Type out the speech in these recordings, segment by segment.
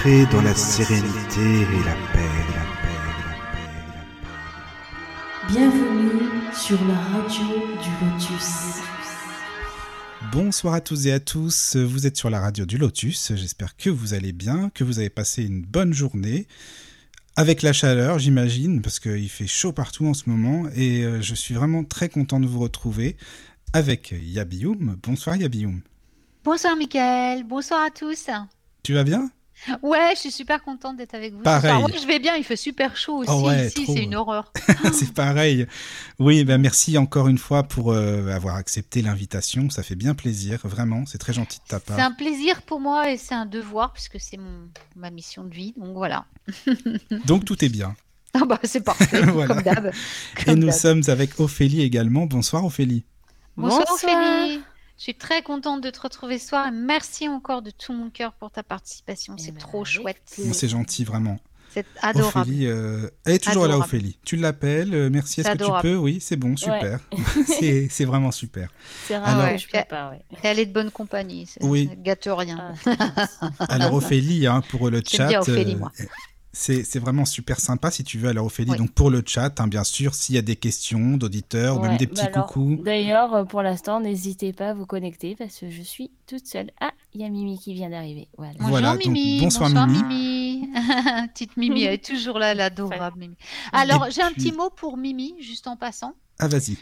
Entrez dans la sérénité et la paix, la paix, la paix, la paix. Bienvenue sur la radio du Lotus. Bonsoir à tous et à tous, vous êtes sur la radio du Lotus, j'espère que vous allez bien, que vous avez passé une bonne journée. Avec la chaleur, j'imagine, parce qu'il fait chaud partout en ce moment, et euh, je suis vraiment très content de vous retrouver avec Yabioum. Bonsoir Yabioum. Bonsoir Mickaël, bonsoir à tous. Tu vas bien? Ouais, je suis super contente d'être avec vous. Pareil. Ouais, je vais bien, il fait super chaud aussi Oh ouais, ici, trop. c'est une horreur. C'est pareil. Oui, ben merci encore une fois pour euh, avoir accepté l'invitation. Ça fait bien plaisir, vraiment. C'est très gentil de ta part. C'est un plaisir pour moi et c'est un devoir puisque c'est ma mission de vie. Donc voilà. Donc tout est bien. Ah bah c'est parfait, Voilà. comme d'hab. Et nous sommes avec Ophélie également. Bonsoir Ophélie. Bonsoir, Bonsoir. Ophélie. Je suis très contente de te retrouver ce soir et merci encore de tout mon cœur pour ta participation. Eh C'est ben, trop chouette. C'est gentil, vraiment. C'est adorable. Ophélie, euh, elle est toujours là. Ophélie. Tu l'appelles. euh, merci. Est-ce que tu peux? Oui, c'est bon, super. c'est c'est vraiment super. C'est rare Alors- je peux pas, ouais. Et elle est de bonne compagnie. Oui. gâte rien. Ah, Alors Ophélie, hein, pour le chat, bien Ophélie, euh, moi. C'est c'est vraiment super sympa si tu veux. Alors Ophélie, Oui. donc pour le chat, hein, bien sûr, s'il y a des questions d'auditeurs ou même des petits Bah coucous. D'ailleurs, euh, pour l'instant, n'hésitez pas à vous connecter parce que je suis toute seule. Ah, il y a Mimi qui vient d'arriver. Voilà. Bonjour Voilà, donc, Mimi. bonsoir, Mimi. Petite Mimi, elle est toujours là, l'adorable Mimi. Alors, j'ai un petit mot pour Mimi, juste en passant. Ah vas-y.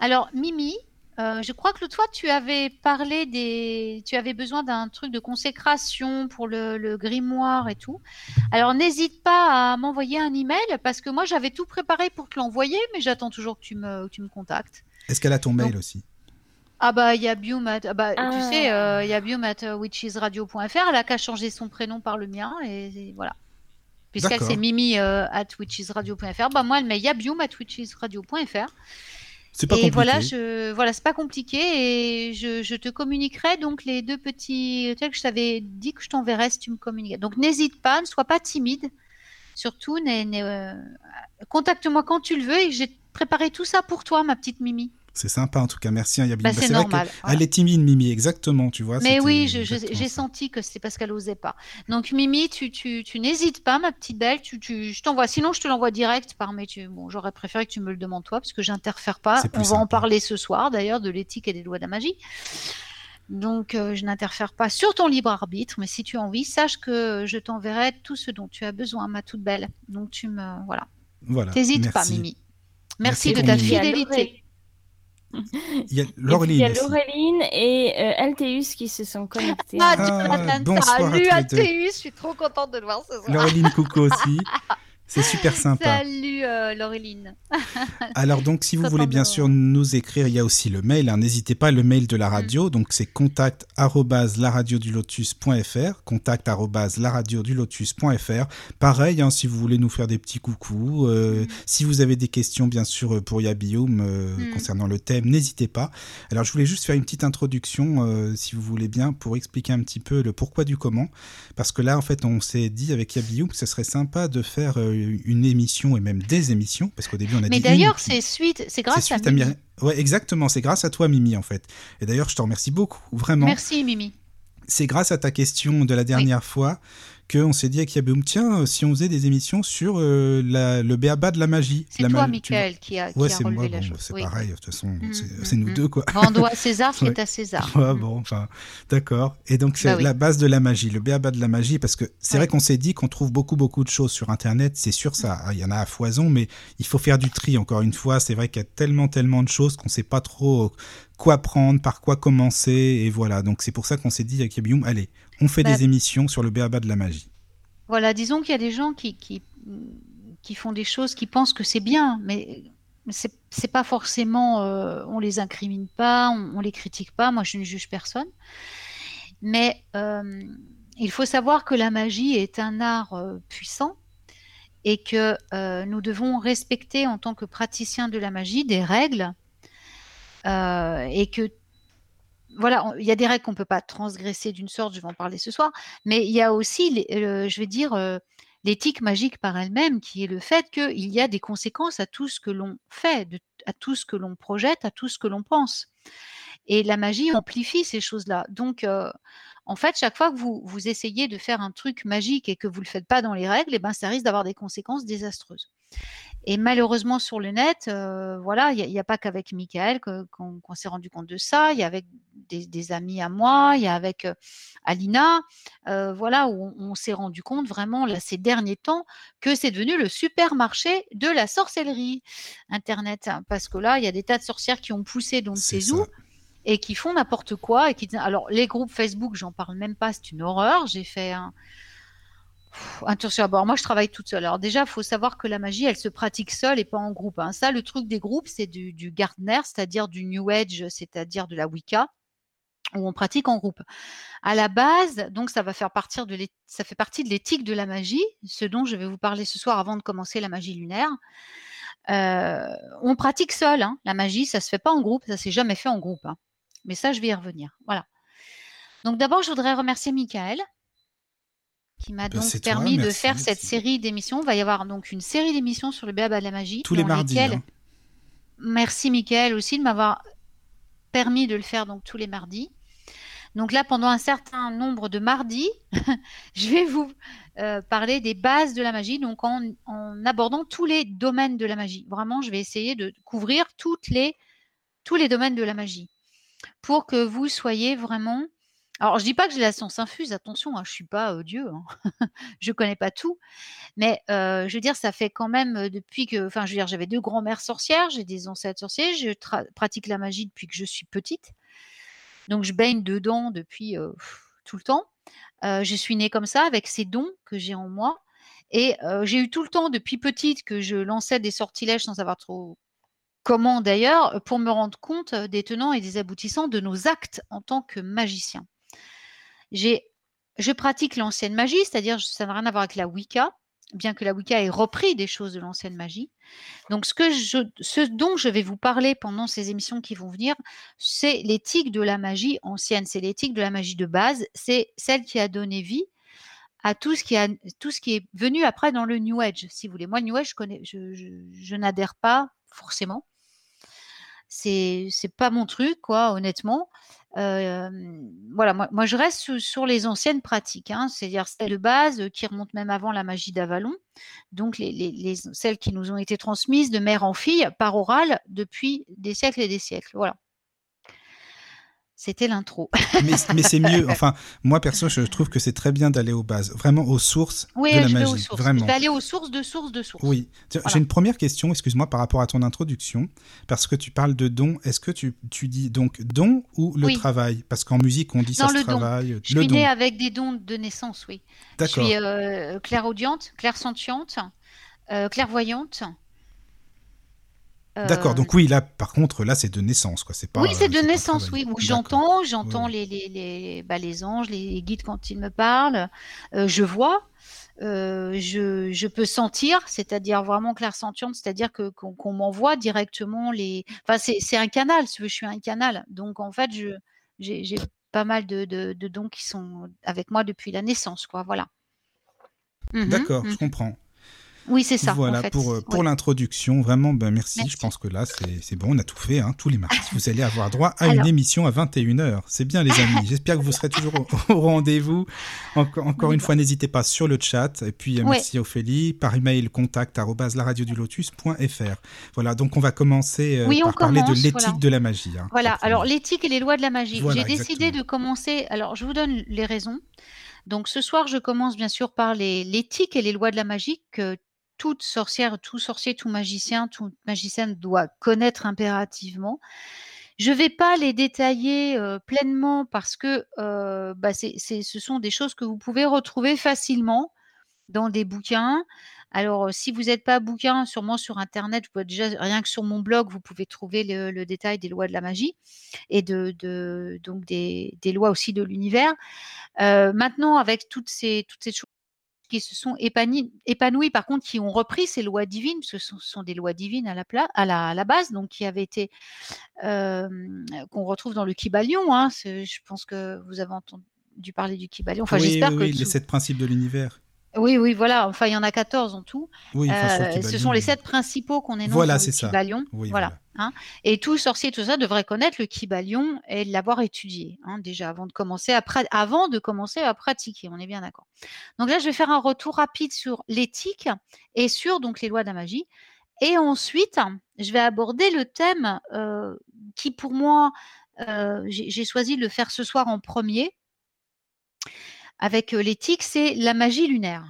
Alors, Mimi, euh, je crois que fois, tu avais parlé des... Tu avais besoin d'un truc de consécration pour le, le grimoire et tout. Alors, n'hésite pas à m'envoyer un email parce que moi, j'avais tout préparé pour te l'envoyer, mais j'attends toujours que tu me, que tu me contactes. Est-ce qu'elle a ton mail Donc, aussi? Ah bah il y a Bium at- ah bah, tu Ah. sais euh, il y a Bium at euh, witchesradio.fr elle a qu'à changer son prénom par le mien et, et voilà puisqu'elle c'est Mimi euh, at witchesradio.fr bah moi elle met Yabium at witchesradio.fr C'est pas et compliqué. voilà je voilà c'est pas compliqué et je, je te communiquerai donc les deux petits sais que je t'avais dit que je t'enverrais si tu me communiquais. Donc n'hésite pas ne sois pas timide. Surtout euh, contacte-moi quand tu le veux et j'ai préparé tout ça pour toi ma petite Mimi C'est sympa en tout cas. Merci. Hein, Yabine. bah, Bah, c'est normal voilà. Elle est timide, Mimi, exactement. Tu vois. Mais oui, j'ai senti que c'était parce qu'elle osait pas. Donc Mimi, tu, tu, tu n'hésites pas, ma petite belle. Tu, tu, je t'envoie. Sinon, je te l'envoie direct par. Tu- Bon, j'aurais préféré que tu me le demandes toi, parce que j'interfère pas. C'est On va en parler ce soir, d'ailleurs, de l'éthique et des lois de la magie. Donc, euh, je n'interfère pas sur ton libre arbitre, mais si tu as envie, sache que je t'enverrai tout ce dont tu as besoin, ma toute belle. Donc, tu me voilà. Voilà. T'hésites pas. Mimi. Merci Merci, de ta fidélité. Il y a il y Laureline a aussi. Laureline et euh, Alteus qui se sont connectés. Ah, Ah, Jonathan, bonsoir salut. TU, je suis trop contente de le voir ce soir. Laureline Coucou aussi. C'est super sympa. Salut euh, Laureline. Alors donc, si vous voulez bien sûr nous écrire, il y a aussi le mail. hein. N'hésitez pas, le mail Mm. de la radio. Donc c'est contact laradiodulotus.fr. Contact laradiodulotus.fr. Pareil, hein, si vous voulez nous faire des petits coucous. euh, Mm. Si vous avez des questions, bien sûr, euh, pour Yabium euh, Mm. concernant le thème, n'hésitez pas. Alors je voulais juste faire une petite introduction, euh, si vous voulez bien, pour expliquer un petit peu le pourquoi du comment. Parce que là, en fait, on s'est dit avec Yabium que ce serait sympa de faire euh, une émission et même des émissions. Parce qu'au début, on a dit Mais d'ailleurs, c'est suite, c'est grâce à suite à Mimi. Ouais, exactement. C'est grâce à toi, Mimi, en fait. Et d'ailleurs, je te remercie beaucoup. Vraiment. Merci Mimi. C'est grâce à ta question de la dernière fois qu'on s'est dit avec Yaboum, tiens, euh, si on faisait des émissions sur euh, la- le béaba de la magie. C'est La toi, ma- Michael, qui a, qui Ouais, a c'est relevé moi. la bon, chose. c'est Oui. pareil. De toute façon, Mm, c'est mm, c'est nous mm. deux, quoi. À César ce qui est à César. Ouais, bon, enfin, d'accord. Et donc, c'est Bah oui. la base de la magie, le béaba de la magie, parce que c'est Ouais. vrai qu'on s'est dit qu'on trouve beaucoup, beaucoup de choses sur Internet. C'est sûr, ça, il y en a à foison, mais il faut faire du tri. Encore une fois, c'est vrai qu'il y a tellement, tellement de choses qu'on sait pas trop quoi prendre, par quoi commencer, et voilà. Donc, c'est pour ça qu'on s'est dit avec Yabium, allez, on fait Bah- des émissions sur le béaba de la magie. Voilà, disons qu'il y a des gens qui, qui, qui font des choses, qui pensent que c'est bien, mais c'est c'est pas forcément. euh, on les incrimine pas, on, on les critique pas. Moi, je ne juge personne. Mais euh, il faut savoir que la magie est un art euh, puissant et que euh, nous devons respecter en tant que praticiens de la magie des règles euh, et que voilà, il y a des règles qu'on peut pas transgresser d'une sorte, je vais en parler ce soir, mais il y a aussi, euh, je vais dire, euh, l'éthique magique par elle-même, qui est le fait qu'il y a des conséquences à tout ce que l'on fait, à tout ce que l'on projette, à tout ce que l'on pense. Et la magie amplifie ces choses-là. Donc, en fait, chaque fois que vous, vous essayez de faire un truc magique et que vous ne le faites pas dans les règles, eh ben, ça risque d'avoir des conséquences désastreuses. Et malheureusement, sur le net, euh, voilà, il n'y a, pas qu'avec Michael qu'on s'est rendu compte de ça. Il y a avec des, amis à moi, il y a avec euh, Alina, euh, voilà, où on, s'est rendu compte vraiment là, ces derniers temps que c'est devenu le supermarché de la sorcellerie Internet. Parce que là, il y a des tas de sorcières qui ont poussé donc ces où et qui font n'importe quoi. Et qui... Alors, les groupes Facebook, j'en parle même pas, c'est une horreur. J'ai fait un Attention, moi je travaille toute seule. Alors déjà, il faut savoir que la magie, elle se pratique seule et pas en groupe. Hein. Ça, le truc des groupes, c'est du, Gardner, c'est-à-dire du New Age, c'est-à-dire de la Wicca, où on pratique en groupe. À la base, donc ça va faire de fait partie de l'éthique de la magie, ce dont je vais vous parler ce soir avant de commencer la magie lunaire. Euh, on pratique seul, hein. la magie, ça se fait pas en groupe, ça s'est jamais fait en groupe. Hein. Mais ça, je vais y revenir. Voilà. Donc d'abord, je voudrais remercier Michael qui m'a bah, donc permis de faire cette série d'émissions. Il va y avoir donc une série d'émissions sur le béaba de la magie. Tous les mardis. Hein. Merci Mickaël aussi de m'avoir permis de le faire donc tous les mardis. Donc là, pendant un certain nombre de mardis, je vais vous euh, parler des bases de la magie, donc en, en, abordant tous les domaines de la magie. Vraiment, je vais essayer de couvrir toutes les, tous les domaines de la magie pour que vous soyez vraiment alors, je dis pas que j'ai la science infuse, attention, hein, je suis pas Dieu, hein. je connais pas tout, mais je veux dire, ça fait quand même depuis que, enfin, je veux dire, j'avais deux grands-mères sorcières, j'ai des ancêtres sorciers, je pratique la magie depuis que je suis petite, donc je baigne dedans depuis tout le temps. je suis née comme ça, avec ces dons que j'ai en moi, et j'ai eu tout le temps depuis petite que je lançais des sortilèges sans savoir trop comment d'ailleurs, pour me rendre compte des tenants et des aboutissants de nos actes en tant que magicien je pratique l'ancienne magie, c'est-à-dire ça n'a rien à voir avec la Wicca, bien que la Wicca ait repris des choses de l'ancienne magie. Donc ce, que je, ce dont je vais vous parler pendant ces émissions qui vont venir, c'est l'éthique de la magie ancienne, c'est l'éthique de la magie de base, c'est celle qui a donné vie à tout ce qui, a, tout ce qui est venu après dans le New Age, si vous voulez. Moi, New Age, je, connais, je n'adhère pas forcément. C'est, c'est pas mon truc, quoi, honnêtement voilà, moi, je reste sur, les anciennes pratiques, hein, c'est-à-dire celles de base qui remontent même avant la magie d'Avalon, donc les, celles qui nous ont été transmises de mère en fille par oral depuis des siècles et des siècles. Voilà. C'était l'intro. mais, c'est mieux. Enfin, moi perso, je trouve que c'est très bien d'aller aux bases, vraiment aux sources oui, de la je magie. Vais aux sources. Vraiment. Je vais aller aux sources de sources de sources. Oui. J'ai une première question, excuse-moi, par rapport à ton introduction, parce que tu parles de don. Est-ce que tu, tu, dis donc don ou le travail? Parce qu'en musique, on dit ça se travaille. Je suis née avec des dons de naissance, oui. D'accord. Je suis euh, clairaudiente, clairsentiente, euh, clairvoyante. D'accord, euh, donc oui, là, par contre, là, c'est de naissance, quoi. C'est pas. Oui, c'est de naissance, oui. J'entends, j'entends les les, les, bah, les, anges, les guides quand ils me parlent. Euh, je vois, euh, je, je, peux sentir, c'est-à-dire vraiment clair-sentiente, c'est-à-dire que qu'on m'envoie directement les. Enfin, c'est un canal, je suis un canal. Donc en fait, je j'ai pas mal de, de, de, dons qui sont avec moi depuis la naissance, quoi. Voilà. Mmh D'accord, je mmh comprends. Oui, c'est ça. Voilà pour, euh, pour l'introduction. Vraiment, ben, merci. Je pense que là, c'est bon, on a tout fait. Hein, tous les mardis, vous allez avoir droit à une émission à 21h. C'est bien, les amis. J'espère que vous serez toujours au, rendez-vous. Encore, encore une fois, n'hésitez pas sur le chat. Et puis, euh, merci Ophélie. Par email, contact lotus.fr. Voilà, donc on va commencer euh, par parler de l'éthique de la magie. Hein, voilà, alors l'éthique et les lois de la magie. J'ai décidé de commencer. Alors, je vous donne les raisons. Donc ce soir, je commence bien sûr par l'éthique et les lois de la magie que toute sorcière, tout sorcier, tout magicien, toute magicienne doit connaître impérativement. Je ne vais pas les détailler pleinement parce que bah, ce sont des choses que vous pouvez retrouver facilement dans des bouquins. Alors, si vous n'êtes pas bouquin, sûrement sur Internet, vous déjà, rien que sur mon blog, vous pouvez trouver le, détail des lois de la magie et donc des, lois aussi de l'univers. maintenant, avec toutes ces, toutes ces choses qui se sont épanouies, par contre, qui ont repris ces lois divines, parce que ce sont, des lois divines à la, à la, base, donc qui avaient été, qu'on retrouve dans le Kybalion. Hein, je pense que vous avez entendu parler du Kybalion. Enfin, oui, j'espère oui, que les sept principes de l'univers. Oui, oui, voilà. Enfin, il y en a 14 en tout. Oui, Euh, ce sont les sept principaux qu'on énonce Voilà, c'est le ça. Kybalion. Oui, voilà. voilà. hein. Et tout sorcier, tout ça, devrait connaître le Kybalion et l'avoir étudié, hein, déjà, avant de, commencer à avant de commencer à pratiquer. On est bien d'accord. Donc là, je vais faire un retour rapide sur l'éthique et sur donc les lois de la magie. Et ensuite, je vais aborder le thème euh, qui, pour moi, euh, j'ai choisi de le faire ce soir en premier avec euh, l'éthique, c'est la magie lunaire.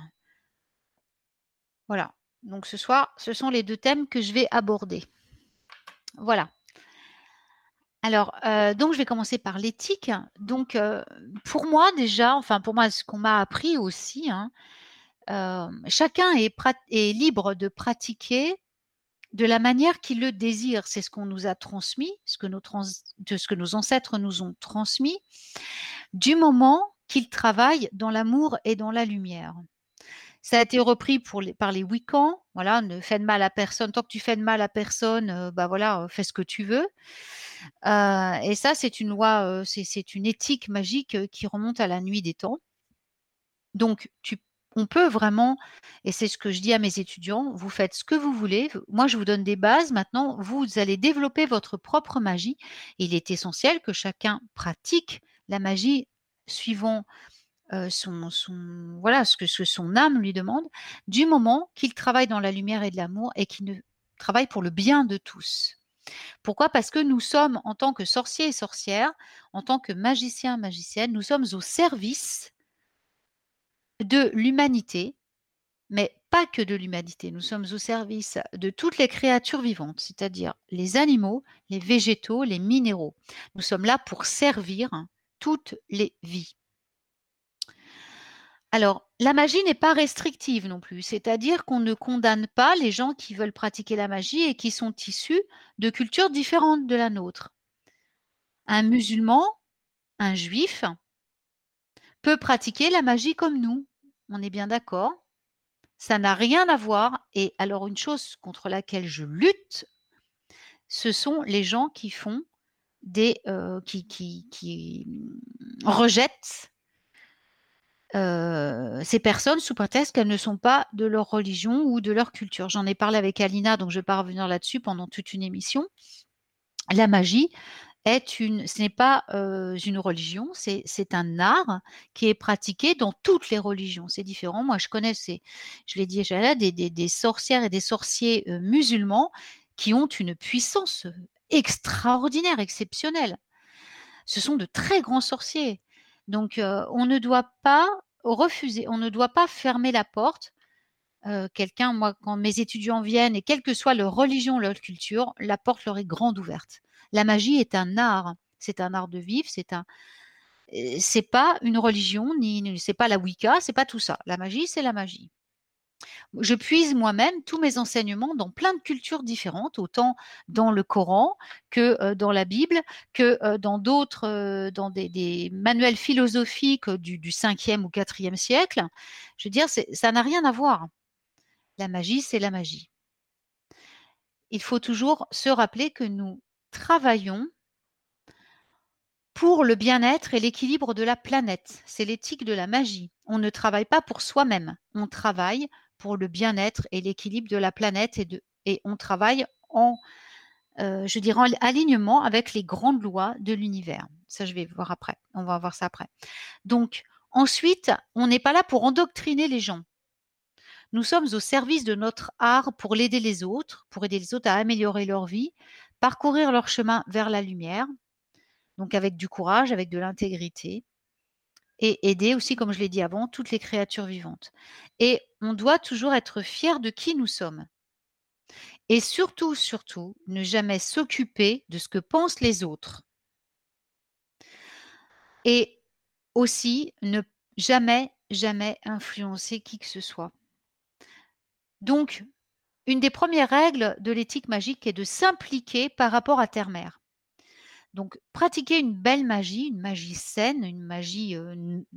Voilà. Donc ce soir, ce sont les deux thèmes que je vais aborder. Voilà. Alors, euh, donc je vais commencer par l'éthique. Donc, euh, pour moi déjà, enfin pour moi, ce qu'on m'a appris aussi, hein, chacun est, libre de pratiquer de la manière qu'il le désire. C'est ce qu'on nous a transmis, ce que nos ancêtres nous ont transmis, du moment qu'ils travaillent dans l'amour et dans la lumière. Ça a été repris par les Wiccans. Voilà, ne fais de mal à personne. Tant que tu fais de mal à personne, euh, bah voilà, euh, fais ce que tu veux. Euh, et ça, c'est une loi, c'est une éthique magique qui remonte à la nuit des temps. Donc, on peut vraiment, et c'est ce que je dis à mes étudiants, vous faites ce que vous voulez. Moi, je vous donne des bases. Maintenant, vous allez développer votre propre magie. Il est essentiel que chacun pratique la magie suivant voilà ce que, son âme lui demande, du moment qu'il travaille dans la lumière et de l'amour et qu'il travaille pour le bien de tous. Pourquoi? Parce que nous sommes, en tant que sorciers et sorcières, en tant que magiciens et magiciennes, nous sommes au service de l'humanité, mais pas que de l'humanité. Nous sommes au service de toutes les créatures vivantes, c'est-à-dire les animaux, les végétaux, les minéraux. Nous sommes là pour servir toutes les vies. Alors, la magie n'est pas restrictive non plus, c'est-à-dire qu'on ne condamne pas les gens qui veulent pratiquer la magie et qui sont issus de cultures différentes de la nôtre. Un musulman, un juif, peut pratiquer la magie comme nous. On est bien d'accord Ça n'a rien à voir. Et alors, une chose contre laquelle je lutte, ce sont les gens qui font euh, qui, qui, qui mm, rejettent euh, ces personnes sous prétexte qu'elles ne sont pas de leur religion ou de leur culture. J'en ai parlé avec Alina, donc je ne vais pas revenir là-dessus pendant toute une émission. La magie ce n'est pas euh, une religion, c'est un art qui est pratiqué dans toutes les religions. C'est différent. Moi, je connais, je l'ai dit déjà là, des, sorcières et des sorciers musulmans qui ont une puissance extraordinaire, exceptionnelle. Ce sont de très grands sorciers. Donc, euh, on ne doit pas refuser, on ne doit pas fermer la porte. Euh, Quelqu'un, moi, quand mes étudiants viennent, et quelle que soit leur religion, leur culture, la porte leur est grande ouverte. La magie est un art, c'est un art de vivre, c'est un, euh, c'est pas une religion, ni- c'est pas la Wicca, c'est pas tout ça. La magie, c'est la magie. Je puise moi-même tous mes enseignements dans plein de cultures différentes, autant dans le Coran que euh, dans la Bible, que euh, dans d'autres, euh, dans des, manuels philosophiques du, du 5e ou 4e siècle. Je veux dire, ça n'a rien à voir. La magie, c'est la magie. Il faut toujours se rappeler que nous travaillons pour le bien-être et l'équilibre de la planète. C'est l'éthique de la magie. On ne travaille pas pour soi-même, on travaille pour le bien-être et l'équilibre de la planète et, de, et on travaille en, euh, je dirais, en alignement avec les grandes lois de l'univers. Ça, je vais voir après. On va voir ça après. Donc, ensuite, on n'est pas là pour endoctriner les gens. Nous sommes au service de notre art pour l'aider les autres, pour aider les autres à améliorer leur vie, parcourir leur chemin vers la lumière, donc avec du courage, avec de l'intégrité, et aider aussi, comme je l'ai dit avant, toutes les créatures vivantes. Et on doit toujours être fier de qui nous sommes. Et surtout, surtout, ne jamais s'occuper de ce que pensent les autres. Et aussi, ne jamais, jamais influencer qui que ce soit. Donc, une des premières règles de l'éthique magique est de s'impliquer par rapport à terre-mère. Donc, pratiquer une belle magie, une magie saine, une magie, euh,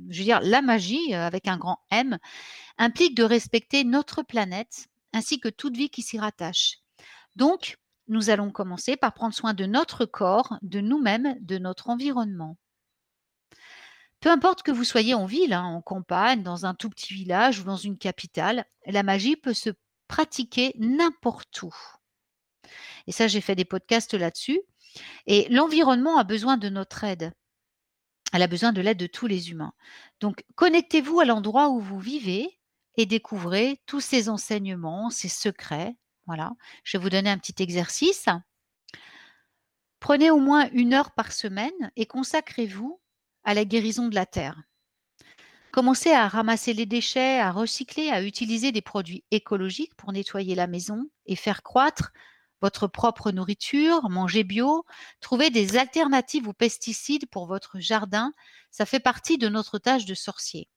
je veux dire, la magie euh, avec un grand M, implique de respecter notre planète ainsi que toute vie qui s'y rattache. Donc, nous allons commencer par prendre soin de notre corps, de nous-mêmes, de notre environnement. Peu importe que vous soyez en ville, hein, en campagne, dans un tout petit village ou dans une capitale, la magie peut se pratiquer n'importe où. Et ça, j'ai fait des podcasts là-dessus. Et l'environnement a besoin de notre aide. Elle a besoin de l'aide de tous les humains. Donc, connectez-vous à l'endroit où vous vivez et découvrez tous ces enseignements, ces secrets. Voilà. Je vais vous donner un petit exercice. Prenez au moins une heure par semaine et consacrez-vous à la guérison de la Terre. Commencez à ramasser les déchets, à recycler, à utiliser des produits écologiques pour nettoyer la maison et faire croître votre propre nourriture, manger bio, trouver des alternatives aux pesticides pour votre jardin, ça fait partie de notre tâche de sorcier.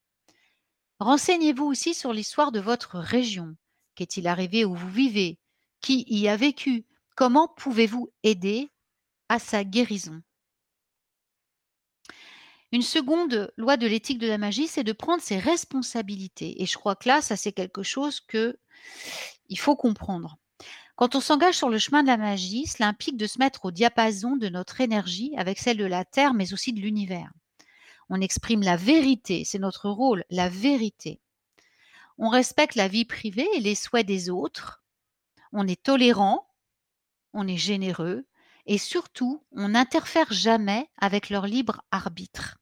Renseignez-vous aussi sur l'histoire de votre région. Qu'est-il arrivé où vous vivez? Qui y a vécu? Comment pouvez-vous aider à sa guérison? Une seconde loi de l'éthique de la magie, c'est de prendre ses responsabilités. Et je crois que là, ça c'est quelque chose que il faut comprendre. Quand on s'engage sur le chemin de la magie, cela implique de se mettre au diapason de notre énergie avec celle de la Terre, mais aussi de l'univers. On exprime la vérité, c'est notre rôle, la vérité. On respecte la vie privée et les souhaits des autres. On est tolérant, on est généreux et surtout, on n'interfère jamais avec leur libre arbitre.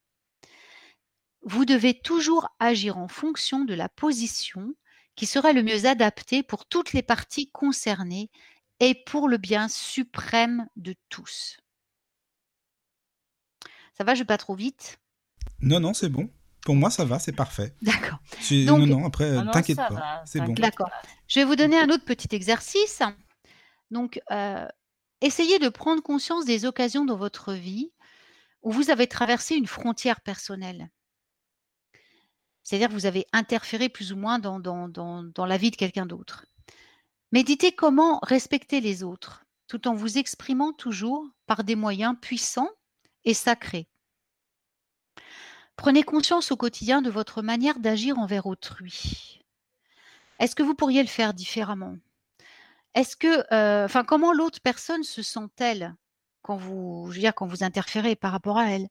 Vous devez toujours agir en fonction de la position qui serait le mieux adapté pour toutes les parties concernées et pour le bien suprême de tous. Ça va, je vais pas trop vite? Non, non, c'est bon. Pour moi, ça va, c'est parfait. D'accord. non, non, après, ah t'inquiète pas, c'est bon. D'accord. Je vais vous donner un autre petit exercice. Donc, euh, essayez de prendre conscience des occasions dans votre vie où vous avez traversé une frontière personnelle. C'est-à-dire que vous avez interféré plus ou moins dans, la vie de quelqu'un d'autre. Méditez comment respecter les autres, tout en vous exprimant toujours par des moyens puissants et sacrés. Prenez conscience au quotidien de votre manière d'agir envers autrui. Est-ce que vous pourriez le faire différemment? Est-ce que, euh, comment l'autre personne se sent-elle quand vous, quand vous interférez par rapport à elle?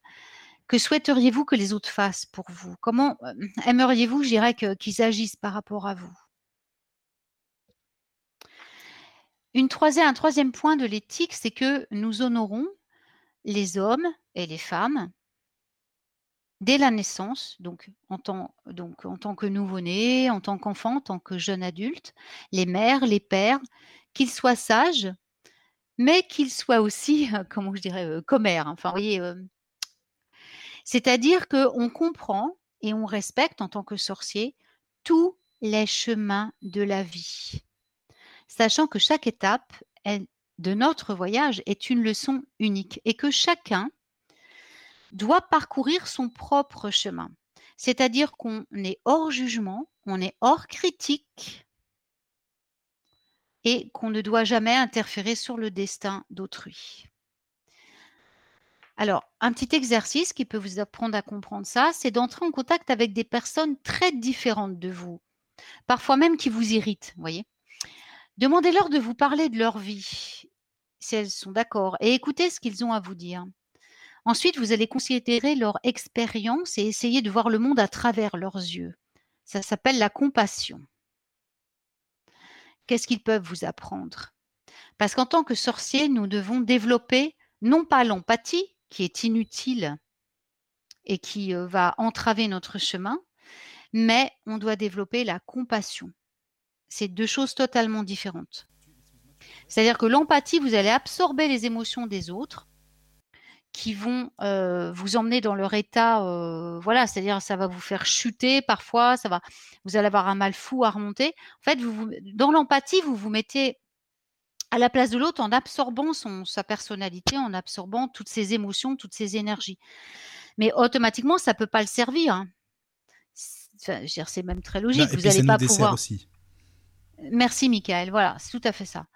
Que souhaiteriez-vous que les autres fassent pour vous? Comment aimeriez-vous, je dirais, qu'ils agissent par rapport à vous? Une troisième, Un troisième point de l'éthique, c'est que nous honorons les hommes et les femmes dès la naissance, donc en tant, que nouveau-né, en tant qu'enfant, en tant que jeune adulte, les mères, les pères, qu'ils soient sages, mais qu'ils soient aussi, comment je dirais, euh, commères. Enfin, vous voyez, c'est-à-dire qu'on comprend et on respecte en tant que sorcier tous les chemins de la vie, sachant que chaque étape de notre voyage est une leçon unique et que chacun doit parcourir son propre chemin. C'est-à-dire qu'on est hors jugement, on est hors critique et qu'on ne doit jamais interférer sur le destin d'autrui. Alors, un petit exercice qui peut vous apprendre à comprendre ça, c'est d'entrer en contact avec des personnes très différentes de vous, parfois même qui vous irritent, voyez. Demandez-leur de vous parler de leur vie, si elles sont d'accord, et écoutez ce qu'ils ont à vous dire. Ensuite, vous allez considérer leur expérience et essayer de voir le monde à travers leurs yeux. Ça s'appelle la compassion. Qu'est-ce qu'ils peuvent vous apprendre? Parce qu'en tant que sorcier, nous devons développer non pas l'empathie, qui est inutile et qui euh, va entraver notre chemin, mais on doit développer la compassion. C'est deux choses totalement différentes. C'est-à-dire que l'empathie, vous allez absorber les émotions des autres qui vont euh, vous emmener dans leur état, euh, voilà, c'est-à-dire ça va vous faire chuter parfois, ça va, vous allez avoir un mal fou à remonter. En fait, dans l'empathie, vous vous mettez à la place de l'autre en absorbant son, sa personnalité, en absorbant toutes ses émotions, toutes ses énergies. Mais automatiquement, ça ne peut pas le servir. Hein. C'est même très logique. vous n'allez pas pouvoir. Aussi. Merci, Michael. Voilà, c'est tout à fait ça.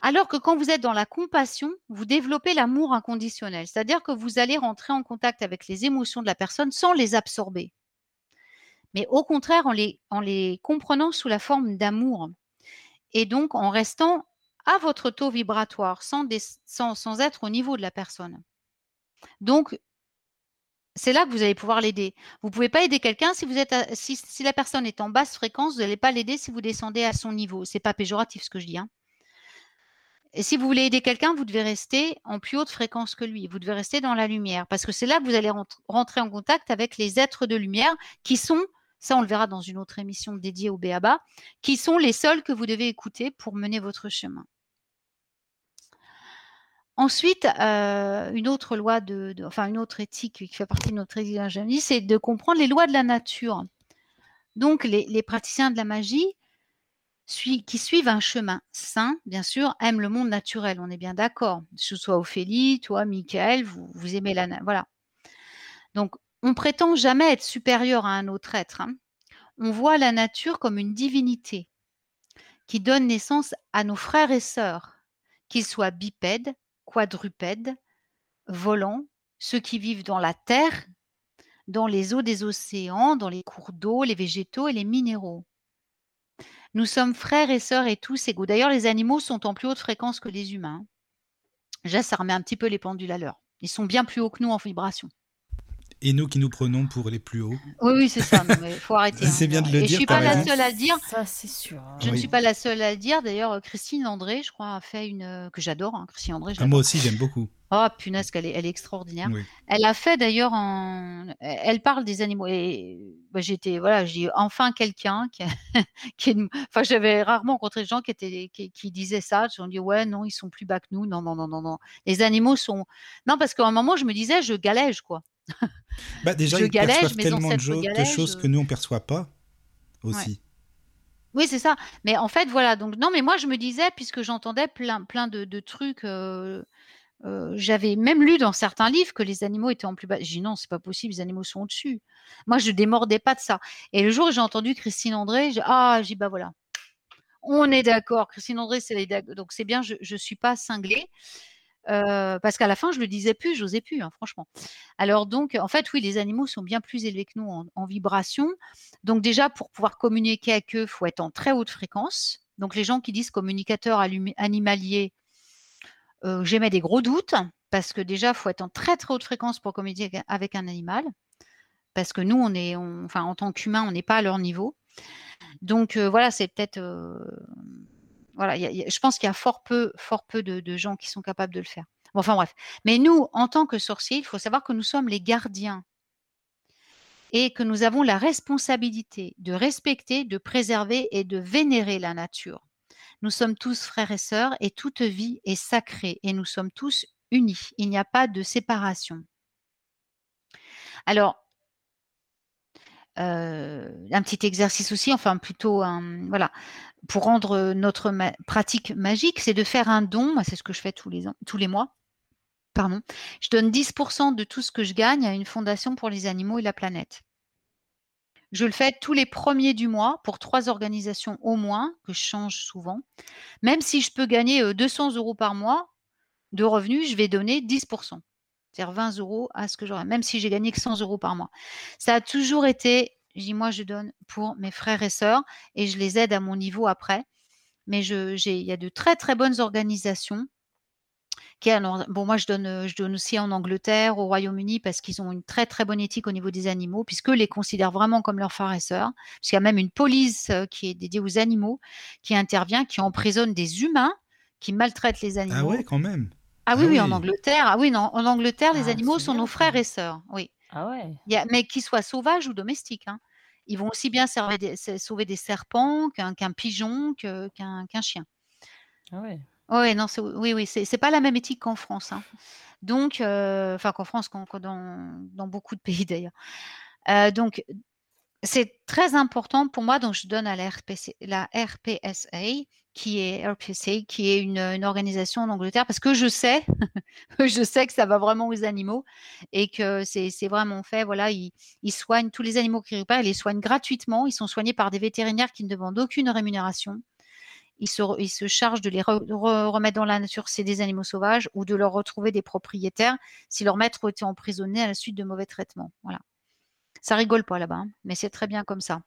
Alors que quand vous êtes dans la compassion, vous développez l'amour inconditionnel. C'est-à-dire que vous allez rentrer en contact avec les émotions de la personne sans les absorber. Mais au contraire, en les, en les comprenant sous la forme d'amour. Et donc en restant à votre taux vibratoire sans, être au niveau de la personne. Donc, c'est là que vous allez pouvoir l'aider. Vous ne pouvez pas aider quelqu'un si la personne est en basse fréquence, vous n'allez pas l'aider si vous descendez à son niveau. C'est pas péjoratif ce que je dis. Hein. Et si vous voulez aider quelqu'un, vous devez rester en plus haute fréquence que lui. Vous devez rester dans la lumière parce que c'est là que vous allez rentrer en contact avec les êtres de lumière qui sont, ça on le verra dans une autre émission dédiée au BABA, qui sont les seuls que vous devez écouter pour mener votre chemin. Ensuite, euh, une autre loi de, enfin une autre éthique qui fait partie de notre éthique d'ingénierie, c'est de comprendre les lois de la nature. Donc, les, praticiens de la magie qui suivent un chemin sain, bien sûr, aiment le monde naturel. On est bien d'accord. Que ce soit Ophélie, toi, Michael, vous, aimez la nature. Voilà. Donc, on prétend jamais être supérieur à un autre être. Hein. On voit la nature comme une divinité qui donne naissance à nos frères et sœurs, qu'ils soient bipèdes, quadrupèdes, volants, ceux qui vivent dans la terre, dans les eaux des océans, dans les cours d'eau, les végétaux et les minéraux. Nous sommes frères et sœurs et tous égaux. D'ailleurs, les animaux sont en plus haute fréquence que les humains. Déjà, ça remet un petit peu les pendules à l'heure. Ils sont bien plus hauts que nous en vibration et nous qui nous prenons pour les plus hauts. Oui, oui, c'est ça. Il faut arrêter. c'est bien de le et dire. Je suis pas la seule à le dire. Ça, c'est sûr. Hein. Je ne suis pas la seule à le dire. D'ailleurs, Christine André, je crois, a fait une que j'adore. Hein, Christine André. Ah, moi aussi, j'aime beaucoup. Oh punaise, qu'elle est, elle est extraordinaire. Elle a fait d'ailleurs en, elle parle des animaux et bah, j'étais voilà, j'ai enfin quelqu'un qui, qui enfin j'avais rarement rencontré des gens qui étaient qui, disaient ça. Ils ont dit ouais non, ils sont plus bas que nous. Non non non non non. Les animaux sont non parce qu'à un moment je me disais je galège quoi. Bah déjà, je ils perçoivent tellement de, choses que nous, on ne perçoit pas aussi. Oui, c'est ça. Mais en fait, voilà. Donc, non, mais moi, je me disais, puisque j'entendais plein, plein de, trucs, euh, euh, j'avais même lu dans certains livres que les animaux étaient en plus bas. J'ai dit non, c'est pas possible, les animaux sont au-dessus. Moi, je démordais pas de ça. Et le jour où j'ai entendu Christine André, j'ai ah, j'ai bah voilà. On est d'accord. Christine André, c'est donc c'est bien, je ne suis pas cinglée. Parce qu'à la fin, je le disais plus, j'osais plus, hein, franchement. Alors donc, en fait, oui, les animaux sont bien plus élevés que nous en, vibration. Donc déjà, pour pouvoir communiquer avec eux, faut être en très haute fréquence. Donc les gens qui disent communicateur animalier, j'émets des gros doutes parce que déjà, faut être en très très haute fréquence pour communiquer avec un animal. Parce que nous, on est, enfin, en tant qu'humain, on n'est pas à leur niveau. Donc voilà, c'est peut-être voilà, je pense qu'il y a fort peu, fort peu de, gens qui sont capables de le faire. enfin bref. Mais nous, en tant que sorciers, il faut savoir que nous sommes les gardiens et que nous avons la responsabilité de respecter, de préserver et de vénérer la nature. Nous sommes tous frères et sœurs et toute vie est sacrée et nous sommes tous unis. Il n'y a pas de séparation. Alors, euh, un petit exercice aussi, enfin plutôt un, voilà, pour rendre notre pratique magique, c'est de faire un don. C'est ce que je fais tous les, mois. Pardon. Je donne 10% de tout ce que je gagne à une fondation pour les animaux et la planète. Je le fais tous les premiers du mois pour trois organisations au moins, que je change souvent. Même si je peux gagner 200 euros par mois de revenus, je vais donner 10%. C'est-à-dire 20 euros à ce que j'aurais, même si j'ai gagné que 100 euros par mois. Ça a toujours été je dis, moi, je donne pour mes frères et sœurs et je les aide à mon niveau après. Mais je, il y a de très, très bonnes organisations. Qui, bon, moi, je donne, je donne aussi en Angleterre, au Royaume-Uni, parce qu'ils ont une très, très bonne éthique au niveau des animaux, puisqu'eux les considèrent vraiment comme leurs frères et sœurs. Puisqu'il y a même une police euh, qui est dédiée aux animaux, qui intervient, qui emprisonne des humains qui maltraitent les animaux. Ah ouais, quand même. Ah oui, ah oui, en Angleterre. Ah oui, non, en Angleterre, les ah, animaux sont nos frères et sœurs. Oui. Ah ouais. mais qu'ils soient sauvages ou domestiques. Hein. Ils vont aussi bien sauver des serpents qu'un pigeon, qu'un chien. Ah ouais. Ouais, non, oui, oui, c'est pas la même éthique qu'en France. Hein. Donc, euh, enfin qu'en France, dans beaucoup de pays d'ailleurs. Euh, donc, c'est très important pour moi, donc je donne à la, RPSA, qui est RPSA, qui est une, organisation en Angleterre, parce que je sais, je sais que ça va vraiment aux animaux et que c'est vraiment fait. Voilà, ils, soignent tous les animaux qui récupèrent, ils les soignent gratuitement. Ils sont soignés par des vétérinaires qui ne demandent aucune rémunération. Ils se, ils se chargent de les remettre dans la nature, c'est des animaux sauvages, ou de leur retrouver des propriétaires si leur maître était emprisonné à la suite de mauvais traitements. Voilà. Ça rigole pas là-bas, hein, mais c'est très bien comme ça.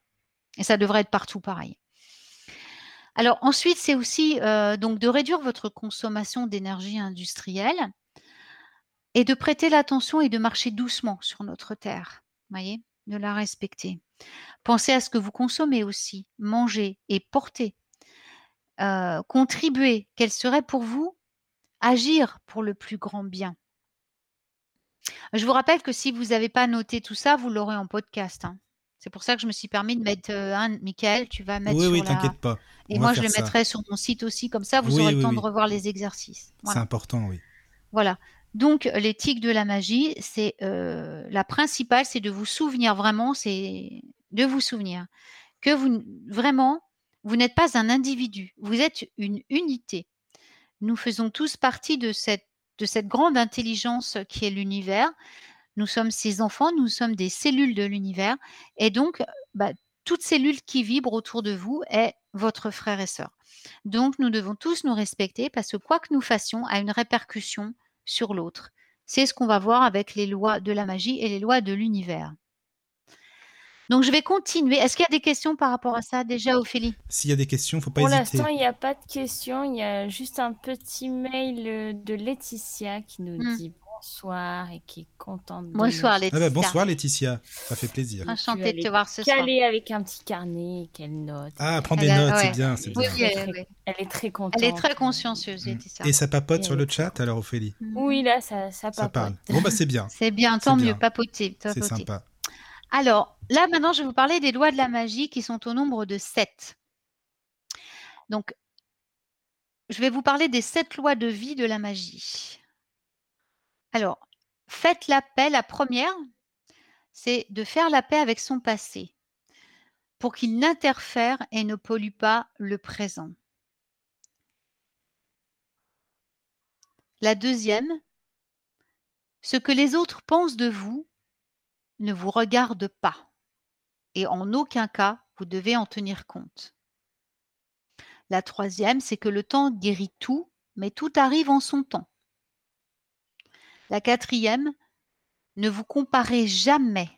Et ça devrait être partout pareil. Alors ensuite, c'est aussi euh, donc de réduire votre consommation d'énergie industrielle. et de prêter l'attention et de marcher doucement sur notre terre. Voyez, de la respecter. Pensez à ce que vous consommez aussi, mangez et portez. Euh, contribuez. Quel serait pour vous agir pour le plus grand bien? Je vous rappelle que si vous n'avez pas noté tout ça, vous l'aurez en podcast. hein. C'est pour ça que je me suis permis de mettre euh, un. Michael, tu vas mettre Oui, sur oui, la- t'inquiète pas. Et moi, je le ça. mettrai sur mon site aussi, comme ça, vous Oui, aurez le temps oui. de revoir les exercices. C'est important, oui. Voilà. Donc, l'éthique de la magie, c'est euh, la principale, c'est de vous souvenir vraiment, c'est de vous souvenir que vous vraiment, vous n'êtes pas un individu, vous êtes une unité. Nous faisons tous partie de cette de cette grande intelligence qui est l'univers. Nous sommes ses enfants, nous sommes des cellules de l'univers, et donc, bah, toute cellule qui vibre autour de vous est votre frère et sœur. Donc, nous devons tous nous respecter parce que quoi que nous fassions a une répercussion sur l'autre. C'est ce qu'on va voir avec les lois de la magie et les lois de l'univers. Donc, je vais continuer. Est-ce qu'il y a des questions par rapport à ça déjà, Ophélie? S'il y a des questions, faut pas Pour hésiter. l'instant, il n'y a pas de questions. Il y a juste un petit mail euh, de Laetitia qui nous Hmm. dit bonsoir et qui est contente de Bonsoir, Ah Laetitia. bah, bonsoir Laetitia, ça fait plaisir. Enchantée de te est voir ce soir. caler avec un petit carnet et qu'elle note. Ah, prends des a- notes, c'est bien, c'est Oui, bien. oui, Elle est très- ouais. Elle est très contente. Elle est très consciencieuse, Mm. Laetitia. Et ça papote Et sur le est chat alors Ophélie? Oui, là, ça, ça Ça papote. parle. Bon bah c'est bien, C'est bien, tant mieux, bien. papoter. c'est sympa. Alors, là, maintenant, je vais vous parler des lois de la magie qui sont au nombre de sept. Donc, je vais vous parler des sept lois de vie de la magie. Alors, faites la paix. La première, c'est de faire la paix avec son passé pour qu'il n'interfère et ne pollue pas le présent. La deuxième, ce que les autres pensent de vous ne vous regarde pas et en aucun cas vous devez en tenir compte. La troisième, c'est que le temps guérit tout, mais tout arrive en son temps. La quatrième, ne vous comparez jamais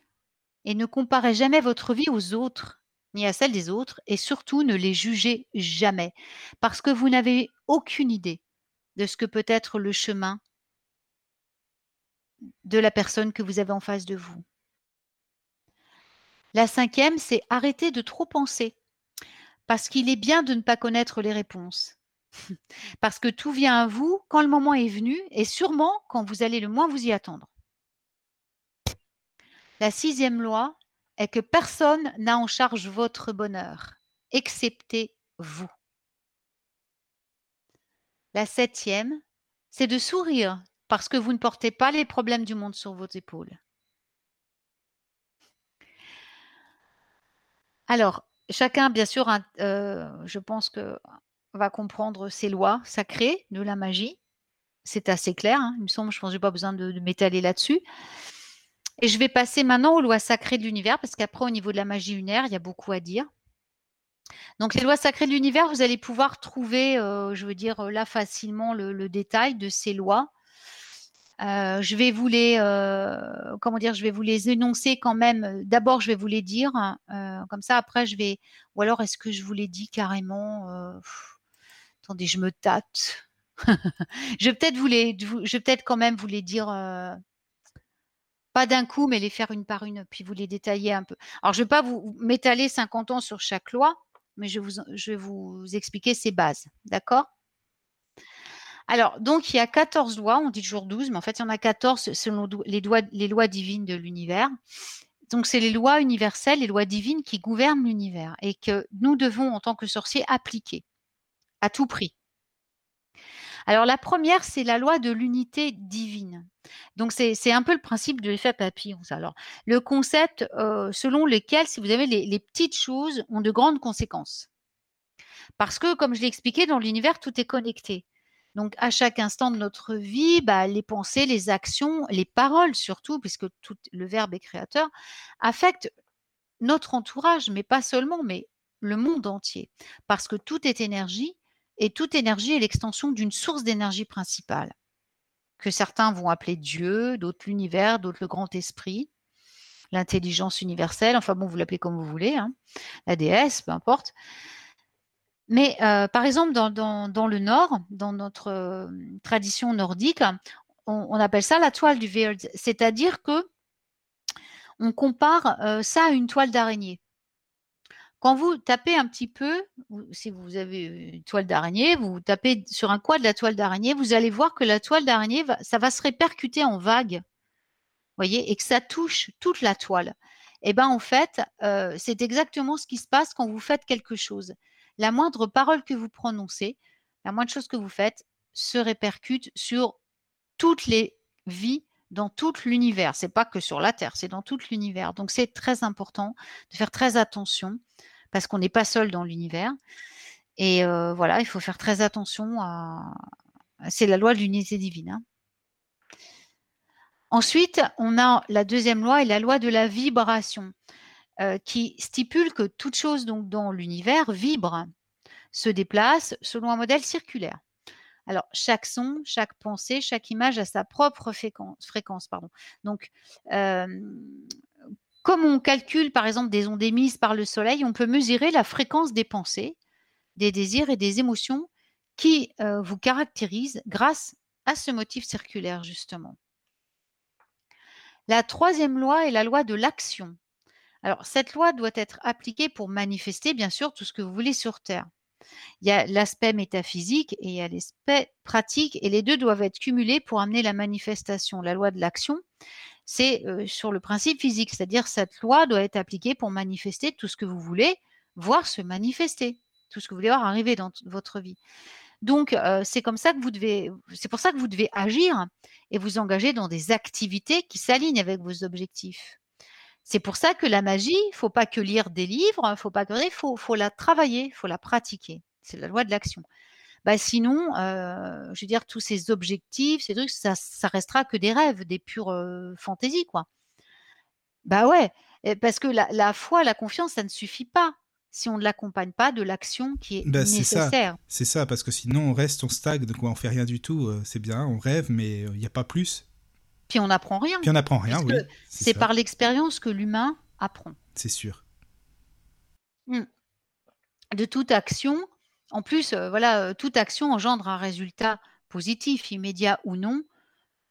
et ne comparez jamais votre vie aux autres ni à celle des autres et surtout ne les jugez jamais parce que vous n'avez aucune idée de ce que peut être le chemin de la personne que vous avez en face de vous. La cinquième, c'est arrêter de trop penser. Parce qu'il est bien de ne pas connaître les réponses. Parce que tout vient à vous quand le moment est venu et sûrement quand vous allez le moins vous y attendre. La sixième loi est que personne n'a en charge votre bonheur, excepté vous. La septième, c'est de sourire parce que vous ne portez pas les problèmes du monde sur vos épaules. Alors, chacun, bien sûr, euh, je pense que va comprendre ces lois sacrées de la magie. C'est assez clair, hein, il me semble. Je pense que je n'ai pas besoin de, m'étaler là-dessus. Et je vais passer maintenant aux lois sacrées de l'univers, parce qu'après, au niveau de la magie lunaire, il y a beaucoup à dire. Donc, les lois sacrées de l'univers, vous allez pouvoir trouver, euh, je veux dire, là facilement le, le détail de ces lois. Euh, je vais vous les, euh, comment dire, je vais vous les énoncer quand même. D'abord, je vais vous les dire, euh, comme ça. Après, je vais, ou alors est-ce que je vous les dis carrément Attendez, je me tâte. je vais peut-être vous les, je peut-être quand même vous les dire, pas d'un coup, mais les faire une par une, puis vous les détailler un peu. Alors, je vais pas vous m'étaler 50 ans sur chaque loi, mais je vais vous, expliquer ces bases, d'accord? Alors, donc, il y a 14 lois, on dit toujours 12, mais en fait, il y en a 14 selon les, lois divines de l'univers. Donc, c'est les lois universelles, les lois divines qui gouvernent l'univers et que nous devons, en tant que sorciers, appliquer à tout prix. Alors, la première, c'est la loi de l'unité divine. Donc, c'est un peu le principe de l'effet papillon. Alors, le concept euh, selon lequel, si vous avez les petites choses, ont de grandes conséquences. Parce que, comme je l'ai expliqué, dans l'univers, tout est connecté. Donc, à chaque instant de notre vie, bah, les pensées, les actions, les paroles surtout, puisque le verbe est créateur, affectent notre entourage, mais pas seulement, mais le monde entier. Parce que tout est énergie et toute énergie est l'extension d'une source d'énergie principale, que certains vont appeler Dieu, d'autres l'univers, d'autres le grand esprit, l'intelligence universelle, enfin bon, vous l'appelez comme vous voulez, hein, la déesse, peu importe. Mais euh, par exemple, dans, le Nord, dans notre euh, tradition nordique, on, appelle ça la toile du Weird, c'est-à-dire que on compare euh, ça à une toile d'araignée. Quand vous tapez un petit peu, si vous avez une toile d'araignée, vous tapez sur un coin de la toile d'araignée, vous allez voir que la toile d'araignée, ça va se répercuter en vagues, voyez, et que ça touche toute la toile. Eh ben en fait, c'est exactement ce qui se passe quand vous faites quelque chose. La moindre parole que vous prononcez, la moindre chose que vous faites, se répercute sur toutes les vies dans tout l'univers. C'est pas que sur la Terre, c'est dans tout l'univers. Donc c'est très important de faire très attention parce qu'on n'est pas seul dans l'univers. Et euh, voilà, il faut faire très attention. C'est la loi de l'unité divine. Hein. Ensuite, on a la deuxième loi et la loi de la vibration, euh, qui stipule que toute chose donc dans l'univers vibre, se déplace selon un modèle circulaire. Alors, chaque son, chaque pensée, chaque image a sa propre fréquence. pardon. Donc, euh, comme on calcule par exemple des ondes émises par le Soleil, on peut mesurer la fréquence des pensées, des désirs et des émotions qui euh, vous caractérisent grâce à ce motif circulaire justement. La troisième loi est la loi de l'action. Alors, cette loi doit être appliquée pour manifester, bien sûr, tout ce que vous voulez sur Terre. Il y a l'aspect métaphysique et il y a l'aspect pratique, et les deux doivent être cumulés pour amener la manifestation. La loi de l'action, c'est sur le principe physique, c'est-à-dire cette loi doit être appliquée pour manifester tout ce que vous voulez voir se manifester, tout ce que vous voulez voir arriver dans votre vie. Donc, c'est comme ça que vous devez, c'est pour ça que vous devez agir et vous engager dans des activités qui s'alignent avec vos objectifs. C'est pour ça que la magie, il faut pas que lire des livres, il faut pas que faut, faut la travailler, il faut la pratiquer. C'est la loi de l'action. Bah sinon, euh, je veux dire, tous ces objectifs, ces trucs, ça, ça restera que des rêves, des pures euh, fantaisies, quoi. Bah ouais, parce que la, la, foi, la confiance, ça ne suffit pas si on ne l'accompagne pas de l'action qui est bah, nécessaire. C'est ça, parce que sinon on reste, on stagne, donc on fait rien du tout. Euh, c'est bien, on rêve, mais il n'y a pas plus. Puis on n'apprend rien. Puis on n'apprend rien, oui. C'est par l'expérience que l'humain apprend. C'est sûr. Hmm. De toute action, en plus, euh, voilà, euh, toute action engendre un résultat positif, immédiat ou non,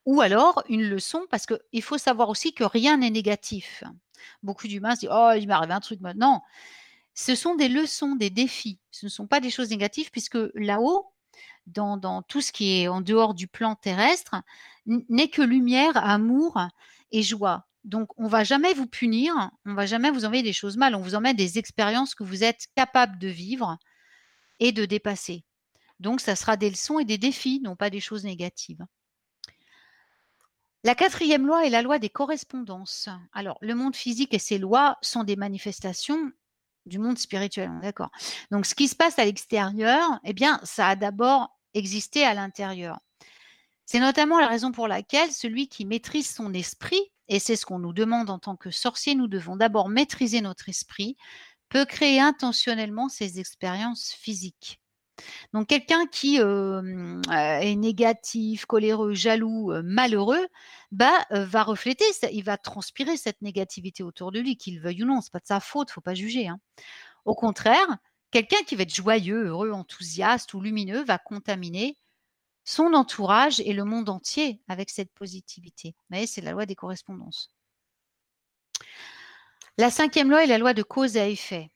ou alors une leçon, parce qu'il faut savoir aussi que rien n'est négatif. Beaucoup d'humains se disent Oh, il m'est arrivé un truc maintenant. Ce sont des leçons, des défis. Ce ne sont pas des choses négatives, puisque là-haut, dans, tout ce qui est en dehors du plan terrestre n'est que lumière, amour et joie. Donc, on va jamais vous punir, on va jamais vous envoyer des choses mal, on vous emmène des expériences que vous êtes capable de vivre et de dépasser. Donc, ça sera des leçons et des défis, non pas des choses négatives. La quatrième loi est la loi des correspondances. Alors, le monde physique et ses lois sont des manifestations du monde spirituel, d'accord. Donc, ce qui se passe à l'extérieur, eh bien, ça a d'abord exister à l'intérieur. C'est notamment la raison pour laquelle celui qui maîtrise son esprit, et c'est ce qu'on nous demande en tant que sorcier, nous devons d'abord maîtriser notre esprit, peut créer intentionnellement ces expériences physiques. Donc quelqu'un qui euh, est négatif, coléreux, jaloux, euh, malheureux, bah, euh, va refléter, il va transpirer cette négativité autour de lui, qu'il veuille ou non. C'est pas de sa faute, faut pas juger. Hein. Au contraire, Quelqu'un qui va être joyeux, heureux, enthousiaste ou lumineux va contaminer son entourage et le monde entier avec cette positivité. Mais c'est la loi des correspondances. La cinquième loi est la loi de cause à effet.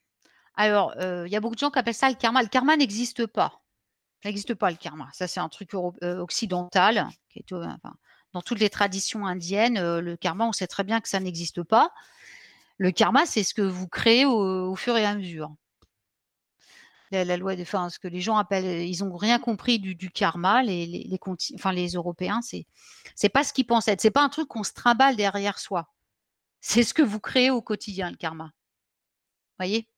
Alors, euh, il y a beaucoup de gens qui appellent ça le karma. Le karma n'existe pas. Ça n'existe pas le karma. Ça, c'est un truc euh, occidental. Euh, dans toutes les traditions indiennes, le karma, on sait très bien que ça n'existe pas. Le karma, c'est ce que vous créez au fur et à mesure la, loi de, enfin, ce que les gens appellent, ils ont rien compris du, karma, les, les, enfin, les Européens, c'est, c'est pas ce qu'ils pensent être. C'est pas un truc qu'on se trimballe derrière soi. C'est ce que vous créez au quotidien, le karma. Voyez?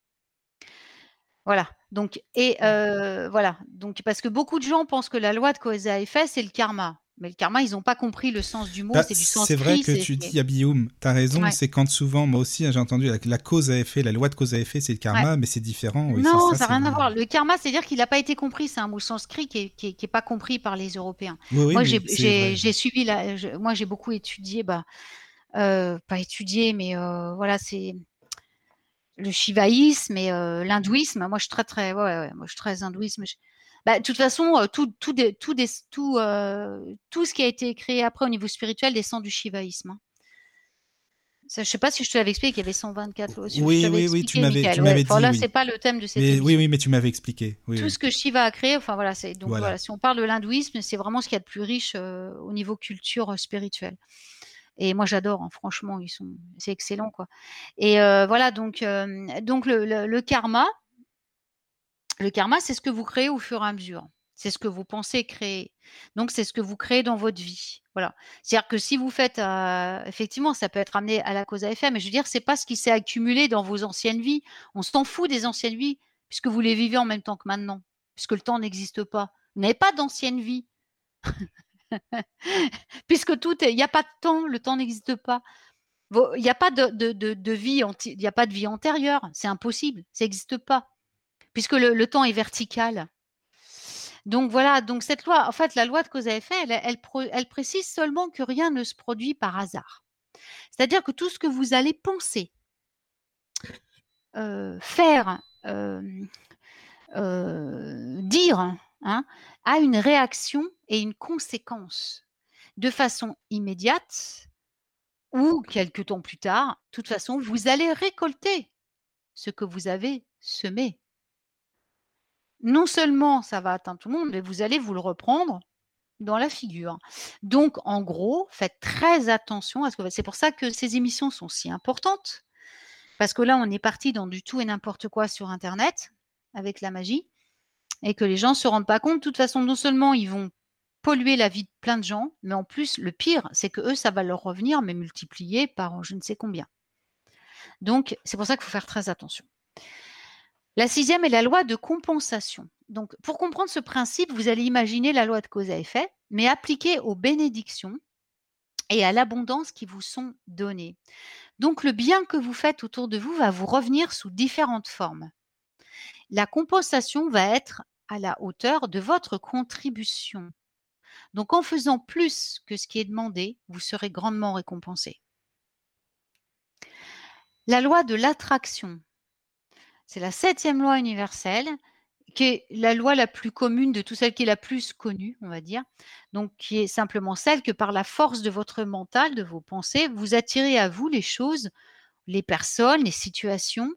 Voilà. Donc, et euh, voilà. Donc, parce que beaucoup de gens pensent que la loi de cause à effet, c'est le karma. Mais le karma, ils n'ont pas compris le sens du mot, bah, c'est du sens C'est vrai que tu dis, Abioum, tu as raison, c'est quand souvent, moi aussi, hein, j'ai entendu la, cause à effet, la loi de cause à effet, c'est le karma, mais c'est différent. non, ça n'a rien à voir. Le karma, c'est-à-dire qu'il n'a pas été compris, c'est un mot sanskrit qui n'est pas compris par les Européens. moi, j'ai suivi, la, moi, j'ai beaucoup étudié, bah, euh, pas étudié, mais euh, voilà, c'est le shivaïsme et euh, l'hindouisme. Moi, je suis très, très, ouais, moi, je suis très hindouisme. Bah, de toute façon, euh, tout, tout, des- tout, des- tout, euh, tout ce qui a été créé après au niveau spirituel descend du shivaïsme. hein. Ça, je sais pas si je te l'avais expliqué qu'il y avait 124 lois. Je Oui, oui, oui, tu m'avais- ouais. Enfin, dit, là, oui. c'est pas le thème de cette Mais, émission. oui, oui, mais tu m'avais expliqué. Oui, Tout oui. ce que Shiva a créé, enfin voilà, c'est donc Voilà. voilà. si on parle de l'hindouisme, c'est vraiment ce qu'il y a de plus riche euh, au niveau culture euh, spirituelle. Et moi j'adore, hein, franchement, ils sont, c'est excellent quoi. Et euh, voilà donc donc le, le- le karma, le karma, c'est ce que vous créez au fur et à mesure. C'est ce que vous pensez créer. Donc c'est ce que vous créez dans votre vie. Voilà. C'est-à-dire que si vous faites, euh, effectivement, ça peut être amené à la cause à effet, mais je veux dire, c'est pas ce qui s'est accumulé dans vos anciennes vies. On s'en fout des anciennes vies puisque vous les vivez en même temps que maintenant, puisque le temps n'existe pas. Vous n'avez pas d'ancienne vie. puisque tout il n'y a pas de temps, le temps n'existe pas. Il n'y a pas de, vie, il n'y a pas de vie antérieure, c'est impossible, ça n'existe pas, puisque le, temps est vertical. Donc voilà, donc cette loi, en fait, la loi de cause à effet, elle, précise seulement que rien ne se produit par hasard. C'est-à-dire que tout ce que vous allez penser, euh, faire, euh, euh, dire, hein, a une réaction et une conséquence de façon immédiate ou quelques temps plus tard. De toute façon, vous allez récolter ce que vous avez semé. Non seulement ça va atteindre tout le monde, mais vous allez vous le reprendre dans la figure. Donc, en gros, faites très attention à ce que c'est pour ça que ces émissions sont si importantes. Parce que là, on est parti dans du tout et n'importe quoi sur Internet avec la magie et que les gens ne se rendent pas compte. De toute façon, non seulement ils vont polluer la vie de plein de gens, mais en plus, le pire, c'est que eux, ça va leur revenir, mais multiplié par je ne sais combien. Donc, c'est pour ça qu'il faut faire très attention. La sixième est la loi de compensation. Donc, pour comprendre ce principe, vous allez imaginer la loi de cause à effet, mais appliquée aux bénédictions et à l'abondance qui vous sont données. Donc, le bien que vous faites autour de vous va vous revenir sous différentes formes. La compensation va être à la hauteur de votre contribution. Donc, en faisant plus que ce qui est demandé, vous serez grandement récompensé. La loi de l'attraction. C'est la septième loi universelle, qui est la loi la plus commune de tout celle qui est la plus connue, on va dire. Donc, qui est simplement celle que par la force de votre mental, de vos pensées, vous attirez à vous les choses, les personnes, les situations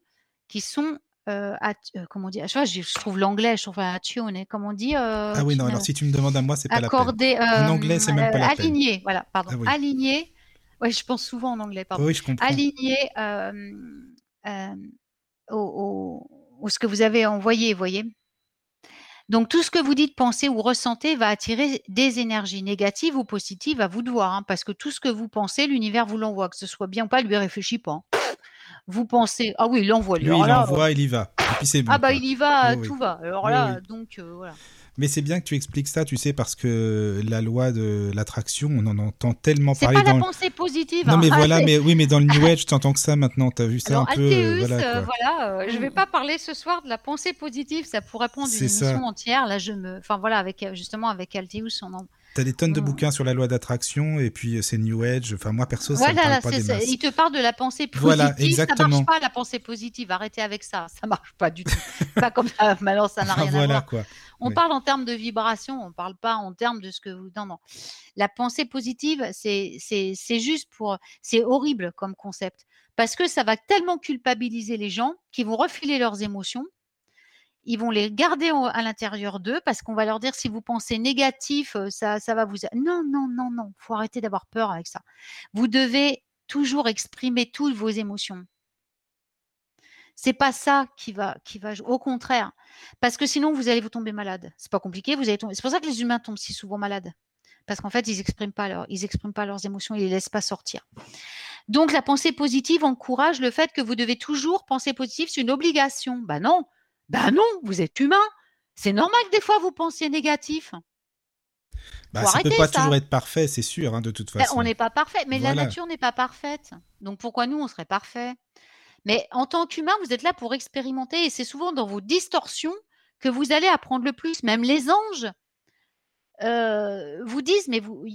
qui sont euh, euh, comment on dit, je, trouve l'anglais, je trouve attune, comment on dit euh, Ah oui, non, alors si tu me demandes à moi, c'est pas la peine. accordé, En anglais, c'est même pas la peine. aligné, voilà, pardon, Ah oui. aligné. Ouais, je pense souvent en anglais, pardon Oui, je comprends. aligné au, au- au ce que vous avez envoyé, voyez. Donc tout ce que vous dites, pensez ou ressentez va attirer des énergies négatives ou positives à vous de voir, hein, parce que tout ce que vous pensez, l'univers vous l'envoie, que ce soit bien ou pas, lui réfléchit pas. hein. Vous pensez, ah oui, il l'envoie. Lui, il là, envoie, il y va. Et puis c'est bon. ah bah quoi. il y va, Oui, oui. tout va. Alors Oui, là, donc euh, voilà. Mais c'est bien que tu expliques ça, tu sais, parce que la loi de l'attraction, on en entend tellement C'est parler pas la dans le... pensée positive. Non hein. mais Ah, voilà, c'est- mais oui, mais dans le New Age, tu entends que ça maintenant, t'as vu ça Alors, un peu, euh, voilà euh, quoi. voilà, euh, je vais pas parler ce soir de la pensée positive, ça pourrait prendre une C'est ça. émission entière. Là, je me, enfin voilà, avec euh, justement avec Altéus, on en. T'as des tonnes de Mm. bouquins sur la loi d'attraction et puis c'est New Age. Enfin moi perso, ça me Voilà, parle là, pas c'est des ça. masses. il te parle de la pensée positive. Voilà, Ça exactement. marche pas la pensée positive. Arrêtez avec ça, ça marche pas du tout. pas comme ça. Maintenant, ça n'a Ah, rien à voilà voir. quoi. On Oui. parle en termes de vibration, on parle pas en termes de ce que vous. Non, non. La pensée positive, c'est juste pour. C'est horrible comme concept parce que ça va tellement culpabiliser les gens qui vont refiler leurs émotions. Ils vont les garder à l'intérieur d'eux parce qu'on va leur dire si vous pensez négatif, euh, ça, ça va vous. Non, non, non, non. Faut arrêter d'avoir peur avec ça. Vous devez toujours exprimer toutes vos émotions. C'est pas ça qui va, qui va. Au contraire, parce que sinon vous allez vous tomber malade. C'est pas compliqué. Vous allez tomber. C'est pour ça que les humains tombent si souvent malades, parce qu'en fait ils expriment pas leur, ils expriment pas leurs émotions, ils les laissent pas sortir. Donc la pensée positive encourage le fait que vous devez toujours penser positif, c'est une obligation. Bah non, bah non, vous êtes humain. C'est normal que des fois vous pensiez négatif. Bah, ça peut arrêter pas ça. toujours être parfait, c'est sûr, hein, de toute Ben, façon. on n'est pas parfait, mais la nature n'est pas parfaite. Donc pourquoi nous, on serait parfait? Mais en tant qu'humain, vous êtes là pour expérimenter et c'est souvent dans vos distorsions que vous allez apprendre le plus. Même les anges euh, vous disent, mais vous,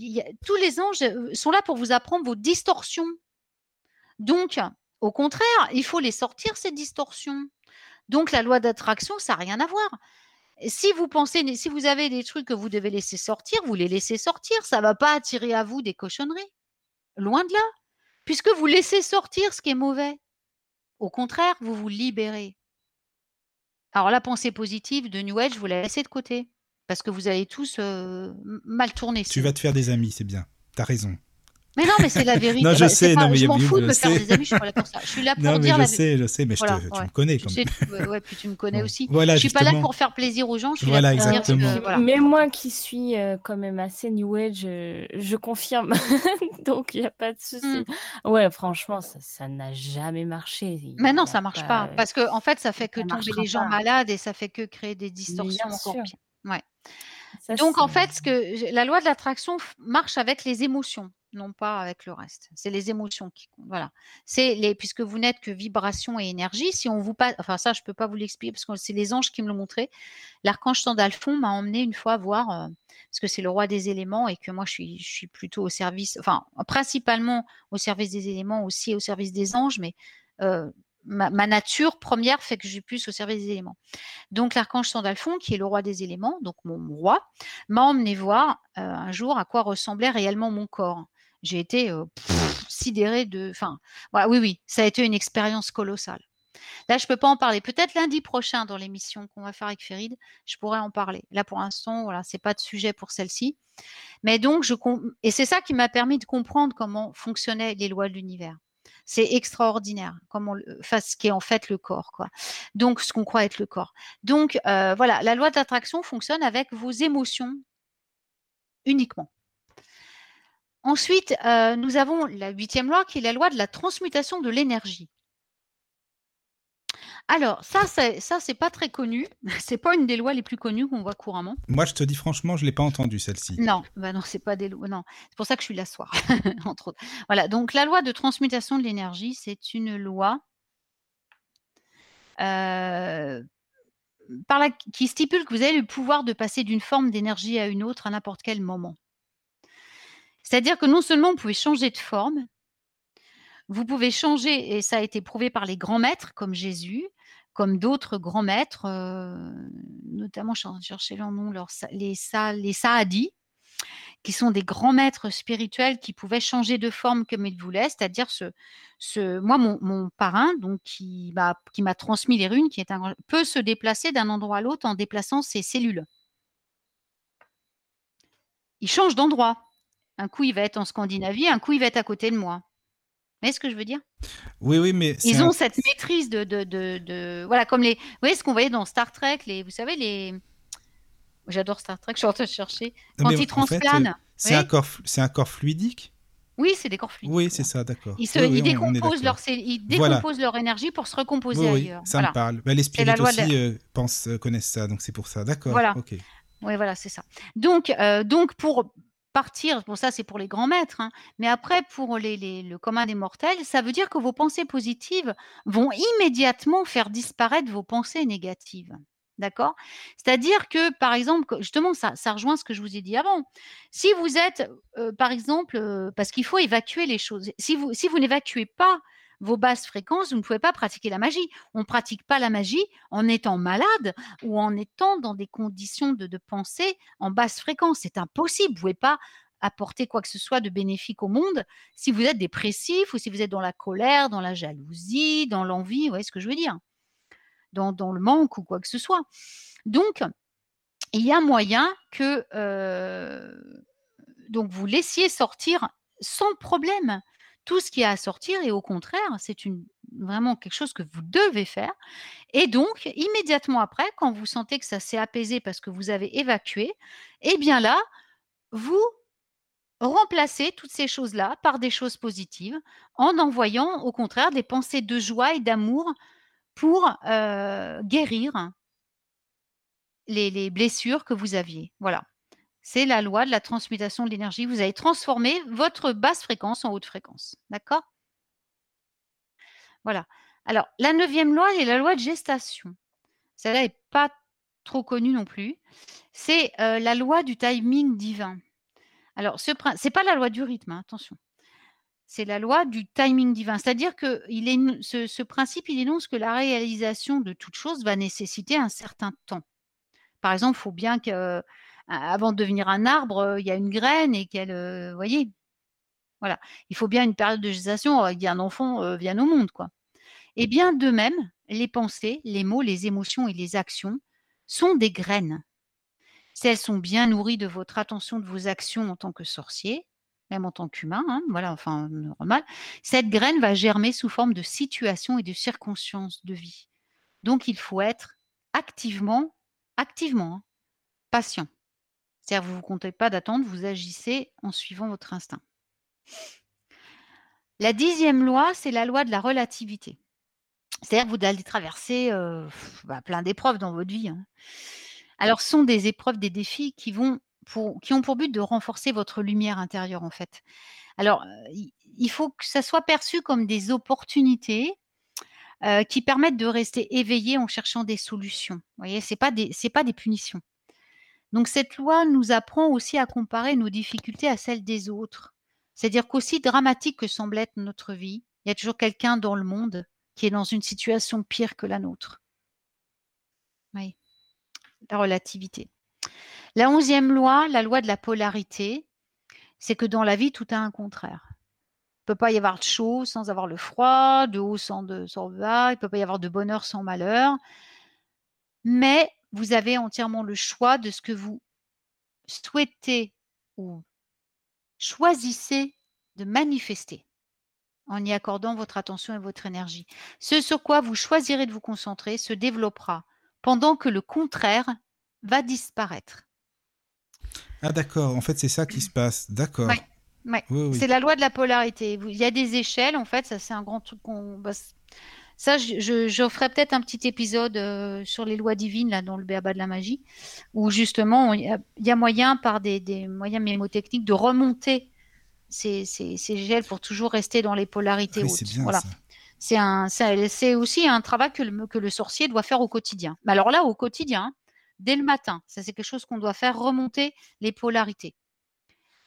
tous les anges euh, sont là pour vous apprendre vos distorsions. Donc, au contraire, il faut les sortir, ces distorsions. Donc la loi d'attraction, ça n'a rien à voir. si vous pensez, si vous avez des trucs que vous devez laisser sortir, vous les laissez sortir. Ça ne va pas attirer à vous des cochonneries. Loin de là. Puisque vous laissez sortir ce qui est mauvais. Au contraire, vous vous libérez. Alors la pensée positive de New Age, vous la laissez de côté. Parce que vous allez tous euh, mal tourner. Tu vas te faire des amis, c'est bien. T'as raison. Mais non, mais c'est la vérité. non, je sais, non, mais je m'en fous de me faire des amis, je suis pas là pour ça. Je suis là pour non, dire mais la je sais, je sais, mais je te, tu me connais quand même. Tu ouais, puis tu me connais aussi. Voilà, je suis justement. pas là pour faire plaisir aux gens, je suis Voilà, là pour exactement. dire que, voilà. Mais moi qui suis euh, quand même assez New Age, euh, je confirme. Donc il n'y a pas de souci. Mm. Ouais, franchement, ça n'a jamais marché. Il Mais non, ça marche pas. Parce que, en fait, ça fait que tomber les gens malades et ça fait que créer des distorsions Bien encore sûr. pires. Ouais. Ça, Donc, en fait, ce que la loi de l'attraction marche avec les émotions, non pas avec le reste. C'est les émotions qui comptent. Voilà. C'est les, puisque vous n'êtes que vibration et énergie. Si on vous passe, enfin ça, je peux pas vous l'expliquer parce que c'est les anges qui me l'ont montré. L'archange Sandalphon m'a emmené une fois voir, euh, parce que c'est le roi des éléments et que moi je suis, plutôt au service, enfin principalement au service des éléments, aussi au service des anges, mais euh, ma, nature première fait que je suis plus au service des éléments. Donc l'archange Sandalphon, qui est le roi des éléments, donc mon, mon roi, m'a emmené voir euh, un jour à quoi ressemblait réellement mon corps. J'ai été euh, pff, sidérée de. Enfin, voilà, oui, oui, ça a été une expérience colossale. Là, je peux pas en parler. Peut-être lundi prochain dans l'émission qu'on va faire avec Ferid, je pourrais en parler. Là, pour l'instant, voilà, c'est pas de sujet pour celle-ci. Mais donc, je et c'est ça qui m'a permis de comprendre comment fonctionnaient les lois de l'univers. C'est extraordinaire, enfin, ce qui est en fait le corps, quoi. Donc, ce qu'on croit être le corps. Donc, euh, voilà, la loi d'attraction fonctionne avec vos émotions uniquement. Ensuite, euh, nous avons la huitième loi qui est la loi de la transmutation de l'énergie. Alors, ça, c'est, ça, c'est pas très connu. C'est pas une des lois les plus connues qu'on voit couramment. Moi, je te dis franchement, je l'ai pas entendu celle-ci. Non, bah non, c'est pas des lois. Non, c'est pour ça que je suis là ce soir, entre autres. Voilà. Donc, la loi de transmutation de l'énergie, c'est une loi euh, par la, qui stipule que vous avez le pouvoir de passer d'une forme d'énergie à une autre à n'importe quel moment. C'est-à-dire que non seulement vous pouvez changer de forme, vous pouvez changer, et ça a été prouvé par les grands maîtres comme Jésus, comme d'autres grands maîtres, euh, notamment, je chercher leur nom, les, sa, les Saadis, qui sont des grands maîtres spirituels qui pouvaient changer de forme comme ils voulaient, c'est-à-dire ce, moi, mon, parrain, qui m'a transmis les runes, qui peut se déplacer d'un endroit à l'autre en déplaçant ses cellules. Il change d'endroit. Un coup, il va être en Scandinavie, un coup, il va être à côté de moi. Vous voyez ce que je veux dire? Oui, oui, mais Ils un- ont cette maîtrise de, de, de, de- Voilà, comme les. Vous voyez ce qu'on voyait dans Star Trek, les, vous savez, les. J'adore Star Trek, je suis en train de chercher. Quand mais ils en fait, transplanent. euh, c'est un corps, c'est un corps fluidique? Oui, c'est des corps fluidiques. Oui, c'est ça, d'accord. Ils, se, Oui, oui, ils on- on est décomposent, leur, ils Voilà. décomposent leur énergie pour se recomposer Oui, ailleurs. ça voilà. me parle. Bah, les spirites aussi euh, pensent, euh, connaissent ça, donc c'est pour ça. D'accord. Voilà. Ok. Oui, voilà, c'est ça. Donc, euh, donc pour partir, bon ça c'est pour les grands maîtres, hein, mais après pour les, le commun des mortels, ça veut dire que vos pensées positives vont immédiatement faire disparaître vos pensées négatives. D'accord? C'est-à-dire que, par exemple, justement, ça, rejoint ce que je vous ai dit avant. Si vous êtes, euh, par exemple, euh, parce qu'il faut évacuer les choses, si vous n'évacuez pas vos basses fréquences, vous ne pouvez pas pratiquer la magie. On ne pratique pas la magie en étant malade ou en étant dans des conditions de, de pensée en basse fréquence. C'est impossible. Vous ne pouvez pas apporter quoi que ce soit de bénéfique au monde si vous êtes dépressif ou si vous êtes dans la colère, dans la jalousie, dans l'envie, vous voyez ce que je veux dire dans, le manque ou quoi que ce soit. Donc, il y a moyen que euh, donc vous laissiez sortir sans problème tout ce qu'il y a à sortir et au contraire, c'est une, vraiment quelque chose que vous devez faire. Et donc, immédiatement après, quand vous sentez que ça s'est apaisé parce que vous avez évacué, eh bien là, vous remplacez toutes ces choses-là par des choses positives en envoyant au contraire des pensées de joie et d'amour pour guérir les blessures que vous aviez. Voilà. C'est la loi de la transmutation de l'énergie. Vous allez transformer votre basse fréquence en haute fréquence. D'accord? Voilà. Alors, la neuvième loi est la loi de gestation. Celle-là n'est pas trop connue non plus. C'est euh, la loi du timing divin. Alors, ce c'est pas la loi du rythme, hein, attention. C'est la loi du timing divin. C'est-à-dire que ce, ce principe, il énonce que la réalisation de toute chose va nécessiter un certain temps. Par exemple, il faut bien que, avant de devenir un arbre, il y a une graine et qu'elle, vous voyez, voilà. Il faut bien une période de gestation, il y a un enfant vient au monde, quoi. Et bien de même, les pensées, les mots, les émotions et les actions sont des graines. Si elles sont bien nourries de votre attention, de vos actions en tant que sorcier, même en tant qu'humain, hein, voilà, enfin normal, cette graine va germer sous forme de situations et de circonstances de vie. Donc il faut être activement, activement hein, patient. C'est-à-dire vous ne vous comptez pas d'attendre, vous agissez en suivant votre instinct. La dixième loi, c'est la loi de la relativité. C'est-à-dire que vous allez traverser bah, plein d'épreuves dans votre vie. Hein. Alors, ce sont des épreuves, des défis qui, vont pour, qui ont pour but de renforcer votre lumière intérieure, en fait. Alors, il faut que ça soit perçu comme des opportunités qui permettent de rester éveillé en cherchant des solutions. Vous voyez, ce n'est pas, pas des punitions. Donc, cette loi nous apprend aussi à comparer nos difficultés à celles des autres. C'est-à-dire qu'aussi dramatique que semble être notre vie, il y a toujours quelqu'un dans le monde qui est dans une situation pire que la nôtre. Oui, la relativité. La onzième loi, la loi de la polarité, c'est que dans la vie, tout a un contraire. Il ne peut pas y avoir de chaud sans avoir le froid, de haut sans, de, bas, il ne peut pas y avoir de bonheur sans malheur. Mais vous avez entièrement le choix de ce que vous souhaitez ou choisissez de manifester en y accordant votre attention et votre énergie. Ce sur quoi vous choisirez de vous concentrer se développera, pendant que le contraire va disparaître. Ah d'accord, en fait c'est ça qui se passe, d'accord. C'est la loi de la polarité. Il y a des échelles, en fait, ça c'est un grand truc qu'on... Bah, ça, je, je, ferai peut-être un petit épisode euh, sur les lois divines, là, dans le béaba de la magie, où justement, il y, a moyen, par des, des moyens mémotechniques, de remonter ces, gels pour toujours rester dans les polarités hautes. Voilà. C'est un, c'est aussi un travail que le, que le sorcier doit faire au quotidien. Mais alors là, au quotidien, dès le matin, ça c'est quelque chose qu'on doit faire remonter les polarités.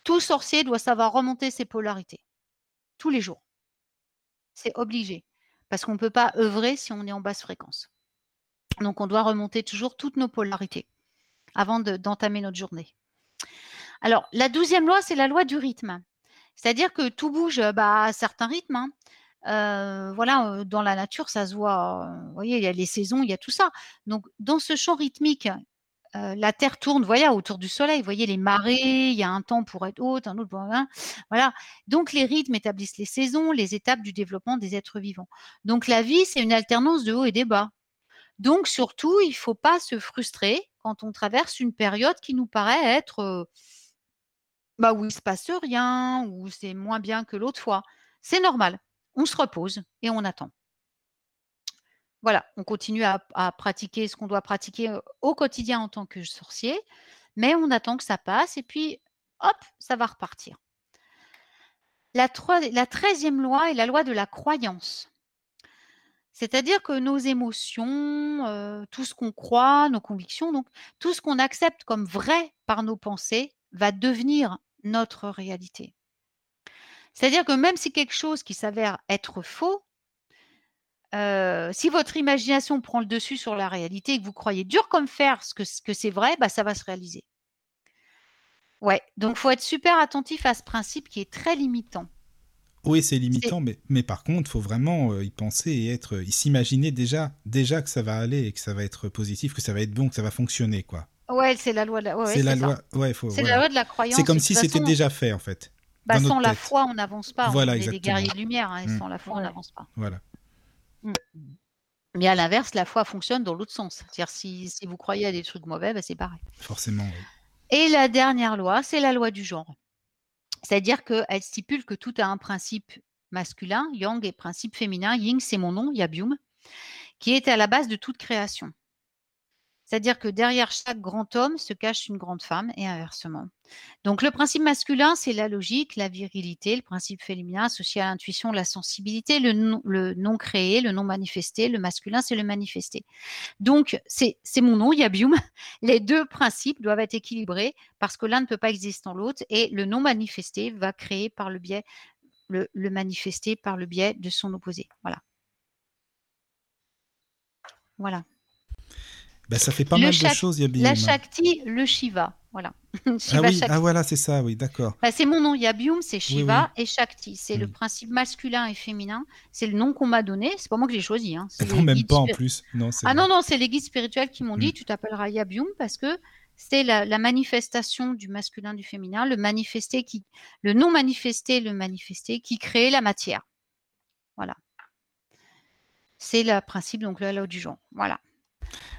Tout sorcier doit savoir remonter ses polarités tous les jours. C'est obligé parce qu'on ne peut pas œuvrer si on est en basse fréquence. Donc on doit remonter toujours toutes nos polarités avant d'entamer notre journée. Alors la douzième loi, c'est la loi du rythme. C'est-à-dire que tout bouge bah, à certains rythmes. Hein. Euh, voilà, dans la nature, ça se voit. vous voyez, il y a les saisons, il y a tout ça. Donc, dans ce champ rythmique, la Terre tourne, voyez, autour du Soleil. Vous voyez les marées, il y a un temps pour être haute, un autre pour voilà. Donc, les rythmes établissent les saisons, les étapes du développement des êtres vivants. Donc, la vie, c'est une alternance de haut et des bas. Donc, surtout, il ne faut pas se frustrer quand on traverse une période qui nous paraît être bah, où il se passe rien, où c'est moins bien que l'autre fois. C'est normal. On se repose et on attend. Voilà, on continue à, pratiquer ce qu'on doit pratiquer au quotidien en tant que sorcier, mais on attend que ça passe et puis, hop, ça va repartir. La, treizième loi est la loi de la croyance. C'est-à-dire que nos émotions, tout ce qu'on croit, nos convictions, donc tout ce qu'on accepte comme vrai par nos pensées va devenir notre réalité. C'est-à-dire que même si quelque chose qui s'avère être faux, euh, si votre imagination prend le dessus sur la réalité et que vous croyez dur comme fer ce que, que c'est vrai, bah, ça va se réaliser. Ouais, donc il faut être super attentif à ce principe qui est très limitant. Oui, c'est limitant, mais, mais par contre, il faut vraiment euh, y penser et être, s'imaginer déjà, déjà que ça va aller et que ça va être positif, que ça va être bon, que ça va fonctionner, quoi. Ouais, c'est la loi de la. c'est la loi. Ouais, faut. C'est la loi de la croyance. C'est comme si c'était déjà fait en fait. Bah, sans la foi, on n'avance pas. Voilà, on est des guerriers de lumière, hein, et sans la foi, on n'avance pas. Voilà. Mm. Mais à l'inverse, la foi fonctionne dans l'autre sens. C'est-à-dire, si, si, vous croyez à des trucs mauvais, bah, c'est pareil. Forcément. Oui. Et la dernière loi, c'est la loi du genre. C'est-à-dire qu'elle stipule que tout a un principe masculin, yang, et principe féminin, Ying, c'est mon nom, Yabium, qui est à la base de toute création. C'est-à-dire que derrière chaque grand homme se cache une grande femme et inversement. Donc le principe masculin, c'est la logique, la virilité, le principe féminin associé à l'intuition, la sensibilité, le non, créé, le non manifesté, le masculin, c'est le manifesté. Donc c'est mon nom, Yabium. Les deux principes doivent être équilibrés parce que l'un ne peut pas exister dans l'autre et le non manifesté va créer par le biais, le, le par le biais de son opposé. Voilà. Voilà. Bah, ça fait pas Le mal de choses, Yabium. La Shakti, le Shiva. Voilà. Ah oui, ah voilà, c'est ça, oui, d'accord. Bah, c'est mon nom, Yabium, c'est Shiva et Shakti. C'est le Mm. principe masculin et féminin. C'est le nom qu'on m'a donné. C'est pas moi que j'ai choisi. Hein. C'est Non, même pas en plus. Non, Ah non, non, c'est les guides spirituels qui m'ont dit Mm. tu t'appelleras Yabium parce que c'est la, la manifestation du masculin, du féminin, le manifesté qui, le non manifesté, le manifesté qui crée la matière. Voilà. C'est le principe, donc la loi du genre. Voilà.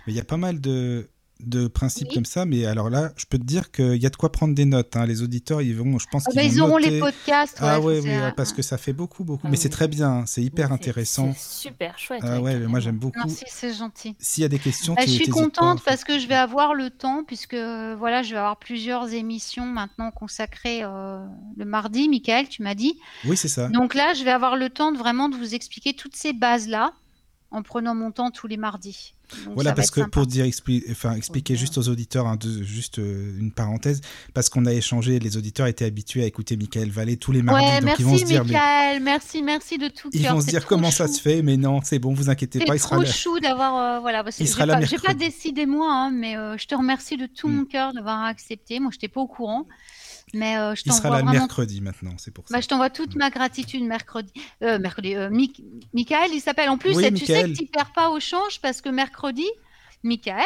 Mais il y a pas mal de, de principes Oui. comme ça, mais alors là, je peux te dire qu'il y a de quoi prendre des notes. hein. Les auditeurs, ils vont, je pense Ah qu'ils bah, vont ils auront noter. les podcasts. Ah ouais, oui, ouais, hein. parce que ça fait beaucoup, beaucoup. Ah mais c'est oui. très bien, c'est hyper intéressant. C'est super chouette. Ah ouais, moi j'aime beaucoup. Merci, c'est gentil. S'il y a des questions, Bah, tu je suis pas, contente parce que je vais avoir le temps, puisque voilà, je vais avoir plusieurs émissions maintenant consacrées euh, le mardi. Michael, tu m'as dit. Oui, c'est ça. Donc là, je vais avoir le temps de vraiment de vous expliquer toutes ces bases-là en prenant mon temps tous les mardis. Donc, Voilà, parce que sympa. pour dire, expli- enfin, expliquer juste aux auditeurs, hein, de- juste euh, une parenthèse, parce qu'on a échangé, les auditeurs étaient habitués à écouter Michael Vallée tous les mardis, Ouais, donc merci ils vont se dire, mais- Michael, merci, merci de tout ils cœur. vont se c'est dire trop comment ça se fait, mais non, c'est bon, vous inquiétez pas, C'est il sera trop là. chou d'avoir, euh, voilà, parce que j'ai pas, pas décidé moi, hein, mais euh, je te remercie de tout Mm. mon cœur d'avoir accepté. Moi, je n'étais pas au courant, mais euh, je Il sera là vraiment mercredi maintenant, c'est pour ça. Bah, je t'envoie toute ma gratitude mercredi. Euh, mercredi. euh, Michael, il s'appelle. En plus, Oui, et tu sais que tu perds pas au change parce que mercredi, Michael,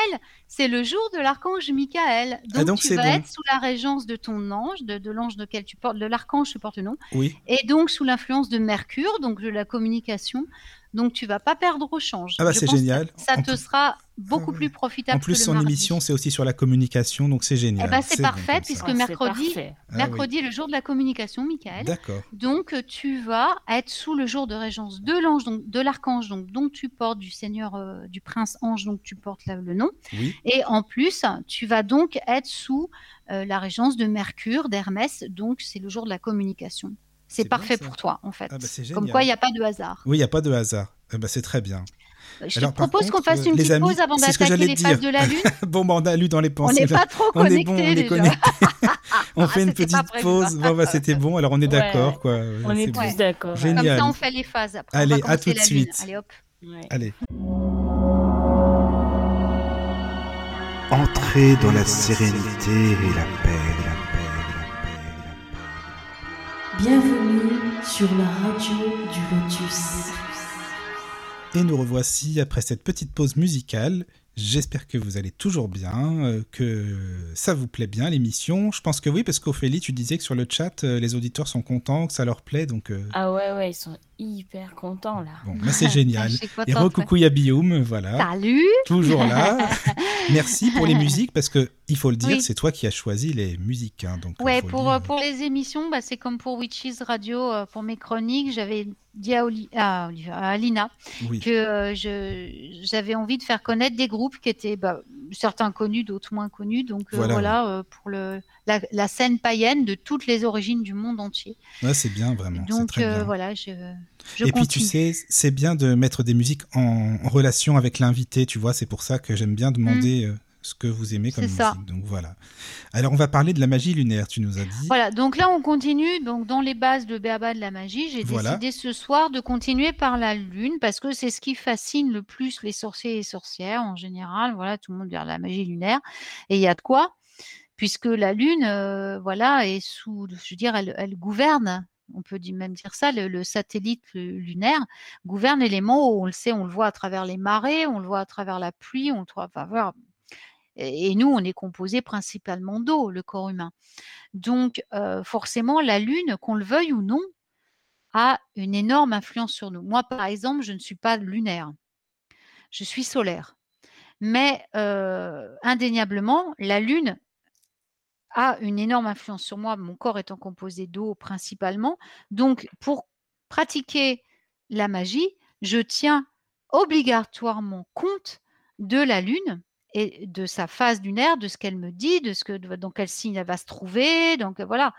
c'est le jour de l'archange Michael. Donc, Ah, donc tu vas bon. être sous la régence de ton ange, de, de l'ange lequel tu portes, de l'archange, tu portes le nom, Oui, et donc sous l'influence de Mercure, donc de la communication. Donc, tu vas pas perdre au change. Ah bah, c'est génial. Ça En te plus- sera beaucoup Ah ouais. plus profitable. en plus, que le son mardi. émission, c'est aussi sur la communication, donc c'est génial. Eh ben, c'est parfait, puisque Ah, mercredi, parfait. Ah oui. mercredi est le jour de la communication, Michael. D'accord. Donc, tu vas être sous le jour de régence de l'ange, donc de l'archange, donc dont tu portes du Seigneur, euh, du prince ange, donc tu portes là, le nom. Oui, Et en plus, tu vas donc être sous euh, la régence de Mercure, d'Hermès, donc c'est le jour de la communication. C'est bien, parfait pour toi, en fait. Ah bah, c'est Comme quoi, il n'y a pas de hasard. oui, il n'y a pas de hasard. Eh ben, c'est très bien. Je Alors, te par propose qu'on fasse euh, une petite amis, pause avant d'attaquer les dire. phases de la Lune. bon, bah, on a lu dans les On pensées. n'est là. pas trop on est connectés bon, on est déjà. connecté. on Ah, fait une c'était petite pause. Bon, bah, c'était bon. Alors, on est Ouais. d'accord, quoi. Ouais, On est c'est tous bon. d'accord. Génial. Comme ça, on fait les phases après. On Allez, à tout de suite. Allez, hop. Ouais. Allez. Entrez dans la sérénité et la paix, Bienvenue sur la radio du Lotus. Et nous revoici après cette petite pause musicale. J'espère que vous allez toujours bien, euh, que ça vous plaît bien l'émission. Je pense que oui, parce qu'Ophélie, tu disais que sur le chat, euh, les auditeurs sont contents, que ça leur plaît, donc euh, Ah ouais, ouais, ils sont hyper contents là. bon, bah, c'est génial. Et recoucou Yabioum, voilà, Salut toujours là. Merci pour les musiques, parce que il faut le dire, Oui. c'est toi qui as choisi les musiques. hein, donc, Ouais, pour, dire. pour les émissions, bah, c'est comme pour Witches Radio, pour mes chroniques, j'avais dit à, Oli- à Alina Oui. que euh, j'avais envie de faire connaître des groupes qui étaient bah, certains connus, d'autres moins connus. Donc euh, Voilà, voilà, euh, pour le, la, la scène païenne de toutes les origines du monde entier. Ouais, c'est bien, vraiment. Donc très bien. voilà, je, je Et puis tu sais, c'est bien de mettre des musiques en, en relation avec l'invité, tu vois, c'est pour ça que j'aime bien demander euh, ce que vous aimez comme Mm. Musique. ça. Donc voilà. Alors on va parler de la magie lunaire, tu nous as dit. Voilà, donc là on continue. Donc dans les bases de Béaba de la magie, j'ai Voilà. décidé ce soir de continuer par la lune parce que c'est ce qui fascine le plus les sorciers et sorcières en général. Voilà, tout le monde vers la magie lunaire. Et il y a de quoi, puisque la lune, euh, voilà, est sous, je veux dire, elle, elle gouverne. On peut même dire ça, le, le satellite lu- lunaire gouverne l'élément. On le sait, on le voit à travers les marées, on le voit à travers la pluie, on le voit, enfin. Et nous, on est composé principalement d'eau, le corps humain. Donc, euh, forcément, la Lune, qu'on le veuille ou non, a une énorme influence sur nous. Moi, par exemple, je ne suis pas lunaire, je suis solaire. Mais euh, indéniablement, la Lune a une énorme influence sur moi, mon corps étant composé d'eau principalement. Donc, pour pratiquer la magie, je tiens obligatoirement compte de la Lune et de sa phase lunaire, de ce qu'elle me dit, de ce que, dans quel signe elle va se trouver. Donc euh, voilà,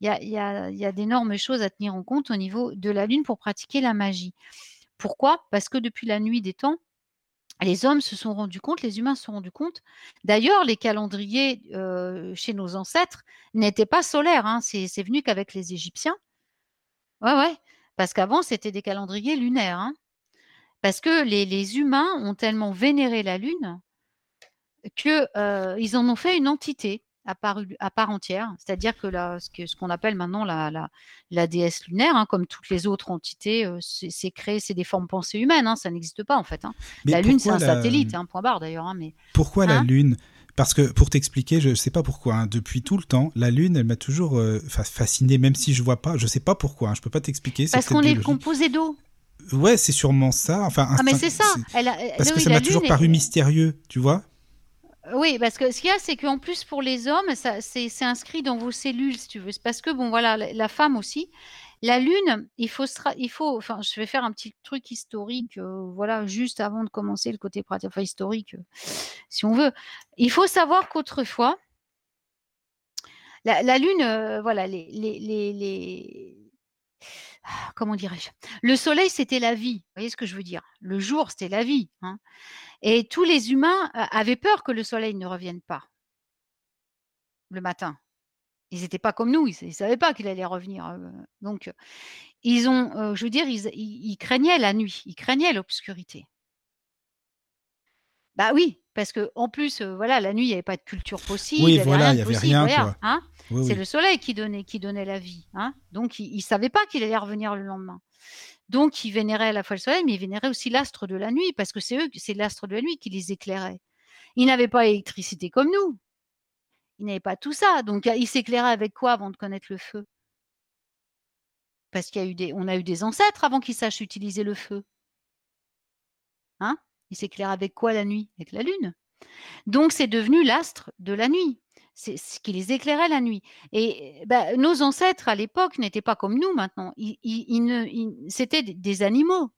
il y a, y a- y a d'énormes choses à tenir en compte au niveau de la Lune pour pratiquer la magie. Pourquoi? Parce que depuis la nuit des temps, les hommes se sont rendus compte, les humains se sont rendus compte. D'ailleurs, les calendriers euh, chez nos ancêtres n'étaient pas solaires. hein. C'est c'est venu qu'avec les Égyptiens. Ouais, ouais. Parce qu'avant, c'était des calendriers lunaires. hein. Parce que les, les humains ont tellement vénéré la Lune que euh, en ont fait une entité à part, à part entière, c'est-à-dire que la, ce que- ce qu'on appelle maintenant la, la, la déesse lunaire, hein, comme toutes les autres entités, euh, c'est c'est créé, c'est des formes pensées humaines, hein, ça n'existe pas en fait. hein. La Lune, c'est un satellite, un point barre d'ailleurs, hein, mais Pourquoi la Hein? Lune? Parce que pour t'expliquer, je sais pas pourquoi. hein, depuis tout le temps, la Lune, elle m'a toujours euh, fa- fasciné, même si je vois pas. Je sais pas pourquoi. hein, je peux pas t'expliquer. parce qu'on est composé d'eau. Ouais, c'est sûrement ça. Enfin, Ah mais c'est ça. Elle a- Parce que ça m'a toujours Lune paru est- mystérieux, tu vois? Oui, parce que ce qu'il y a, c'est qu'en plus pour les hommes, ça, c'est, inscrit dans vos cellules, si tu veux. C'est parce que bon, voilà, la, femme aussi, la lune, il faut, il faut, enfin, je vais faire un petit truc historique, euh, voilà, juste avant de commencer le côté pratique, enfin historique, euh, si on veut. Il faut savoir qu'autrefois, la, la lune, euh, voilà, les, les, les, les- comment dirais-je? Le soleil, c'était la vie. Vous voyez ce que je veux dire? Le jour, c'était la vie. hein. Et tous les humains euh, avaient peur que le soleil ne revienne pas le matin. Ils n'étaient pas comme nous, ils ne savaient pas qu'il allait revenir. euh, Donc, euh, ils ont, je veux dire, ils craignaient la nuit, ils craignaient l'obscurité. Bah oui, parce que en plus, euh, voilà, la nuit, il n'y avait pas de culture possible, Oui, il voilà, il de y avait possible, rien, hein. Oui, C'est oui. le soleil qui donnait, qui donnait la vie. Hein Donc, ils ne savaient pas qu'il allait revenir le lendemain. Donc, ils vénéraient à la fois le soleil, mais ils vénéraient aussi l'astre de la nuit, parce que c'est eux, c'est l'astre de la nuit qui les éclairait. Ils n'avaient pas l'électricité comme nous. Ils n'avaient pas tout ça. Donc, ils s'éclairaient avec quoi avant de connaître le feu? Parce qu'il y a eu des, on a eu des ancêtres avant qu'ils sachent utiliser le feu. Hein? Ils s'éclairaient avec quoi la nuit? Avec la lune. Donc, c'est devenu l'astre de la nuit. C'est ce qui les éclairait la nuit. Et bah, nos ancêtres à l'époque n'étaient pas comme nous maintenant. C'était des- des animaux.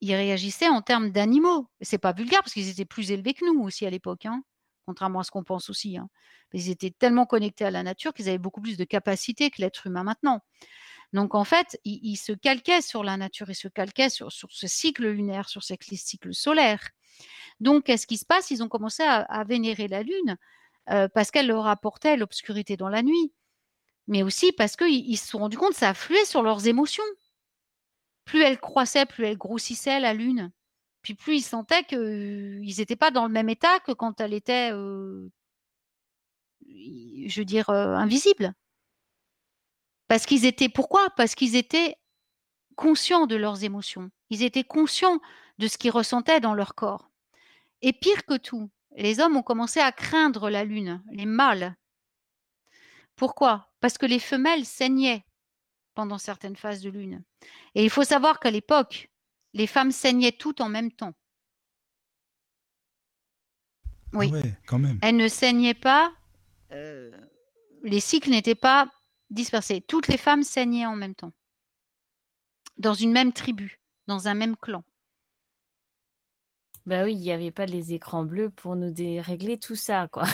Ils réagissaient en termes d'animaux. C'est pas vulgaire parce qu'ils étaient plus élevés que nous aussi à l'époque, hein, contrairement à ce qu'on pense aussi. hein. Ils étaient tellement connectés à la nature qu'ils avaient beaucoup plus de capacités que l'être humain maintenant. Donc en fait, ils, se calquaient sur la nature, ils se calquaient sur, ce cycle lunaire, sur ces cycles solaires. Donc, qu'est-ce qui se passe? Ils ont commencé à, vénérer la Lune euh, parce qu'elle leur apportait l'obscurité dans la nuit, mais aussi parce qu'ils ils se sont rendus compte que ça affluait sur leurs émotions. Plus elle croissait, plus elle grossissait, la Lune. Puis plus ils sentaient qu'ils n'étaient pas dans le même état que quand elle était, euh, je veux dire, euh, invisible. Parce qu'ils étaient, pourquoi? Parce qu'ils étaient conscients de leurs émotions. Ils étaient conscients de ce qu'ils ressentaient dans leur corps. Et pire que tout, les hommes ont commencé à craindre la lune, les mâles. Pourquoi? Parce que les femelles saignaient pendant certaines phases de lune. Et il faut savoir qu'à l'époque, les femmes saignaient toutes en même temps. Oui. Ah ouais, quand même. Elles ne saignaient pas, euh, les cycles n'étaient pas dispersés. Toutes les femmes saignaient en même temps, dans une même tribu, dans un même clan. Bah oui, il n'y avait pas les écrans bleus pour nous dérégler tout ça, quoi.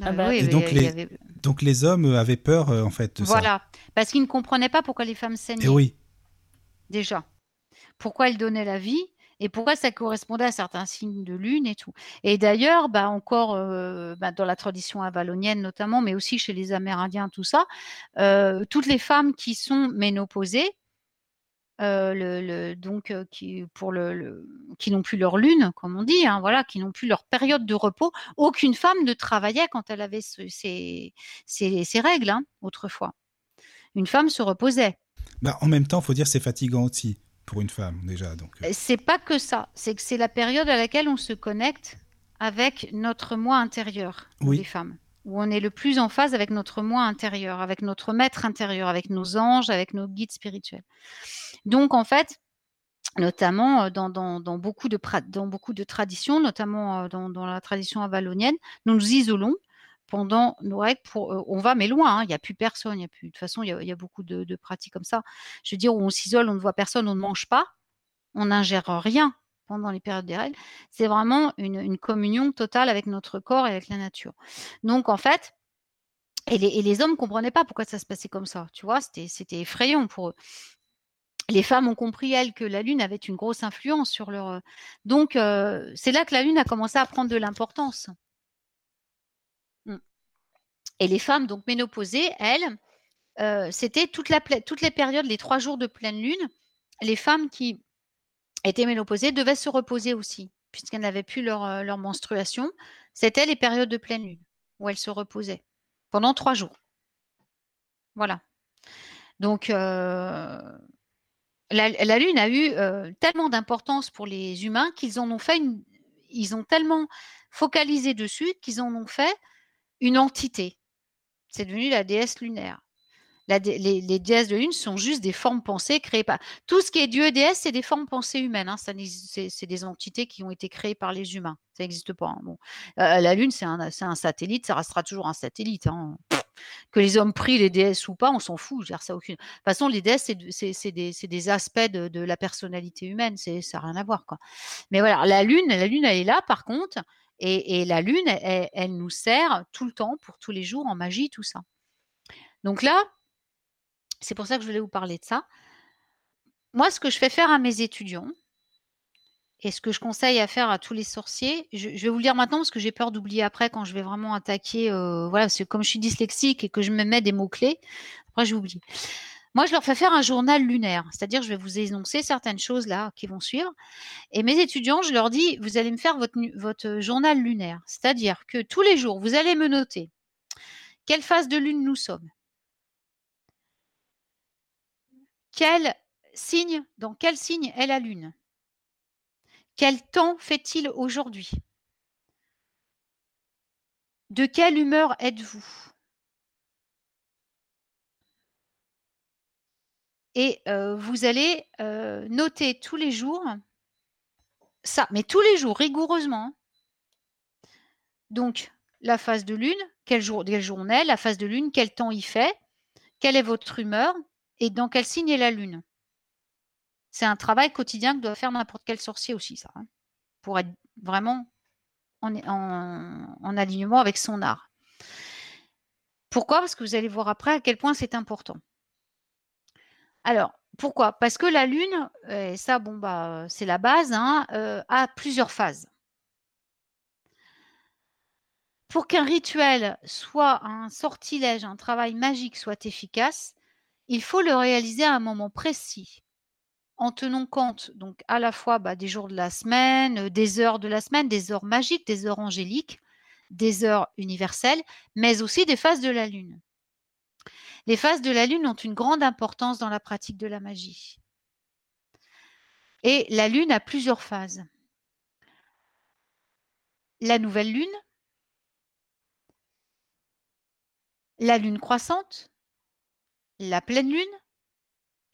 Ah bah, oui, Et il y donc les- avait- Donc les hommes avaient peur, euh, en fait, de ça. Voilà, parce qu'ils ne comprenaient pas pourquoi les femmes saignaient. Et oui. déjà. Pourquoi elles donnaient la vie et pourquoi ça correspondait à certains signes de lune et tout. Et d'ailleurs, bah, encore euh, bah, dans la tradition avalonienne notamment, mais aussi chez les Amérindiens, tout ça, euh, toutes les femmes qui sont ménopausées, euh, donc qui pour le, qui n'ont plus leur lune, comme on dit, hein, voilà, qui n'ont plus leur période de repos. Aucune femme ne travaillait quand elle avait ce- ces, ces- ces règles hein, autrefois. Une femme se reposait. Bah, en même temps, faut dire c'est fatigant aussi pour une femme déjà. Donc euh, C'est pas que ça, c'est que c'est la période à laquelle on se connecte avec notre moi intérieur, Oui. les femmes, où on est le plus en phase avec notre moi intérieur, avec notre maître intérieur, avec nos anges, avec nos guides spirituels. Donc en fait, notamment euh, dans, dans- dans beaucoup, de dans beaucoup de traditions, notamment euh, dans, dans la tradition avalonienne, nous nous isolons pendant nos règles on va mais loin hein, il n'y a plus personne de toute façon il y a, beaucoup de, pratiques comme ça. Je veux dire où on s'isole on ne voit personne on ne mange pas on n'ingère rien pendant les périodes des règles. C'est vraiment une, communion totale avec notre corps et avec la nature. Donc en fait et les, hommes ne comprenaient pas pourquoi ça se passait comme ça tu vois c'était effrayant pour eux. Les femmes ont compris, elles, que la Lune avait une grosse influence sur leur... Donc, c'est là que la Lune a commencé à prendre de l'importance. Et les femmes, donc ménopausées, elles, euh, c'était toutes les périodes, les trois jours de pleine Lune, les femmes qui étaient ménopausées devaient se reposer aussi. puisqu'elles n'avaient plus leur, euh, menstruation, c'était les périodes de pleine lune, où elles se reposaient pendant trois jours. Voilà. Donc, euh, la, Lune a eu tellement d'importance pour les humains qu'ils en ont fait une, ils ont tellement focalisé dessus qu'ils en ont fait une entité. C'est devenu la déesse lunaire. Les, déesses de lune sont juste des formes pensées créées par. Tout ce qui est dieu déesse, c'est des formes pensées humaines. hein. C'est des entités qui ont été créées par les humains. Ça n'existe pas. hein. Euh, la lune, c'est un, satellite, ça restera toujours un satellite. hein. Que les hommes prient les déesses ou pas, on s'en fout. aucune... De toute façon, les déesses, c'est de- c'est c'est des, aspects de, la personnalité humaine. Ça n'a rien à voir. Mais voilà, la lune, la lune, elle est là, par contre. Et, la lune, elle, nous sert tout le temps, pour tous les jours, en magie, tout ça. Donc là, c'est pour ça que je voulais vous parler de ça. Moi, ce que je fais faire à mes étudiants, et ce que je conseille à faire à tous les sorciers, je, je vais vous le dire maintenant parce que j'ai peur d'oublier après quand je vais vraiment attaquer. euh, voilà, parce que comme je suis dyslexique et que je me mets des mots-clés, après j'oublie. Moi, je leur fais faire un journal lunaire, c'est-à-dire je vais vous énoncer certaines choses là qui vont suivre. Et mes étudiants, je leur dis, vous allez me faire votre, votre journal lunaire, c'est-à-dire que tous les jours, vous allez me noter quelle phase de lune nous sommes, quel signe, dans quel signe est la lune, quel temps fait-il aujourd'hui, de quelle humeur êtes-vous? Et vous allez noter tous les jours ça, mais tous les jours, rigoureusement. hein. Donc, la phase de lune, quel jour, quelle journée, la phase de lune, quel temps il fait, quelle est votre humeur et dans quel signe est la lune. C'est un travail quotidien que doit faire n'importe quel sorcier aussi, ça, hein, pour être vraiment en, en- en alignement avec son art. Pourquoi? Parce que vous allez voir après à quel point c'est important. Alors, pourquoi? Parce que la Lune, et ça, bon, bah, c'est la base, hein, euh, a plusieurs phases. Pour qu'un rituel soit un sortilège, un travail magique soit efficace, il faut le réaliser à un moment précis, en tenant compte donc à la fois bah, des jours de la semaine, euh, des heures de la semaine, des heures magiques, des heures angéliques, des heures universelles, mais aussi des phases de la Lune. Les phases de la Lune ont une grande importance dans la pratique de la magie. Et la Lune a plusieurs phases. La nouvelle Lune, la Lune croissante, la pleine Lune,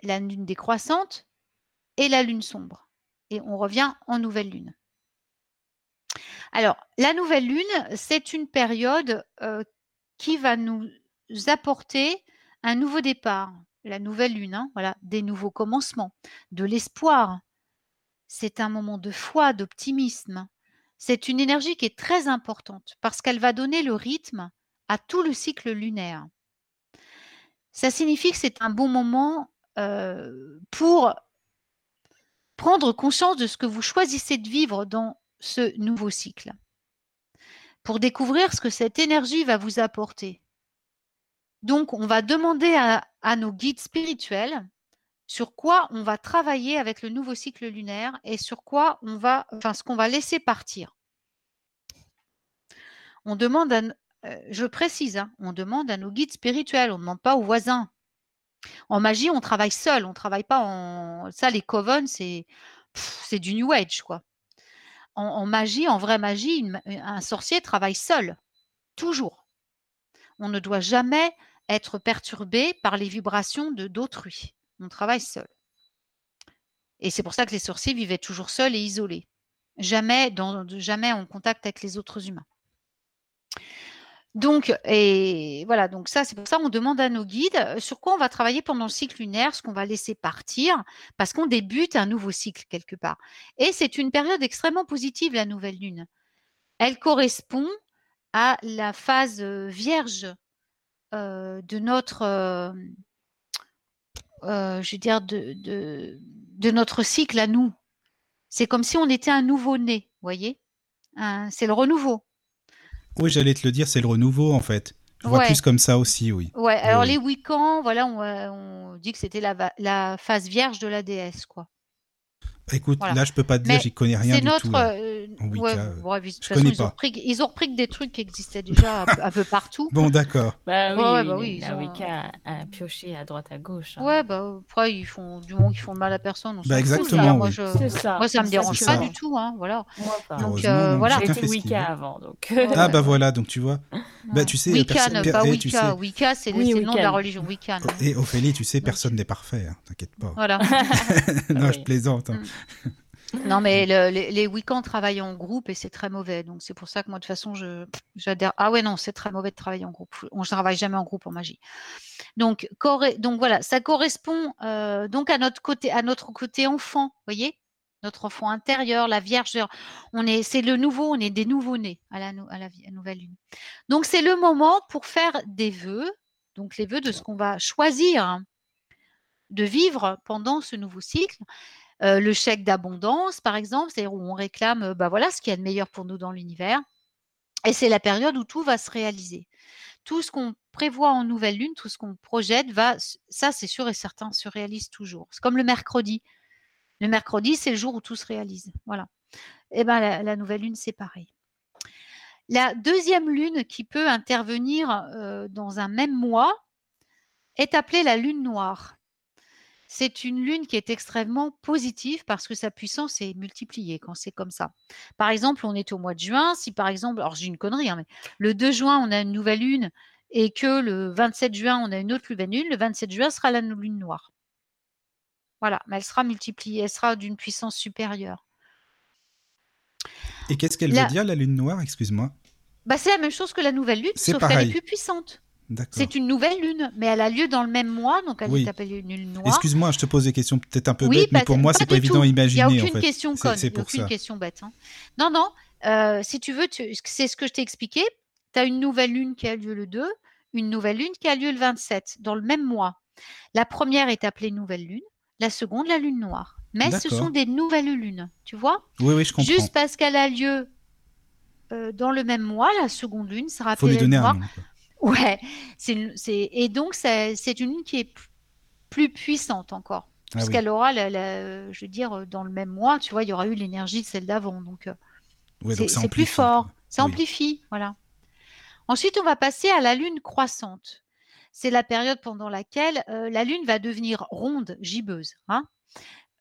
la Lune décroissante et la Lune sombre. Et on revient en nouvelle Lune. Alors, la nouvelle Lune, c'est une période euh, qui va nous apporter un nouveau départ, la nouvelle lune, hein, voilà, des nouveaux commencements, de l'espoir. C'est un moment de foi, d'optimisme. C'est une énergie qui est très importante parce qu'elle va donner le rythme à tout le cycle lunaire. Ça signifie que c'est un bon moment euh, pour prendre conscience de ce que vous choisissez de vivre dans ce nouveau cycle, pour découvrir ce que cette énergie va vous apporter. Donc, on va demander à, nos guides spirituels sur quoi on va travailler avec le nouveau cycle lunaire et sur quoi on va, enfin, ce qu'on va laisser partir. On demande, à, euh, je précise, hein, on demande à nos guides spirituels, on ne demande pas aux voisins. En magie, on travaille seul, on ne travaille pas en. Ça, les coven, c'est du New Age, quoi. En, magie, en vraie magie, un sorcier travaille seul, toujours. On ne doit jamais être perturbé par les vibrations de d'autrui. On travaille seul. Et c'est pour ça que les sorciers vivaient toujours seuls et isolés, jamais, jamais en contact avec les autres humains. Donc, et voilà, donc ça, c'est pour ça qu'on demande à nos guides sur quoi on va travailler pendant le cycle lunaire, ce qu'on va laisser partir, parce qu'on débute un nouveau cycle quelque part. Et c'est une période extrêmement positive, la nouvelle lune. Elle correspond à la phase vierge euh, de notre, euh, euh, je veux dire, de, de, de, notre cycle à nous. C'est comme si on était un nouveau-né, vous voyez C'est le renouveau. Oui, j'allais te le dire, c'est le renouveau en fait. Je vois Ouais. plus comme ça aussi, oui. Ouais, alors Oui. les Wiccans, voilà, on, on dit que c'était la, la phase vierge de la déesse, quoi. Écoute, Voilà. là, je peux pas te dire, j'y connais rien C'est du notre. tout. euh, Wicca, ouais, ouais, de toute je façon, connais ils ont, repris, ils ont repris que des trucs qui existaient déjà un, peu- partout. Bon, d'accord. Bah oui, Ouais, oui, bah oui, la Wicca a, a pioché à droite à gauche. hein. Ouais, bah après, ils font du moment qu'ils font de mal à personne. Bah, fout, exactement. Moi, oui. je- ça. moi, ça me dérange pas du tout. Hein, voilà. Moi pas. Donc, Heureusement, euh, donc, voilà. Qu'il Wicca veut. avant, donc. Ouais. Ah bah voilà, donc tu vois. Bah tu sais, Wiccan, pas Wicca. tu sais- Wicca, c'est Oui, le nom de la religion Wiccan. Et Ophélie, tu sais, personne n'est parfait, hein, t'inquiète pas. Voilà. non, Oui. je plaisante. Non, mais le- les, Wiccans travaillent en groupe et c'est très mauvais. Donc, c'est pour ça que moi, de toute façon, j'adhère. Ah ouais, non, c'est très mauvais de travailler en groupe. On ne travaille jamais en groupe en magie. Donc, donc voilà, ça correspond euh, donc à notre côté, à notre côté enfant, voyez? Notre enfant intérieur, la Vierge. On est, c'est le nouveau, on est des nouveaux-nés à la, à la nouvelle lune. Donc, c'est le moment pour faire des vœux, donc les vœux de ce qu'on va choisir hein, de vivre pendant ce nouveau cycle. Le chèque d'abondance, par exemple, c'est-à-dire où on réclame bah voilà, ce qu'il y a de meilleur pour nous dans l'univers. Et c'est la période où tout va se réaliser. Tout ce qu'on prévoit en nouvelle lune, tout ce qu'on projette, va, ça c'est sûr et certain, se réalise toujours. C'est comme le mercredi. Le mercredi, c'est le jour où tout se réalise. Voilà. Et ben la, nouvelle lune, c'est pareil. La deuxième lune qui peut intervenir dans un même mois est appelée la lune noire. C'est une lune qui est extrêmement positive parce que sa puissance est multipliée quand c'est comme ça. Par exemple, on est au mois de juin. Si par exemple, alors j'ai une connerie, hein, mais le 2 juin, on a une nouvelle lune et que le 27 juin, on a une autre nouvelle lune, le 27 juin sera la lune noire. Voilà, mais elle sera multipliée, elle sera d'une puissance supérieure. Et qu'est-ce qu'elle La- veut dire, la lune noire? Excuse-moi. Bah, c'est la même chose que la nouvelle lune, sauf qu'elle est plus puissante. C'est une nouvelle lune, mais elle a lieu dans le même mois, donc elle Oui. est appelée une lune noire. Excuse-moi, je te pose des questions peut-être un peu Oui, bêtes, mais pour moi, c'est pas évident à Il n'y a imaginer, en aucune fait. question conne, C'est aucune ça. question bête. hein. Non, non, euh, si tu veux, tu- c'est ce que je t'ai expliqué. Tu as une nouvelle lune qui a lieu le 2, une nouvelle lune qui a lieu le 27, dans le même mois. La première est appelée nouvelle lune, la seconde, la lune noire. Mais ce sont des nouvelles lunes, tu vois? Oui, oui, je comprends. Juste parce qu'elle a lieu euh, dans le même mois, la seconde lune sera Faut appelée lui donner lune un noire. nom. Ouais, c'est et donc c'est une lune qui est plus puissante encore, Ah parce oui. qu'elle aura, la, la- je veux dire, euh, dans le même mois, tu vois, il y aura eu l'énergie de celle d'avant, donc euh, Ouais, c'est plus fort, ça Oui. amplifie, voilà. Ensuite, on va passer à la lune croissante. C'est la période pendant laquelle euh, la lune va devenir ronde, gibbeuse. Hein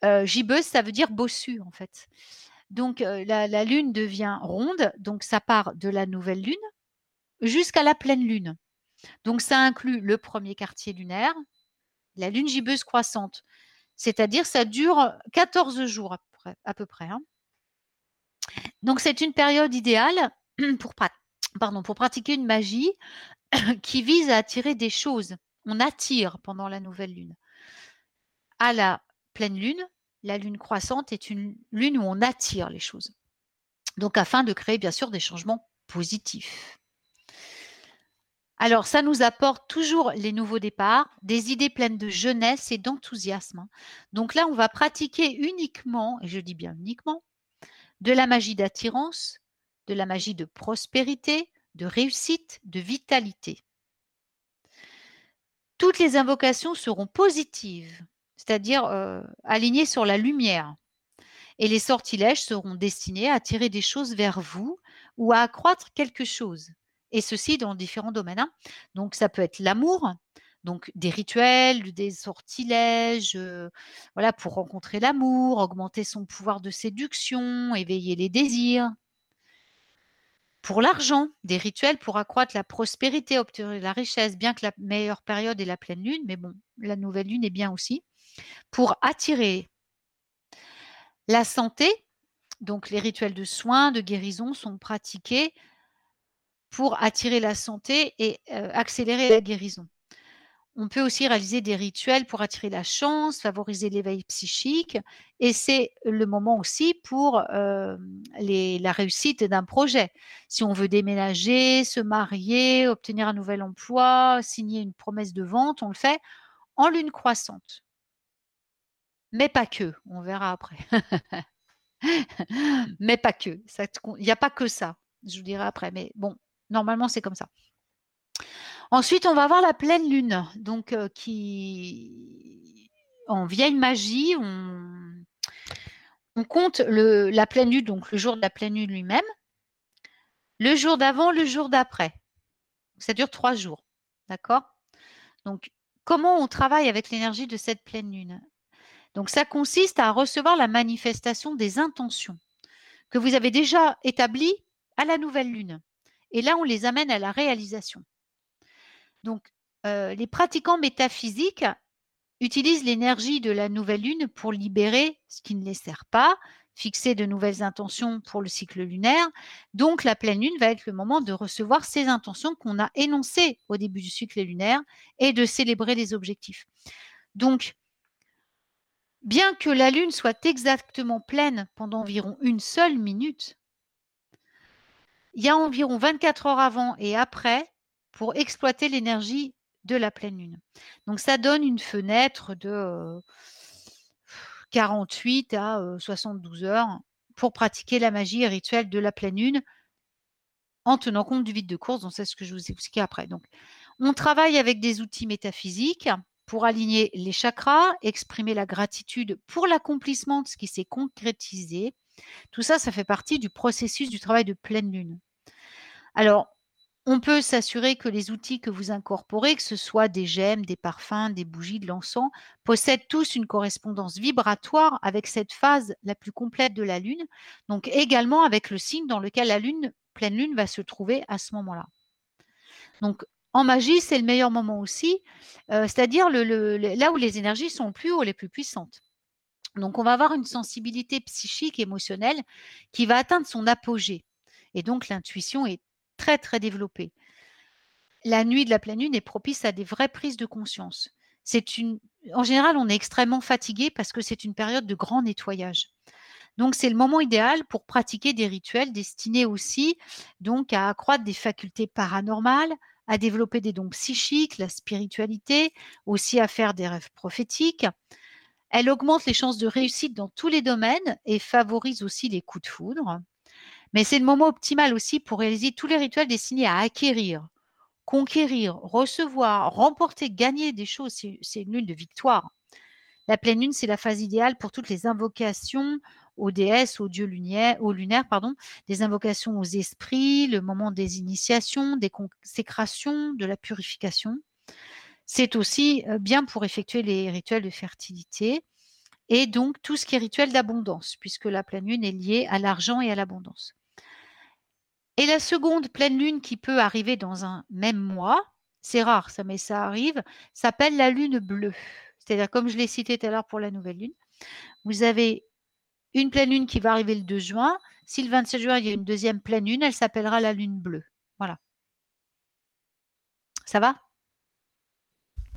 Euh, gibbeuse, ça veut dire bossue en fait. Donc euh, la, la lune devient ronde, donc ça part de la nouvelle lune jusqu'à la pleine lune. Donc ça inclut le premier quartier lunaire, la lune gibbeuse croissante, c'est-à-dire ça dure 14 jours à peu près. hein. Donc c'est une période idéale pour pratiquer une magie qui vise à attirer des choses. On attire pendant la nouvelle lune. À la pleine lune, la lune croissante est une lune où on attire les choses. Donc afin de créer bien sûr des changements positifs. Alors, ça nous apporte toujours les nouveaux départs, des idées pleines de jeunesse et d'enthousiasme. hein. Donc là, on va pratiquer uniquement, et je dis bien uniquement, de la magie d'attirance, de la magie de prospérité, de réussite, de vitalité. Toutes les invocations seront positives, c'est-à-dire euh, alignées sur la lumière. Et les sortilèges seront destinés à attirer des choses vers vous ou à accroître quelque chose et ceci dans différents domaines. hein. Donc, ça peut être l'amour, donc des rituels, des sortilèges, voilà, pour rencontrer l'amour, augmenter son pouvoir de séduction, éveiller les désirs. Pour l'argent, des rituels pour accroître la prospérité, obtenir la richesse, bien que la meilleure période est la pleine lune, mais bon, la nouvelle lune est bien aussi. Pour attirer la santé, donc les rituels de soins, de guérison sont pratiqués pour attirer la santé et euh, accélérer la guérison. On peut aussi réaliser des rituels pour attirer la chance, favoriser l'éveil psychique, et c'est le moment aussi pour euh, la réussite d'un projet. Si on veut déménager, se marier, obtenir un nouvel emploi, signer une promesse de vente, on le fait en lune croissante. Mais pas que, on verra après. mais pas que. Il n'y a pas que ça, je vous dirai après. Mais bon, normalement, c'est comme ça. Ensuite, on va avoir la pleine lune, donc euh, qui, en vieille magie, on, compte la pleine lune, donc le jour de la pleine lune lui-même, le jour d'avant, le jour d'après. Ça dure trois jours. D'accord? Donc, comment on travaille avec l'énergie de cette pleine lune? Donc, ça consiste à recevoir la manifestation des intentions que vous avez déjà établies à la nouvelle lune. Et là, on les amène à la réalisation. Donc, euh, les pratiquants métaphysiques utilisent l'énergie de la nouvelle lune pour libérer ce qui ne les sert pas, fixer de nouvelles intentions pour le cycle lunaire. Donc la pleine lune va être le moment de recevoir ces intentions qu'on a énoncées au début du cycle lunaire et de célébrer les objectifs. Donc, bien que la lune soit exactement pleine pendant environ une seule minute, il y a environ 24 heures avant et après pour exploiter l'énergie de la pleine lune. Donc ça donne une fenêtre de 48 à 72 heures pour pratiquer la magie rituelle de la pleine lune en tenant compte du vide de course. Donc c'est ce que je vous expliquer après. Donc on travaille avec des outils métaphysiques pour aligner les chakras, exprimer la gratitude pour l'accomplissement de ce qui s'est concrétisé. Tout ça, ça fait partie du processus du travail de pleine lune. Alors, on peut s'assurer que les outils que vous incorporez, que ce soit des gemmes, des parfums, des bougies, de l'encens, possèdent tous une correspondance vibratoire avec cette phase la plus complète de la Lune, donc également avec le signe dans lequel la Lune, pleine Lune, va se trouver à ce moment-là. Donc en magie, c'est le meilleur moment aussi, euh, c'est-à-dire là où les énergies sont plus haut, les plus puissantes. Donc on va avoir une sensibilité psychique, émotionnelle qui va atteindre son apogée. Et donc l'intuition est très, très développée. La nuit de la pleine lune est propice à des vraies prises de conscience. En général, on est extrêmement fatigué parce que c'est une période de grand nettoyage. Donc, c'est le moment idéal pour pratiquer des rituels destinés aussi donc à accroître des facultés paranormales, à développer des dons psychiques, la spiritualité, aussi à faire des rêves prophétiques. Elle augmente les chances de réussite dans tous les domaines et favorise aussi les coups de foudre. Mais c'est le moment optimal aussi pour réaliser tous les rituels destinés à acquérir, conquérir, recevoir, remporter, gagner des choses. C'est une lune de victoire. La pleine lune, c'est la phase idéale pour toutes les invocations aux déesses, aux dieux lunaires, pardon, des invocations aux esprits, le moment des initiations, des consécrations, de la purification. C'est aussi bien pour effectuer les rituels de fertilité et donc tout ce qui est rituel d'abondance, puisque la pleine lune est liée à l'argent et à l'abondance. Et la seconde pleine lune qui peut arriver dans un même mois, c'est rare ça, mais ça arrive, s'appelle la lune bleue. C'est-à-dire, comme je l'ai cité tout à l'heure pour la nouvelle lune, vous avez une pleine lune qui va arriver le 2 juin. Si le 27 juin, il y a une deuxième pleine lune, elle s'appellera la lune bleue. Voilà. Ça va?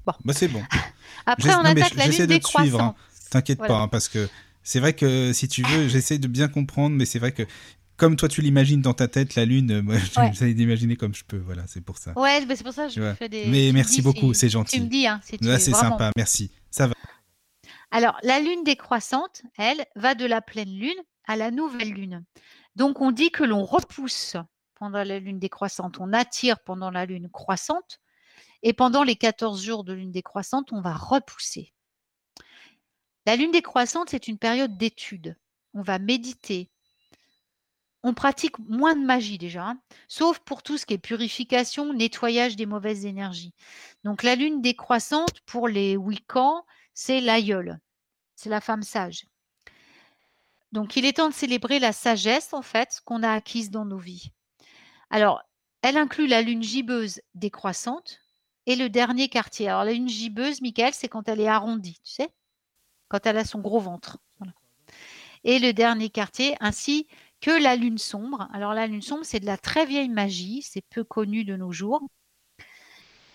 Bon. Bah c'est bon. Après, on attaque la lune décroissante. Hein. T'inquiète pas, hein, parce que c'est vrai que si tu veux, j'essaie de bien comprendre, mais c'est vrai que comme toi tu l'imagines dans ta tête, la lune, euh, moi j'essaie d'imaginer comme je peux. Voilà, c'est pour ça. Ouais, c'est pour ça que je fais des. Mais merci beaucoup, c'est gentil. Tu me dis, hein, c'est c'est sympa, merci. Ça va. Alors, la lune décroissante, elle, va de la pleine lune à la nouvelle lune. Donc, on dit que l'on repousse pendant la lune décroissante, on attire pendant la lune croissante, et pendant les 14 jours de lune décroissante, on va repousser. La lune décroissante, c'est une période d'étude. On va méditer, on pratique moins de magie déjà, hein, sauf pour tout ce qui est purification, nettoyage des mauvaises énergies. Donc la lune décroissante pour les Wiccans, c'est l'aïeul, c'est la femme sage. Donc il est temps de célébrer la sagesse en fait qu'on a acquise dans nos vies. Alors, elle inclut la lune gibbeuse décroissante et le dernier quartier. Alors la lune gibbeuse, Michael, c'est quand elle est arrondie, tu sais, quand elle a son gros ventre. Et le dernier quartier, ainsi que la lune sombre. Alors la lune sombre, c'est de la très vieille magie, c'est peu connu de nos jours.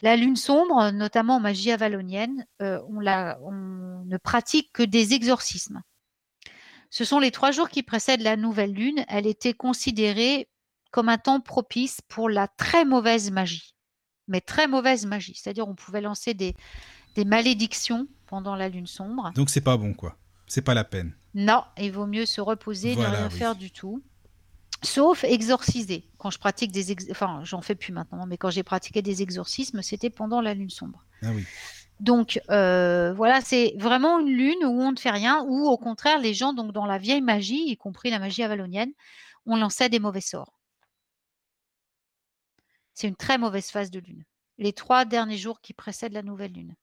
La lune sombre, notamment en magie avalonienne, euh, on ne pratique que des exorcismes. Ce sont les trois jours qui précèdent la nouvelle lune. Elle était considérée comme un temps propice pour la très mauvaise magie. Mais très mauvaise magie. C'est-à-dire on pouvait lancer des, des malédictions pendant la lune sombre. Donc c'est pas bon quoi. C'est pas la peine. Non, il vaut mieux se reposer, ne rien faire du tout. Sauf exorciser. Quand je pratique des... Enfin, j'en fais plus maintenant, mais quand j'ai pratiqué des exorcismes, c'était pendant la lune sombre. Ah oui. Donc euh, voilà, c'est vraiment une lune où on ne fait rien, ou au contraire, les gens, donc dans la vieille magie, y compris la magie avalonienne, on lançait des mauvais sorts. C'est une très mauvaise phase de lune. Les trois derniers jours qui précèdent la nouvelle lune.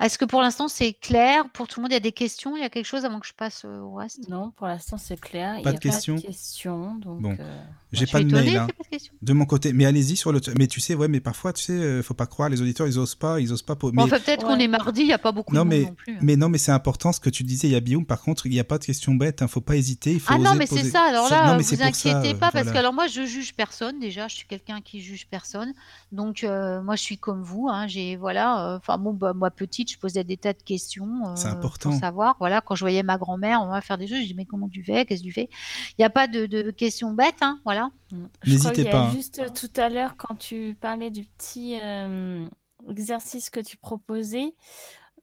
Est-ce que pour l'instant c'est clair? Pour tout le monde Il y a des questions? Il y a quelque chose avant que je passe euh, au reste? Non, pour l'instant c'est clair. Il Pas y de a questions Pas de questions? donc, Bon. euh, J'ai Je pas de mail hein, y pas de mon côté. Mais allez-y sur le. Mais tu sais, ouais, mais parfois, tu sais, euh, faut pas croire, les auditeurs, ils osent pas, ils osent pas. Bon, enfin, peut-être qu'on est mardi, il n'y a pas beaucoup Non, de monde mais- non plus. hein. mais non, mais c'est important ce que tu disais, Yabioum. Par contre, il n'y a pas de questions bêtes, hein, faut pas hésiter. Il faut Ah non, mais c'est ça. Alors là, non, mais vous ça, inquiétez pas, parce voilà. que alors moi, je juge personne. Déjà, je suis quelqu'un qui juge personne. Donc, euh, moi, je suis comme vous. Hein, j'ai voilà. euh, Enfin, bon, bah, moi, petite, je posais des tas de questions euh, C'est important. pour savoir. Voilà, quand je voyais ma grand-mère, on va faire des choses. Je dis mais comment tu fais? Qu'est-ce que tu fais? Il n'y a pas de, de questions bêtes. Hein, voilà. Mm. Je crois N'hésitez y a pas, hein. Juste euh, tout à l'heure, quand tu parlais du petit euh, exercice que tu proposais,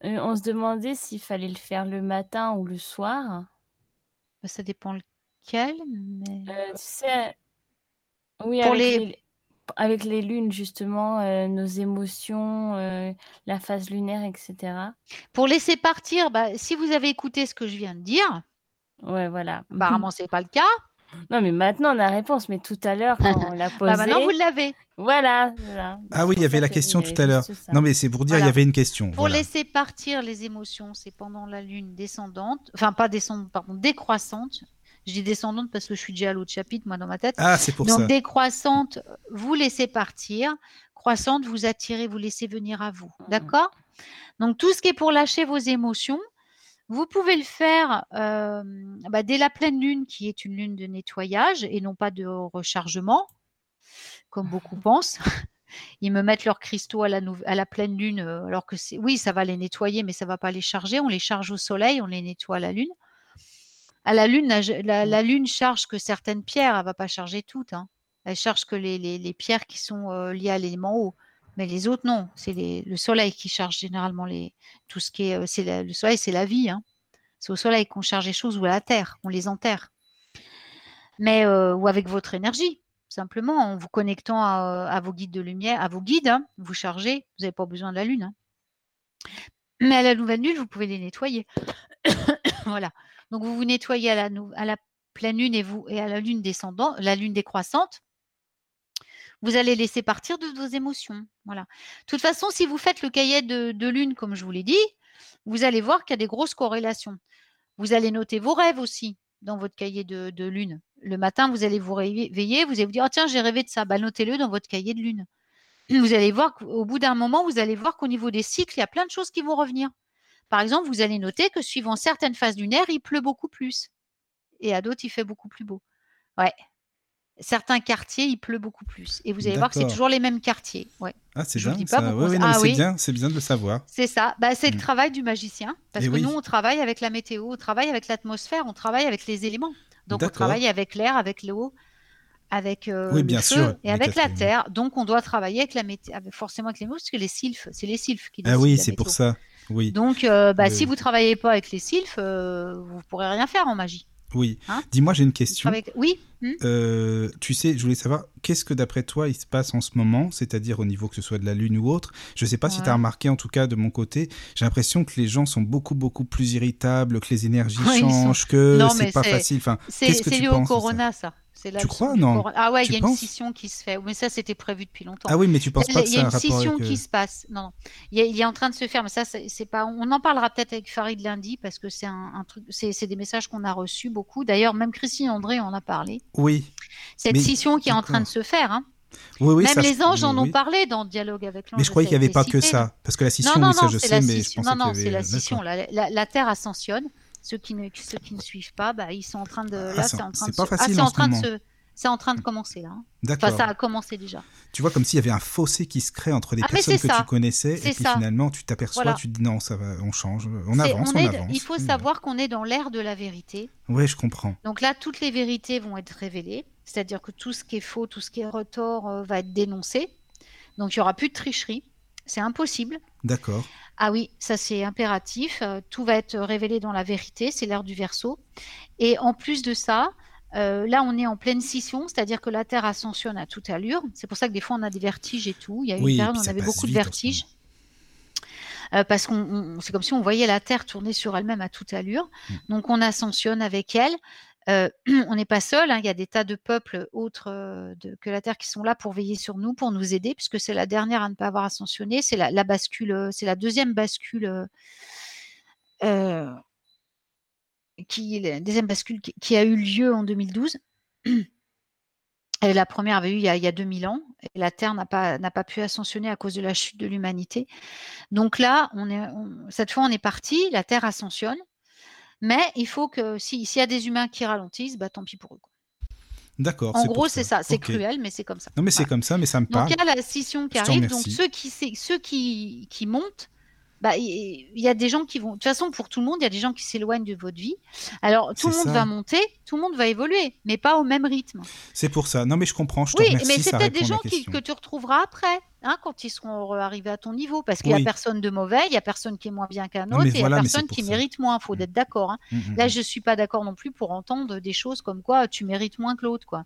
euh, on se demandait s'il fallait le faire le matin ou le soir. Bah, ça dépend lequel. Mais... Euh, tu sais, oui, Pour avec les- les... avec les lunes, justement, euh, nos émotions, euh, la phase lunaire, etc. Pour laisser partir, bah, si vous avez écouté ce que je viens de dire, Ouais, voilà. apparemment, c'est pas le cas. Non, mais maintenant, on a la réponse. Mais tout à l'heure, quand on l'a posée, Bah, maintenant, vous l'avez. voilà. voilà. Ah oui, il y avait la que question tout à l'heure. Non, mais c'est pour dire, il y avait une question. Pour voilà. laisser partir les émotions, c'est pendant la lune descendante, enfin pas descendante, pardon, décroissante. Je dis descendante parce que je suis déjà à l'autre chapitre, moi, dans ma tête. Ah, c'est pour Donc ça. décroissante, vous laissez partir. Croissante, vous attirez, vous laissez venir à vous. D'accord? Donc tout ce qui est pour lâcher vos émotions, vous pouvez le faire euh, bah, dès la pleine lune, qui est une lune de nettoyage et non pas de rechargement, comme beaucoup pensent. Ils me mettent leurs cristaux à la, à la pleine lune, euh, alors que oui, ça va les nettoyer, mais ça va pas les charger. On les charge au soleil, on les nettoie à la lune. À la lune, la, la- la lune charge que certaines pierres, elle va pas charger toutes. hein. Elle charge que les, les- les pierres qui sont euh, liées à l'élément eau. Mais les autres, non. C'est le soleil qui charge généralement les, tout ce qui est. euh, la- le soleil, c'est la vie. hein. C'est au soleil qu'on charge les choses ou à la terre, on les enterre. Mais, euh, ou avec votre énergie, simplement, en vous connectant à, à vos guides de lumière, à vos guides, hein, vous chargez, vous n'avez pas besoin de la lune. hein. Mais à la nouvelle lune, vous pouvez les nettoyer. voilà. Donc vous vous nettoyez à la, pleine lune et, à la lune descendante, la lune décroissante. Vous allez laisser partir de vos émotions. Voilà. De toute façon, si vous faites le cahier de, lune, comme je vous l'ai dit, vous allez voir qu'il y a des grosses corrélations. Vous allez noter vos rêves aussi dans votre cahier de, lune. Le matin, vous allez vous réveiller, vous allez vous dire Ah, tiens, j'ai rêvé de ça. Bah, Notez-le dans votre cahier de lune. Vous allez voir qu'au bout d'un moment, vous allez voir qu'au niveau des cycles, il y a plein de choses qui vont revenir. Par exemple, vous allez noter que suivant certaines phases lunaires, il pleut beaucoup plus. Et à d'autres, il fait beaucoup plus beau. Ouais. Certains quartiers, il pleut beaucoup plus. Et vous allez voir que c'est toujours les mêmes quartiers. Ouais. Ah, c'est bien. ça. Ouais, ouais, Ah c'est oui. bien, c'est bien de le savoir. C'est ça. Bah, c'est Mm. le travail du magicien. Parce Eh que oui. nous, on travaille avec la météo, on travaille avec l'atmosphère, on travaille avec les éléments. Donc, on travaille avec l'air, avec l'eau, avec euh, Oui, le bien feu sûr, et avec la terre. Donc, on doit travailler avec la météo, forcément avec les mots, parce que les sylphes, c'est les sylphes qui Ah oui, c'est pour ça. Oui, Donc, euh, bah, Oui, si vous travaillez pas avec les sylphes, euh, vous pourrez rien faire en magie. oui. Hein Dis-moi, j'ai une question. travaillez Oui. hmm Euh, tu sais, je voulais savoir, qu'est-ce que d'après toi il se passe en ce moment, c'est-à-dire au niveau que ce soit de la Lune ou autre? Je sais pas si tu as remarqué, en tout cas de mon côté, j'ai l'impression que les gens sont beaucoup, beaucoup plus irritables, que les énergies Ouais, ils sont- changent, que c'est pas facile. Enfin, C'est tu lié penses au ça? corona, ça. C'est Tu crois, non. Ah ouais, il y a une scission qui se fait. Mais ça, c'était prévu depuis longtemps. Ah oui, mais tu penses pas que il y a un une scission avec... euh, qui se passe. Non, non. Il, est en train de se faire, mais ça, c'est pas. On en parlera peut-être avec Farid lundi parce que c'est un, un truc. C'est des messages qu'on a reçus beaucoup. D'ailleurs, même Christine André en a parlé. Oui, Cette Mais- scission qui est en train de se faire. hein. oui, oui. même ça, les anges en ont parlé dans le dialogue avec l'ange. Mais je croyais qu'il n'y avait pas que ça. Parce que la scission, non, non, ça je sais, mais je Non, non, c'est la scission. La- la Terre ascensionne. Ceux qui ne, ceux qui ne suivent pas, bah, ils sont en train de. Ah, Là, c'est- c'est en train c'est de. pas se- facile ah, c'est en en ce train de moment. se. C'est en train de commencer là. hein. D'accord. Enfin, ça a commencé déjà. Tu vois, comme s'il y avait un fossé qui se crée entre les Ah, personnes que ça. tu connaissais, et puis ça. finalement, tu t'aperçois, Voilà. tu te dis non, ça va, on change, on avance, on, est- avance. Il faut Oui, savoir qu'on est dans l'ère de la vérité. Oui, je comprends. Donc là, toutes les vérités vont être révélées. C'est-à-dire que tout ce qui est faux, tout ce qui est retort euh, va être dénoncé. Donc il n'y aura plus de tricherie. C'est impossible. D'accord. Ah oui, ça c'est impératif. Euh, tout va être révélé dans la vérité. C'est l'ère du verso. Et en plus de ça, euh, là on est en pleine scission, c'est-à-dire que la Terre ascensionne à toute allure. C'est pour ça que des fois on a des vertiges et tout. Il y a Oui, une période où on avait beaucoup de vertiges. euh, parce qu'on on- c'est comme si on voyait la Terre tourner sur elle-même à toute allure. Mm. Donc on ascensionne avec elle. On n'est pas seul, hein, il y a des tas de peuples autres que la Terre qui sont là pour veiller sur nous, pour nous aider, puisque c'est la dernière à ne pas avoir ascensionné. C'est la, bascule, c'est la deuxième bascule qui, deuxième bascule qui, a eu lieu en 2012. Et la première avait eu il y a, il y a 2000 ans, et la Terre n'a pas, n'a pas pu ascensionner à cause de la chute de l'humanité. Donc là, cette fois, on est parti, la Terre ascensionne, mais il faut que si- s'il y a des humains qui ralentissent, bah, tant pis pour eux. quoi. D'accord. En gros, c'est ça, c'est cruel, mais c'est comme ça. Non, mais c'est comme ça, mais ça me Donc parle. il y a la scission qui arrive. Donc ceux qui, ceux qui, qui montent, bah, il y a des gens qui vont. De toute façon, pour tout le monde, il y a des gens qui s'éloignent de votre vie. Alors tout le monde ça. va monter, tout le monde va évoluer, mais pas au même rythme. C'est pour ça. Non, mais je comprends. Je te Oui, remercie. mais c'est peut-être des gens qui, que tu retrouveras après, hein, quand ils seront arrivés à ton niveau, parce qu'il n'y Oui. a personne de mauvais, il n'y a personne qui est moins bien qu'un Non, autre, et il voilà, n'y a personne qui ça. mérite moins. Il faut Mm. être d'accord. hein. Mm, mm, Là, mm. je suis pas d'accord non plus pour entendre des choses comme quoi tu mérites moins que l'autre, quoi.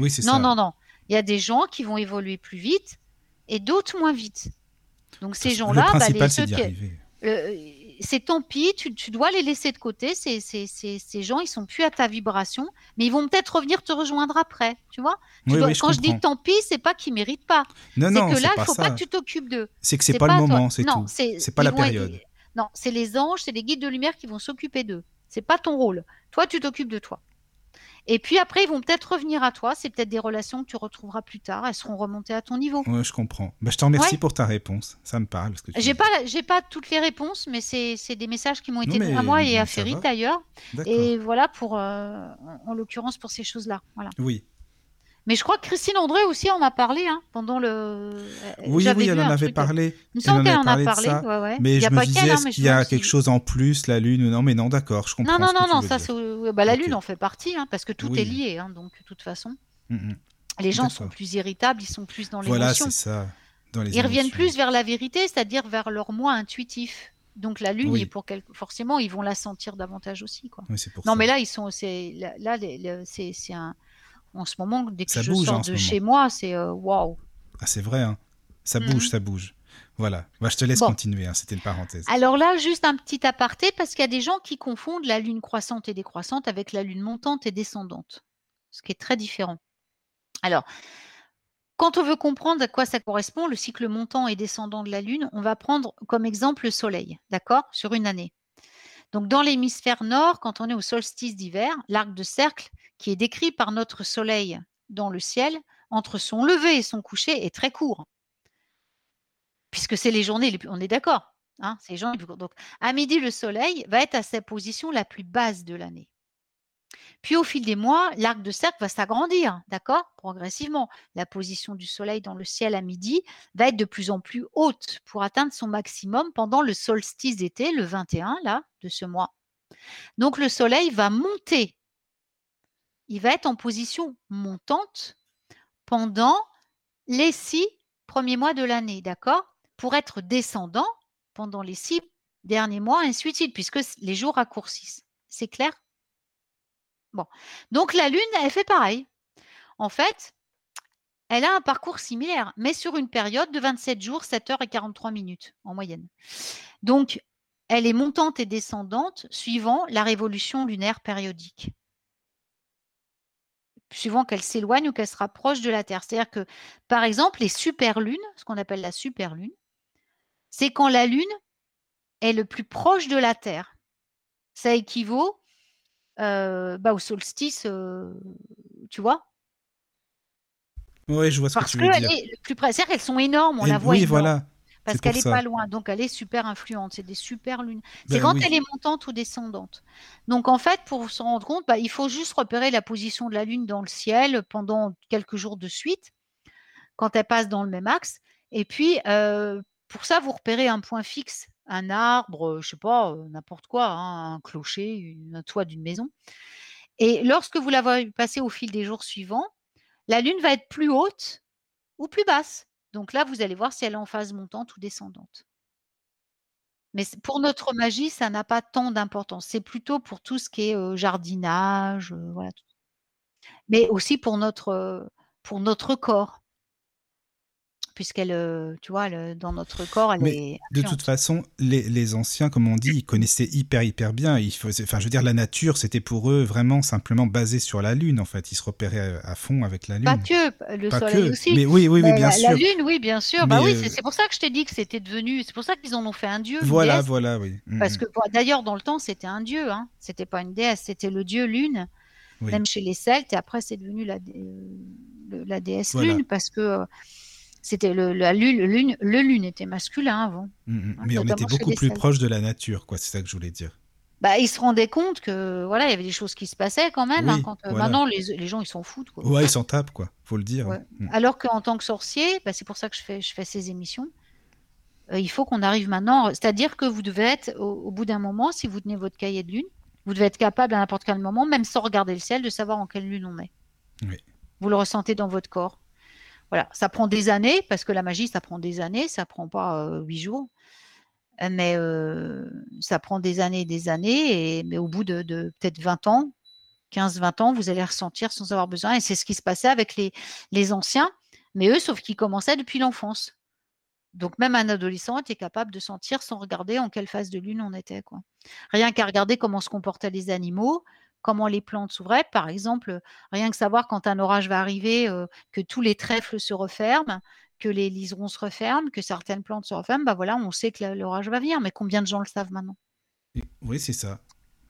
Oui, c'est Non, ça. non, non. Il y a des gens qui vont évoluer plus vite et d'autres moins vite. Donc ces Le gens-là, bah, principal, les- c'est d'y arriver. euh, c'est tant pis, tu, tu dois les laisser de côté. Ces, ces, ces, ces gens, ils sont plus à ta vibration, mais ils vont peut-être revenir te rejoindre après. Tu vois? Tu Oui, dois- oui, je Quand je dis tant pis, c'est pas qu'ils méritent pas. Non, C'est non, que c'est là, il faut ça. pas que tu t'occupes d'eux. C'est que c'est pas le à toi. moment, c'est non, tout. C'est C'est pas la être- période. Non, c'est les anges, c'est les guides de lumière qui vont s'occuper d'eux. C'est pas ton rôle. Toi, tu t'occupes de toi. Et puis après, ils vont peut-être revenir à toi. C'est peut-être des relations que tu retrouveras plus tard. Elles seront remontées à ton niveau. Ouais, je comprends. Bah, je te remercie Ouais. pour ta réponse. Ça me parle. J'ai pas, j'ai pas toutes les réponses, mais c'est des messages qui m'ont été donnés à moi et à Ferry d'ailleurs. Et voilà pour, euh, en, en l'occurrence pour ces choses-là. Voilà. Oui. Mais je crois que Christine André aussi en a parlé hein, pendant le. euh, Oui, oui, elle en avait parlé. Il me semble qu'elle en a parlé de parlé. ça. ouais, ouais. Mais Il y a me pas disais, hein, est-ce qu'il y a quelque chose en plus, la Lune non? Mais non, d'accord, je comprends Non, non, non, non, ça bah, la. Lune en fait partie, hein, parce que tout Oui. est lié, hein, donc de toute façon. Mm, mm. Les gens sont plus irritables, ils sont plus dans Voilà, l'émotion. c'est ça. Dans les Ils reviennent plus vers la vérité, c'est-à-dire vers leur moi intuitif. Donc la Lune, Oui. est pour quel- forcément, ils vont la sentir davantage aussi. Quoi. Oui, c'est pour Non, ça. mais là, ils sont, c'est, là, les- c'est un. En ce moment, dès que Ça je bouge, sors de moment. chez moi, c'est euh, waouh. Ah, c'est vrai, hein. Ça Mhm. bouge, ça bouge. Voilà. Bah, je te laisse Bon. continuer, hein, c'était une parenthèse. Alors là, juste un petit aparté, parce qu'il y a des gens qui confondent la Lune croissante et décroissante avec la Lune montante et descendante, ce qui est très différent. Alors, quand on veut comprendre à quoi ça correspond, le cycle montant et descendant de la Lune, on va prendre comme exemple le Soleil, d'accord, sur une année. Donc, dans l'hémisphère nord, quand on est au solstice d'hiver, l'arc de cercle qui est décrit par notre Soleil dans le ciel, entre son lever et son coucher, est très court. Puisque c'est les journées, les on est d'accord. Hein, c'est les journées. Donc, à midi, le Soleil va être à sa position la plus basse de l'année. Puis au fil des mois, l'arc de cercle va s'agrandir, d'accord Progressivement. La position du Soleil dans le ciel à midi va être de plus en plus haute pour atteindre son maximum pendant le solstice d'été, le 21 là, de ce mois. Donc le Soleil va monter. Il va être en position montante pendant les six premiers mois de l'année, d'accord Pour être descendant pendant les six derniers mois, ainsi de suite, puisque les jours raccourcissent. C'est clair? Donc la Lune, elle fait pareil. En fait, elle a un parcours similaire, mais sur une période de 27 jours, 7 heures et 43 minutes en moyenne. Donc, elle est montante et descendante suivant la révolution lunaire périodique. Suivant qu'elle s'éloigne ou qu'elle se rapproche de la Terre. C'est-à-dire que, par exemple, les superlunes, ce qu'on appelle la superlune, c'est quand la Lune est le plus proche de la Terre. Ça équivaut euh, bah, au solstice, euh, tu vois? Oui, je vois ce Parce que tu veux dire. est plus près. Sont énormes, on Et- la voit oui, énorme, voilà. parce qu'elle n'est pas loin, donc elle est super influente. C'est des super lunes. C'est Ben quand oui. elle est montante ou descendante. Donc en fait, pour s'en rendre compte, bah, il faut juste repérer la position de la Lune dans le ciel pendant quelques jours de suite, quand elle passe dans le même axe. Et puis, euh, pour ça, vous repérez un point fixe, un arbre, je sais pas, euh, n'importe quoi, hein, un clocher, un toit d'une maison. Et lorsque vous la voyez passer au fil des jours suivants, la Lune va être plus haute ou plus basse. Donc là, vous allez voir si elle est en phase montante ou descendante. Mais pour notre magie, ça n'a pas tant d'importance. C'est plutôt pour tout ce qui est euh, jardinage, euh, voilà. Mais aussi pour notre corps. Puisqu'elle, euh, tu vois, elle, dans notre corps, elle Mais est De toute façon, les, les anciens, comme on dit, ils connaissaient hyper, hyper bien. Ils faisaient, enfin, je veux dire, la nature, c'était pour eux vraiment simplement basé sur la Lune, en fait. Ils se repéraient à, fond avec la Lune. Pas que, le Pas soleil que. aussi. Mais oui, oui, oui, bien la, sûr. la Lune, oui, bien sûr. bah oui, euh, c'est pour ça que je t'ai dit que c'était devenu. C'est pour ça qu'ils en ont fait un dieu. Voilà, déesse. voilà, oui. Mm, Parce mm. que d'ailleurs, dans le temps, c'était un dieu. Hein. C'était pas une déesse, c'était le dieu Lune, Oui. même chez les Celtes. Et après, c'est devenu la, dé- euh, la déesse Voilà. Lune parce que c'était le, la lune, le lune. Le Lune était masculin avant. Mm, mm. hein, Mais on était beaucoup plus proche de la nature, quoi. C'est ça que je voulais dire. Bah, ils se rendaient compte que voilà, il y avait des choses qui se passaient quand même. hein, quand, euh, voilà. Maintenant, les, les gens, ils s'en foutent. Quoi. Ouais, ils s'en tapent, quoi. Faut le dire. Ouais. Mm. Alors qu'en tant que sorcier, bah, c'est pour ça que je fais, je fais ces émissions. euh, il faut qu'on arrive maintenant, c'est-à-dire que vous devez être, au, au bout d'un moment, si vous tenez votre cahier de lune, vous devez être capable à n'importe quel moment, même sans regarder le ciel, de savoir en quelle lune on est. Oui. Vous le ressentez dans votre corps. Voilà, ça prend des années, parce que la magie, ça prend des années, ça prend pas euh, huit jours. Euh, Mais euh, ça prend des années et des années, mais au bout de, peut-être 20 ans, 15-20 ans, vous allez ressentir sans avoir besoin. Et c'est ce qui se passait avec les, anciens, mais eux, sauf qu'ils commençaient depuis l'enfance. Donc même un adolescent était capable de sentir sans regarder en quelle phase de lune on était. Rien qu'à regarder comment se comportaient les animaux, comment les plantes s'ouvraient. Par exemple, rien que savoir quand un orage va arriver, euh, que tous les trèfles se referment, que les liserons se referment, que certaines plantes se referment, bah voilà, on sait que l'orage va venir. Mais combien de gens le savent maintenant? Oui, c'est ça.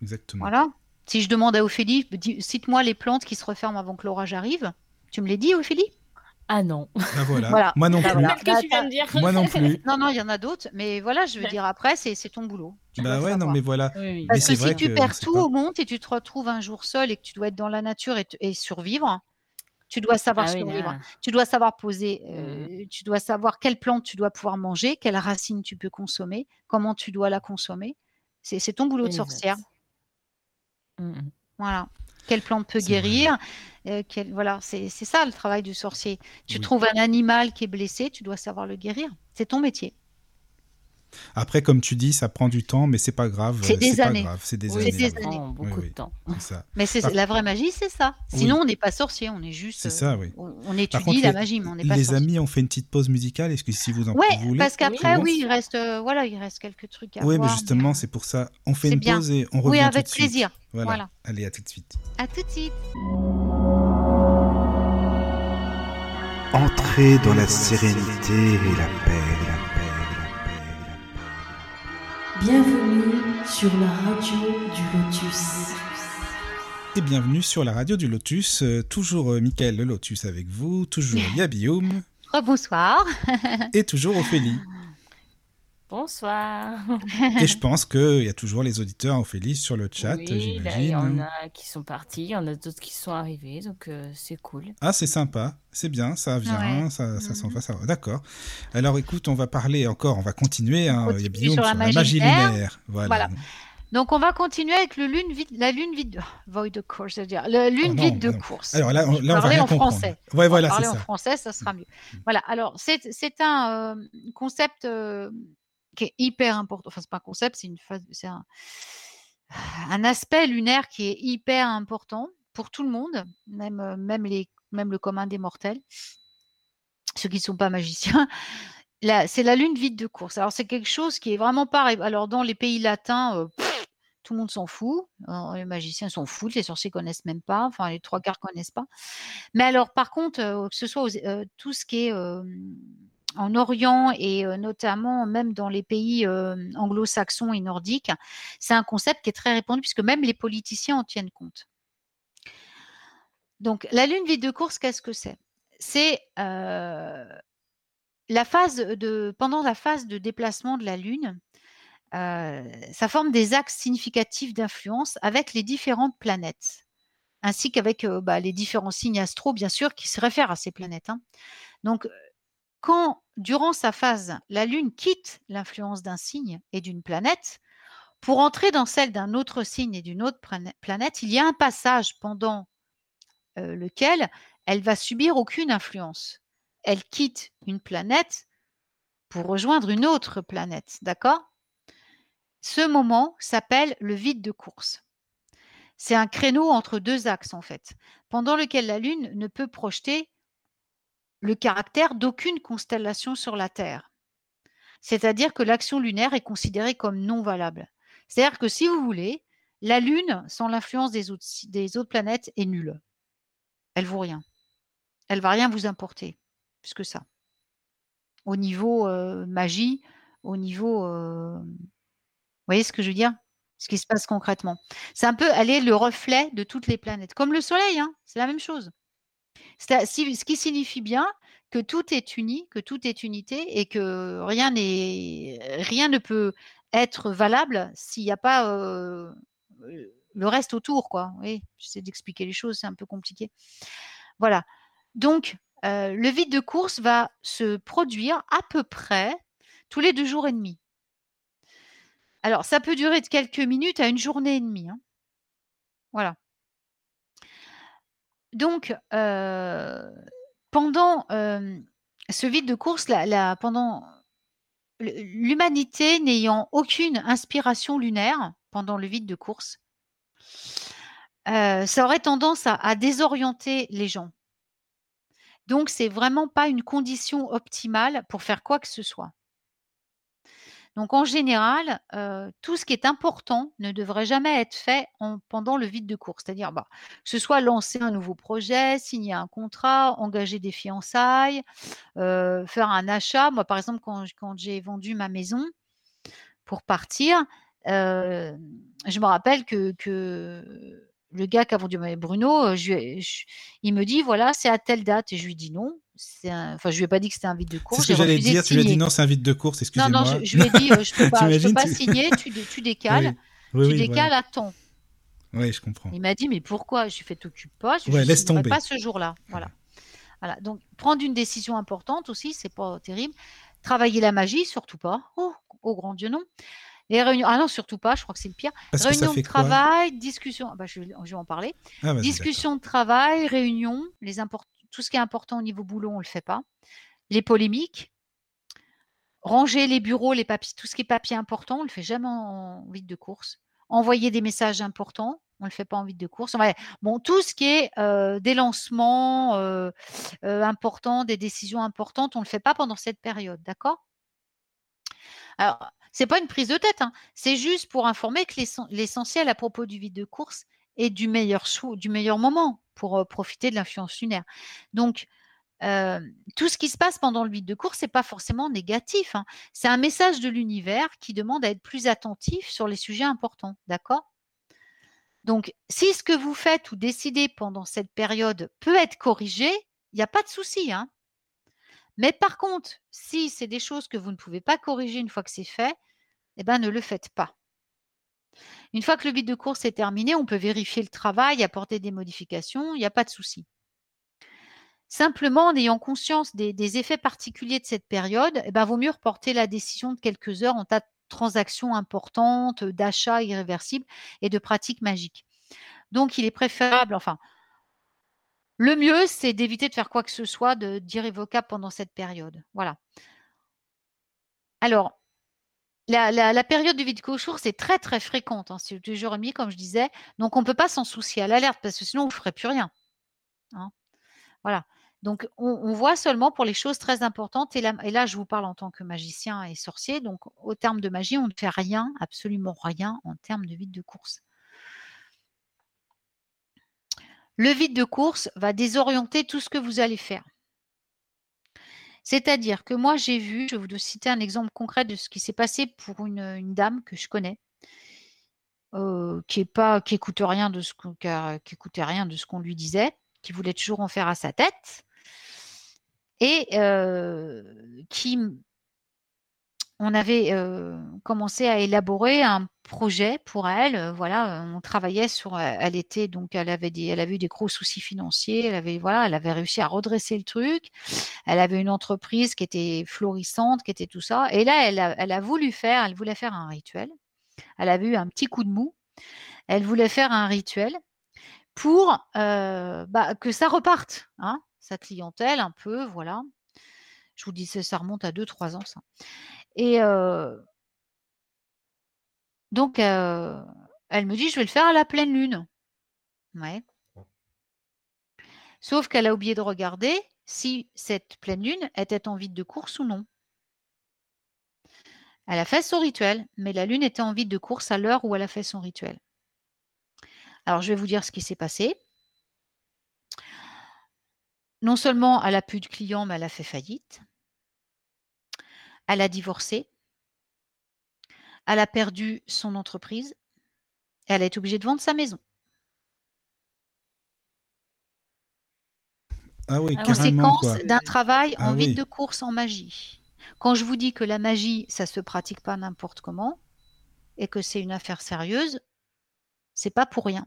Exactement. Voilà. Si je demande à Ophélie, cite-moi les plantes qui se referment avant que l'orage arrive. Tu me les dis, Ophélie? Ah non. Bah voilà. Voilà. Moi non Bah plus. voilà. Que tu viens de dire. Moi non plus. Non, non, il y en a d'autres, mais voilà, je veux dire, après, c'est ton boulot. Tu bah ouais, non, savoir. mais voilà. Oui, oui. Mais Parce c'est que vrai si tu que perds tout pas- au monde et tu te retrouves un jour seul et que tu dois être dans la nature et, survivre, tu dois savoir Ah oui, survivre. Tu dois savoir poser, euh, tu dois savoir quelle plante tu dois pouvoir manger, quelle racine tu peux consommer, comment tu dois la consommer. C'est ton boulot de sorcière. Mm, mm. Voilà. Quelle plante peut guérir euh, Voilà, c'est c'est ça le travail du sorcier. Tu Oui. trouves un animal qui est blessé, tu dois savoir le guérir. C'est ton métier. Après, comme tu dis, ça prend du temps, mais c'est pas grave. C'est euh, des pas années. grave, C'est des Oui, années. c'est des années. prend beaucoup oui. de temps. C'est ça. Mais c'est Par- la vraie magie, c'est ça. Oui. Sinon, on n'est pas sorcier, on est juste. C'est euh, ça, oui. On, on Par étudie contre, la les, magie, mais on n'est pas les sorcier. amis, on fait une petite pause musicale. Est-ce que si vous en Ouais, voulez? parce qu'après, Oui. il reste, euh, voilà, il reste quelques trucs à Oui, voir. mais justement, mais, c'est pour ça. On fait une bien. pause et on euh, revient Oui, tout avec de suite. plaisir. Voilà. Voilà. Allez, à tout de suite. À tout de suite. Entrez dans la sérénité et la paix, Bienvenue sur la radio du Lotus. Et bienvenue sur la radio du Lotus. Euh, toujours euh, Michael le Lotus avec vous, toujours Yabioum Rebonsoir. et toujours Ophélie. Bonsoir. Et je pense qu'il y a toujours les auditeurs Ophélie sur le chat, oui, là, il y en a qui sont partis, il y en a d'autres qui sont arrivés, donc euh, c'est cool. Ah, c'est sympa, c'est bien, ça vient, Ouais. ça, ça s'en Mhm. va, ça va. D'accord. Alors écoute, on va parler encore, on va continuer, hein, continue Yabioum, sur la sur la magie lunaire. Voilà. Voilà. Donc, on va continuer avec le lune vide, la lune vide, void de course, c'est-à-dire la lune Oh non, vide de non. course. Alors là, on, là, on va Parler rien en comprendre. français. Ouais, voilà, parler c'est en ça. français, ça sera mieux. Voilà. Alors, c'est c'est un euh, concept euh, qui est hyper important. Enfin, c'est pas un concept, c'est une phase, c'est un, aspect lunaire qui est hyper important pour tout le monde, même euh, le commun des mortels, ceux qui ne sont pas magiciens. C'est la lune vide de course. Alors, c'est quelque chose qui est vraiment pas. Alors, dans les pays latins, euh, tout le monde s'en fout. Les magiciens s'en foutent. Les sorciers connaissent même pas. Enfin, les trois quarts connaissent pas. Mais alors, par contre, euh, que ce soit tout ce qui est en Orient et euh, notamment même dans les pays euh, anglo-saxons et nordiques, c'est un concept qui est très répandu puisque même les politiciens en tiennent compte. Donc, la lune vide de course, qu'est-ce que c'est? C'est euh, la phase de pendant la phase de déplacement de la lune. ça forme des axes significatifs d'influence avec les différentes planètes ainsi qu'avec bah, les différents signes astro, bien sûr, qui se réfèrent à ces planètes. hein. Donc, quand, durant sa phase, la Lune quitte l'influence d'un signe et d'une planète, pour entrer dans celle d'un autre signe et d'une autre planète, il y a un passage pendant euh, lequel elle va subir aucune influence. Elle quitte une planète pour rejoindre une autre planète, d'accord? Ce moment s'appelle le vide de course. C'est un créneau entre deux axes, en fait, pendant lequel la Lune ne peut projeter le caractère d'aucune constellation sur la Terre. C'est-à-dire que l'action lunaire est considérée comme non valable. C'est-à-dire que si vous voulez, la Lune, sans l'influence des autres, planètes, est nulle. Elle vaut rien. Elle va rien vous importer, plus que ça. Au niveau euh, magie, au niveau... euh, vous voyez ce que je veux dire? Ce qui se passe concrètement. C'est un peu, elle est le reflet de toutes les planètes. Comme le Soleil, hein, c'est la même chose. Ce qui signifie bien que tout est uni, que tout est unité et que rien, ne peut être valable s'il n'y a pas le reste autour. Quoi. Oui, j'essaie d'expliquer les choses, c'est un peu compliqué. Voilà. Donc, le vide de course va se produire à peu près tous les deux jours et demi. Alors, ça peut durer de quelques minutes à une journée et demie. hein. Voilà. Donc, euh, pendant euh, ce vide de course, la- l'humanité n'ayant aucune inspiration lunaire pendant le vide de course, euh, ça aurait tendance à, à désorienter les gens. Donc, c'est vraiment pas une condition optimale pour faire quoi que ce soit. Donc, en général, tout ce qui est important ne devrait jamais être fait en- pendant le vide de course. C'est-à-dire, bah, que ce soit lancer un nouveau projet, signer un contrat, engager des fiançailles, faire un achat. Moi, par exemple, quand, j'ai vendu ma maison pour partir, je me rappelle que, le gars qui a vendu Bruno, je- il me dit voilà, c'est à telle date. Et je lui dis non. C'est un- Enfin, je lui ai pas dit que c'était un vide de C'est course. ce que j'allais dire. Tu lui as dit non, c'est un vide de course, Non, excusez-moi. non, je, je lui ai dit, euh, je peux pas, je peux pas tu- signer, tu, dé- tu décales, Oui, tu oui, décales voilà. à temps. Oui, je comprends. Il m'a dit, mais pourquoi? Je lui ai fait, t'occupe pas, je Ouais, laisse tomber. pas ce jour-là. Voilà. voilà. Donc, prendre une décision importante aussi, c'est pas terrible. Travailler la magie, surtout pas. Oh, oh grand Dieu, non. Les réunions, ah non, surtout pas, je crois que c'est le pire. Parce Réunion de travail, discussion, ah bah, je, vais- je vais en parler. Ah, Discussion de travail, réunion, les import- tout ce qui est important au niveau boulot, on le fait pas. Les polémiques, ranger les bureaux, les papiers, tout ce qui est papier important, on le fait jamais en vide de course. Envoyer des messages importants, on le fait pas en vide de course. Bon, tout ce qui est euh, des lancements euh, euh, importants, des décisions importantes, on le fait pas pendant cette période, d'accord? Alors, c'est pas une prise de tête, hein, c'est juste pour informer que l'essen- l'essentiel à propos du vide de course est du meilleur du meilleur moment pour profiter de l'influence lunaire. Donc, tout ce qui se passe pendant le vide de course, c'est pas forcément négatif. hein. C'est un message de l'univers qui demande à être plus attentif sur les sujets importants, d'accord? Donc, si ce que vous faites ou décidez pendant cette période peut être corrigé, il n'y a pas de souci. hein. Mais par contre, si c'est des choses que vous ne pouvez pas corriger une fois que c'est fait, eh ben, ne le faites pas. Une fois que le vide de course est terminé, on peut vérifier le travail, apporter des modifications, il n'y a pas de souci. Simplement, en ayant conscience des, effets particuliers de cette période, eh ben, vaut mieux reporter la décision de quelques heures en tas de transactions importantes, d'achats irréversibles et de pratiques magiques. Donc, il est préférable, enfin, le mieux, c'est d'éviter de faire quoi que ce soit d'irrévocable pendant cette période. Voilà. Alors, la, période du vide cochour, c'est très très fréquente. hein, c'est deux jours et demi, comme je disais. Donc, on ne peut pas s'en soucier à l'alerte parce que sinon, on ne ferait plus rien. hein. Voilà. Donc, on, on voit seulement pour les choses très importantes. Et là, et là, je vous parle en tant que magicien et sorcier. Donc, au terme de magie, on ne fait rien, absolument rien en termes de vide de course. Le vide de course va désorienter tout ce que vous allez faire. C'est-à-dire que moi, j'ai vu, je vais vous citer un exemple concret de ce qui s'est passé pour une, une dame que je connais, euh, qui est pas, qui rien de ce qu'on, lui disait, qui voulait toujours en faire à sa tête, et euh, qui, on avait euh, commencé à élaborer un projet pour elle. euh, voilà, on travaillait sur. Elle était donc, elle avait des, elle avait eu des gros soucis financiers. Elle avait, voilà, elle avait réussi à redresser le truc. Elle avait une entreprise qui était florissante, qui était tout ça. Et là, elle a, voulu faire, elle voulait faire un rituel. Elle avait eu un petit coup de mou. Elle voulait faire un rituel pour euh, bah, que ça reparte, hein, sa clientèle un peu, voilà. Je vous dis, ça remonte à 2-3 ans, ça. Et donc, elle me dit, je vais le faire à la pleine lune. Ouais. Sauf qu'elle a oublié de regarder si cette pleine lune était en vide de course ou non. Elle a fait son rituel, mais la lune était en vide de course à l'heure où elle a fait son rituel. Alors, je vais vous dire ce qui s'est passé. Non seulement elle a plus de clients, mais elle a fait faillite. Elle a divorcé. Elle a perdu son entreprise. Elle a été obligée de vendre sa maison. Ah oui, Conséquence d'un travail Ah en vide oui. de course en magie. Quand je vous dis que la magie, ça se pratique pas n'importe comment et que c'est une affaire sérieuse, c'est pas pour rien.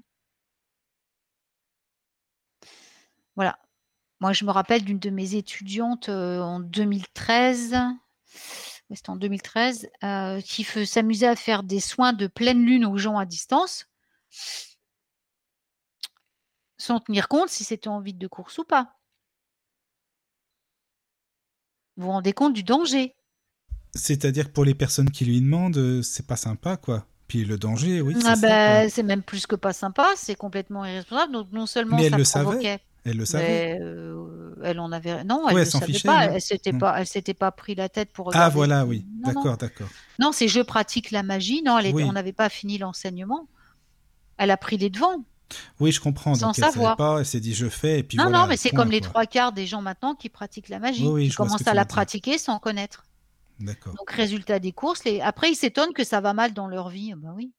Voilà. Moi, je me rappelle d'une de mes étudiantes euh, en 2013, ouais, c'était en 2013, euh, qui s'amusait à faire des soins de pleine lune aux gens à distance, sans tenir compte si c'était en vide de course ou pas. Vous vous rendez compte du danger C'est-à-dire pour les personnes qui lui demandent, euh, c'est pas sympa, quoi. Puis le danger, oui, c'est Ah ben, quoi. c'est même plus que pas sympa, c'est complètement irresponsable. Donc non seulement Mais elle ça le savait, Elle le savait. mais euh, elle en avait non, elle Ouais, s'en savait fichait, pas, elle s'était Non. pas, elle s'était pas pris la tête pour Ah regarder. voilà, oui. D'accord, d'accord. non, c'est je pratique la magie. Non, elle Oui. on n'avait pas fini l'enseignement. Elle a pris les devants. Oui, je comprends. Sans Donc elle savoir. pas, elle s'est dit je fais, et puis non, voilà. non, mais c'est comme les trois quarts des gens maintenant qui pratiquent la magie, Oui, oui, qui commencent à la pratiquer sans connaître. D'accord. Donc résultat des courses, les... après ils s'étonnent que ça va mal dans leur vie. Ben oui.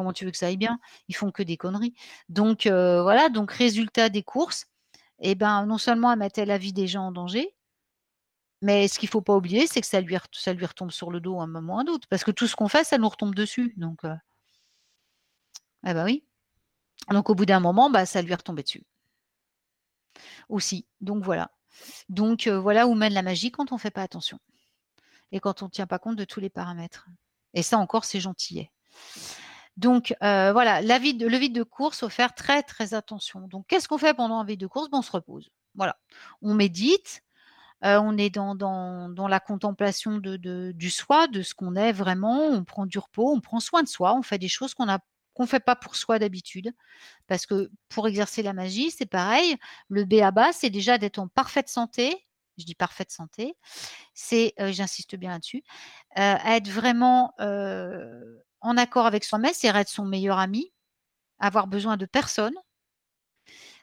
Comment tu veux que ça aille bien Ils font que des conneries. Donc euh, voilà, donc résultat des courses, eh ben non seulement elle mettait la vie des gens en danger, mais ce qu'il faut pas oublier, c'est que ça lui, retombe sur le dos à un moment ou à un autre, parce que tout ce qu'on fait, ça nous retombe dessus. Donc, euh, eh ben oui. Donc au bout d'un moment, bah, ça lui est retombé dessus aussi. Donc voilà. Donc euh, voilà où mène la magie quand on fait pas attention et quand on ne tient pas compte de tous les paramètres. Et ça encore, c'est gentillet. Donc euh, voilà, le vide de course, faut faire très très attention. Donc qu'est-ce qu'on fait pendant un vide de course? Ben, On se repose. Voilà, on médite, euh, on est dans, la contemplation de, du soi, de ce qu'on est vraiment. On prend du repos, on prend soin de soi, on fait des choses qu'on a qu'on fait pas pour soi d'habitude, parce que pour exercer la magie, c'est pareil. Le B à c'est déjà d'être en parfaite santé. Je dis parfaite santé, c'est, euh, j'insiste bien là-dessus, être vraiment en accord avec soi-même, c'est être son meilleur ami, avoir besoin de personne,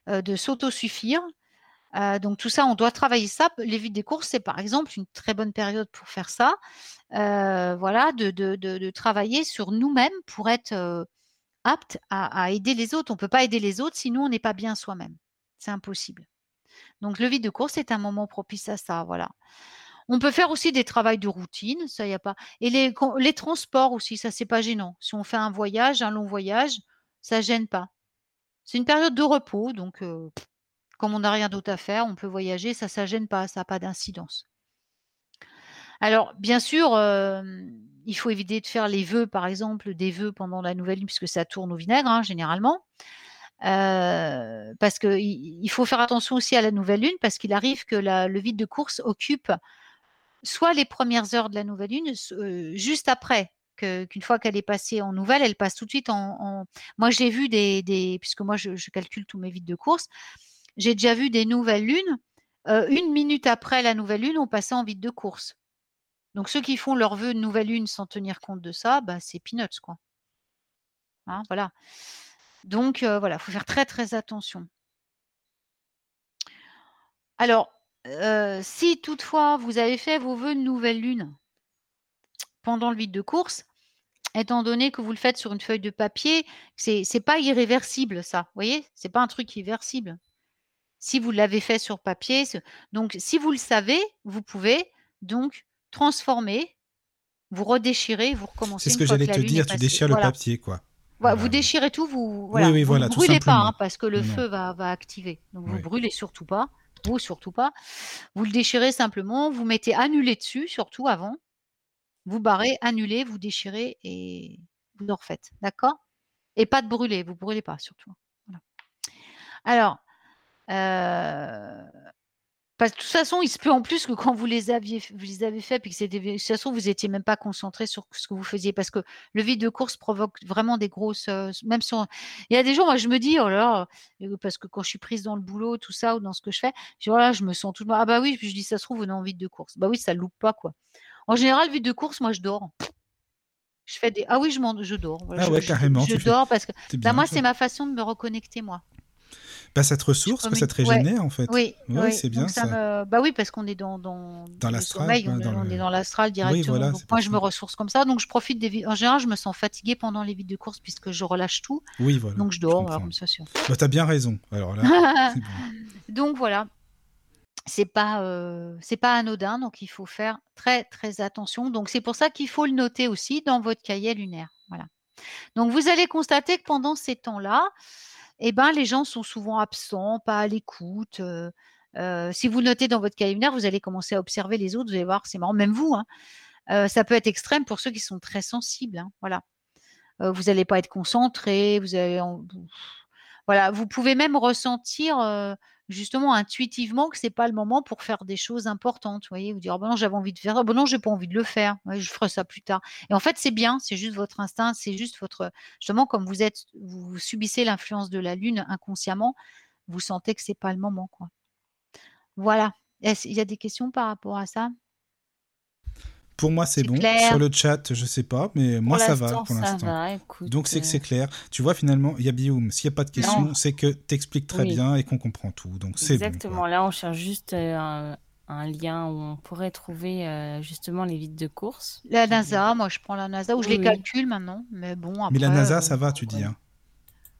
de s'autosuffire. Donc tout ça, on doit travailler ça. Les vides des courses, c'est par exemple une très bonne période pour faire ça. Voilà, de, travailler sur nous-mêmes pour être apte à, à aider les autres. On ne peut pas aider les autres sinon on n'est pas bien soi-même. C'est impossible. Donc le vide de course est un moment propice à ça. Voilà. On peut faire aussi des travaux de routine, ça y a pas. Et les, transports aussi, ça c'est pas gênant. Si on fait un voyage, un long voyage, ça gêne pas. C'est une période de repos, donc comme on n'a rien d'autre à faire, on peut voyager, ça ça gêne pas, ça n'a pas d'incidence. Alors, bien sûr, il faut éviter de faire les vœux, par exemple, des vœux pendant la nouvelle lune, puisque ça tourne au vinaigre, hein, généralement. Parce qu'il il faut faire attention aussi à la nouvelle lune, parce qu'il arrive que le vide de course occupe soit les premières heures de la nouvelle lune, juste après. Qu'une fois qu'elle est passée en nouvelle, elle passe tout de suite en. Moi, j'ai vu des, puisque moi je, calcule tous mes vides de course, j'ai déjà vu des nouvelles lunes. une minute après la nouvelle lune, on passait en vide de course. Donc ceux qui font leur vœu de nouvelle lune sans tenir compte de ça, bah, c'est peanuts quoi. Hein, voilà. Donc voilà, faut faire très très attention. Alors, euh, si toutefois vous avez fait vos vœux de nouvelle lune pendant le vide de course, étant donné que vous le faites sur une feuille de papier, c'est c'est pas irréversible ça. Vous voyez, c'est pas un truc irréversible. Si vous l'avez fait sur papier, donc si vous le savez, vous pouvez donc transformer, vous redéchirer, vous recommencer. C'est ce que j'allais la te dire, tu déchires le papier, quoi. Voilà, Voilà. vous déchirez tout, vous voilà, oui, vous voilà, ne tout brûlez pas simplement. hein, parce que le Non, feu va, va activer. Donc vous Oui. brûlez surtout pas, vous surtout pas. Vous le déchirez simplement, vous mettez annulé dessus, surtout avant. Vous barrez, annulez, vous déchirez et vous le refaites, d'accord? Et pas de brûler, vous brûlez pas surtout. Voilà. Alors, euh, Parce que de toute façon, il se peut en plus que quand vous les aviez, vous les avez fait, puis que c'était, de toute façon, vous étiez même pas concentré sur ce que vous faisiez, parce que le vide de course provoque vraiment des grosses, euh, même sur, il y a des jours, moi, je me dis, oh là, là, euh, parce que quand je suis prise dans le boulot, tout ça, ou dans ce que je fais, je dis, voilà, je me sens tout, ah bah oui, puis je dis, ça se trouve, on est en vide de course. Bah oui, ça loupe pas, quoi. En général, vide de course, moi, je dors. Je fais des, ah oui, je m'en, je dors. Voilà, Ah je- ouais, carrément, Je, fais- dors parce que, C'est bah, moi, c'est ma façon de me reconnecter, moi. Bah, ça te ressource, Je ça te communique- ouais. régénère en fait. Oui, Ouais, oui. c'est bien Donc ça. ça. me- Bah oui, parce qu'on est dans, dans, Dans le l'astral, sommeil, on, ouais, est- dans on le- est dans l'astral directement. voilà, donc c'est moi, je me ressource comme ça. Donc je profite des. En général, je me sens fatiguée pendant les vides de course puisque je relâche tout. Oui, voilà. donc je je dors. alors comme ça, Bah, t'as bien raison. Alors là, c'est bon. donc voilà. C'est pas, euh, c'est pas anodin, donc il faut faire très très attention. Donc c'est pour ça qu'il faut le noter aussi dans votre cahier lunaire. Voilà. Donc vous allez constater que pendant ces temps-là, eh ben, les gens sont souvent absents, pas à l'écoute. si vous notez dans votre lunaire, vous allez commencer à observer les autres. Vous allez voir, c'est marrant, même vous. hein. Ça peut être extrême pour ceux qui sont très sensibles. hein, voilà. Vous n'allez pas être concentré. Vous allez, en- voilà. Vous pouvez même ressentir justement intuitivement que c'est pas le moment pour faire des choses importantes. Vous voyez, vous dire, Ah ben non, j'avais envie de faire ça. Ben non, j'ai pas envie de le faire. Je ferai ça plus tard. Et en fait, c'est bien. C'est juste votre instinct. C'est juste votre justement comme vous êtes, vous subissez l'influence de la lune inconsciemment. Vous sentez que c'est pas le moment, quoi. Voilà. Il y a des questions par rapport à ça? Pour moi, c'est bon. clair. Sur le chat, je sais pas, mais moi, ça va pour l'instant. Donc, c'est que euh, c'est clair. Tu vois, finalement, il y a Bioum. S'il n'y a pas de questions, c'est que t'expliques très Oui. bien et qu'on comprend tout. Donc, c'est bon. Exactement. Là, on cherche juste euh, un, un lien où on pourrait trouver euh, justement les vides de course. La NASA, moi je prends la NASA ou je Oui, les calcule maintenant, mais bon après. Mais la NASA, euh, ça va, tu dis. hein.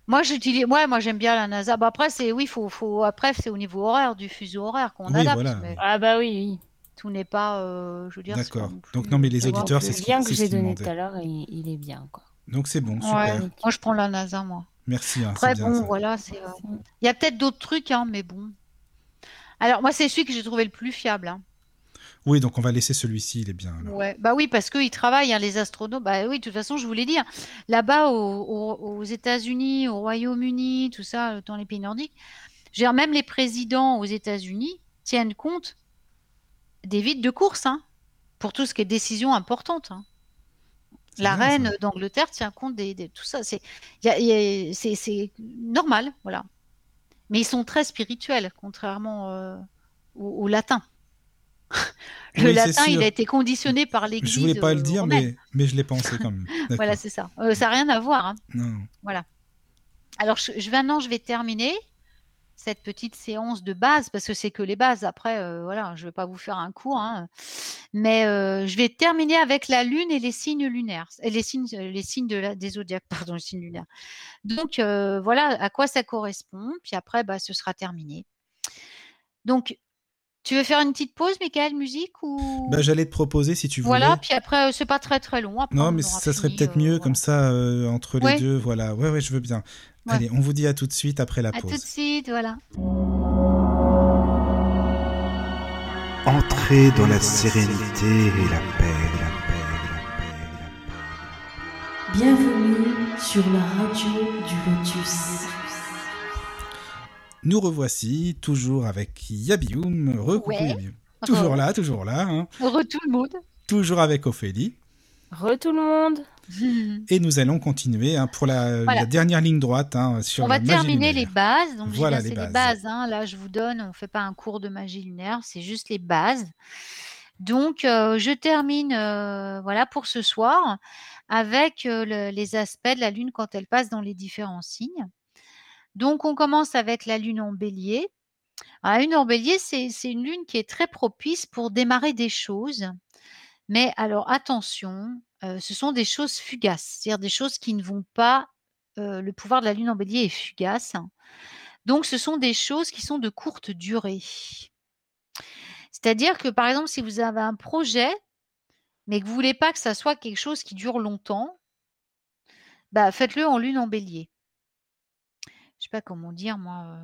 Moi j'utilise, ouais, moi j'aime bien la NASA. Bah après c'est, oui, faut, faut, après c'est au niveau horaire du fuseau horaire qu'on Oui, adapte, voilà. mais Ah bah oui, oui. Tout n'est pas, euh, je veux dire. D'accord. Donc, non, mais les auditeurs, Le c'est ce qui- lien que c'est ce j'ai donné tout à l'heure, il, il est bien. Quoi. Donc, c'est bon, Ouais. super. Moi je prends la NASA moi. Merci. hein, Après c'est bien bon ça. voilà, c'est. euh, Il y a peut-être d'autres trucs, hein, mais bon. Alors moi c'est celui que j'ai trouvé le plus fiable. Hein. Oui, donc on va laisser celui-ci, il est bien. alors. Ouais, bah oui, parce qu'ils travaillent, hein, les astronautes. Bah oui, de toute façon, je voulais dire, là-bas au- au- aux États-Unis, au Royaume-Uni, tout ça, euh, dans les pays nordiques, même les présidents aux États-Unis tiennent compte des vides de course, hein, pour tout ce qui est décision importante. hein. La bien, reine d'Angleterre tient compte des- tout ça. C'est normal, voilà. Mais ils sont très spirituels, contrairement euh, au, au latin. Le Oui, latin, il a été conditionné par l'Église. Je voulais pas le dire, mais, mais je l'ai pensé quand même. Voilà, c'est ça. Euh, ça n'a rien à voir. hein. Non. Alors, je, je- maintenant, je vais terminer cette petite séance de base parce que c'est que les bases. Après, euh, voilà, je ne vais pas vous faire un cours, hein. mais euh, je vais terminer avec la lune et les signes lunaires, et les signes, euh, les signes de la, des zodiaques, pardon, les signes lunaires. Donc, euh, voilà à quoi ça correspond. Puis après, bah, ce sera terminé. Donc, tu veux faire une petite pause, Michael, musique ou? Bah, J'allais te proposer si tu voulais. voilà. Puis après, c'est pas très très long. Après, Non, on mais ça serait peut-être euh, mieux voilà. comme ça euh, entre les Ouais. deux. Voilà. Ouais, ouais, je veux bien. Ouais. Allez, on vous dit à tout de suite après la À tout de pause. suite, voilà. Entrez dans la sérénité et la paix, la paix, la paix, la paix. Bienvenue sur la radio du Lotus. Nous revoici toujours avec Yabioum. Recoucou Ouais. Yabioum. Toujours Re- là, toujours là. hein. Re tout le monde. Toujours avec Ophélie. Re tout le monde. Et nous allons continuer hein, pour la, Voilà. la dernière ligne droite hein, sur on la va magie terminer les bases. Donc, Voilà les c'est les bases. bases. hein. Là, je vous donne, on ne fait pas un cours de magie lunaire, c'est juste les bases. Donc, euh, je termine euh, voilà, pour ce soir avec euh, le- les aspects de la Lune quand elle passe dans les différents signes. Donc, on commence avec la Lune en bélier. Alors, la Lune en bélier, c'est une Lune qui est très propice pour démarrer des choses. Mais alors, attention, ce sont des choses fugaces, c'est-à-dire des choses qui ne vont pas le pouvoir de la lune en bélier est fugace. Donc, ce sont des choses qui sont de courte durée. C'est-à-dire que, par exemple, si vous avez un projet, mais que vous voulez pas que ça soit quelque chose qui dure longtemps, bah, faites-le en lune en bélier. Je sais pas comment dire, moi.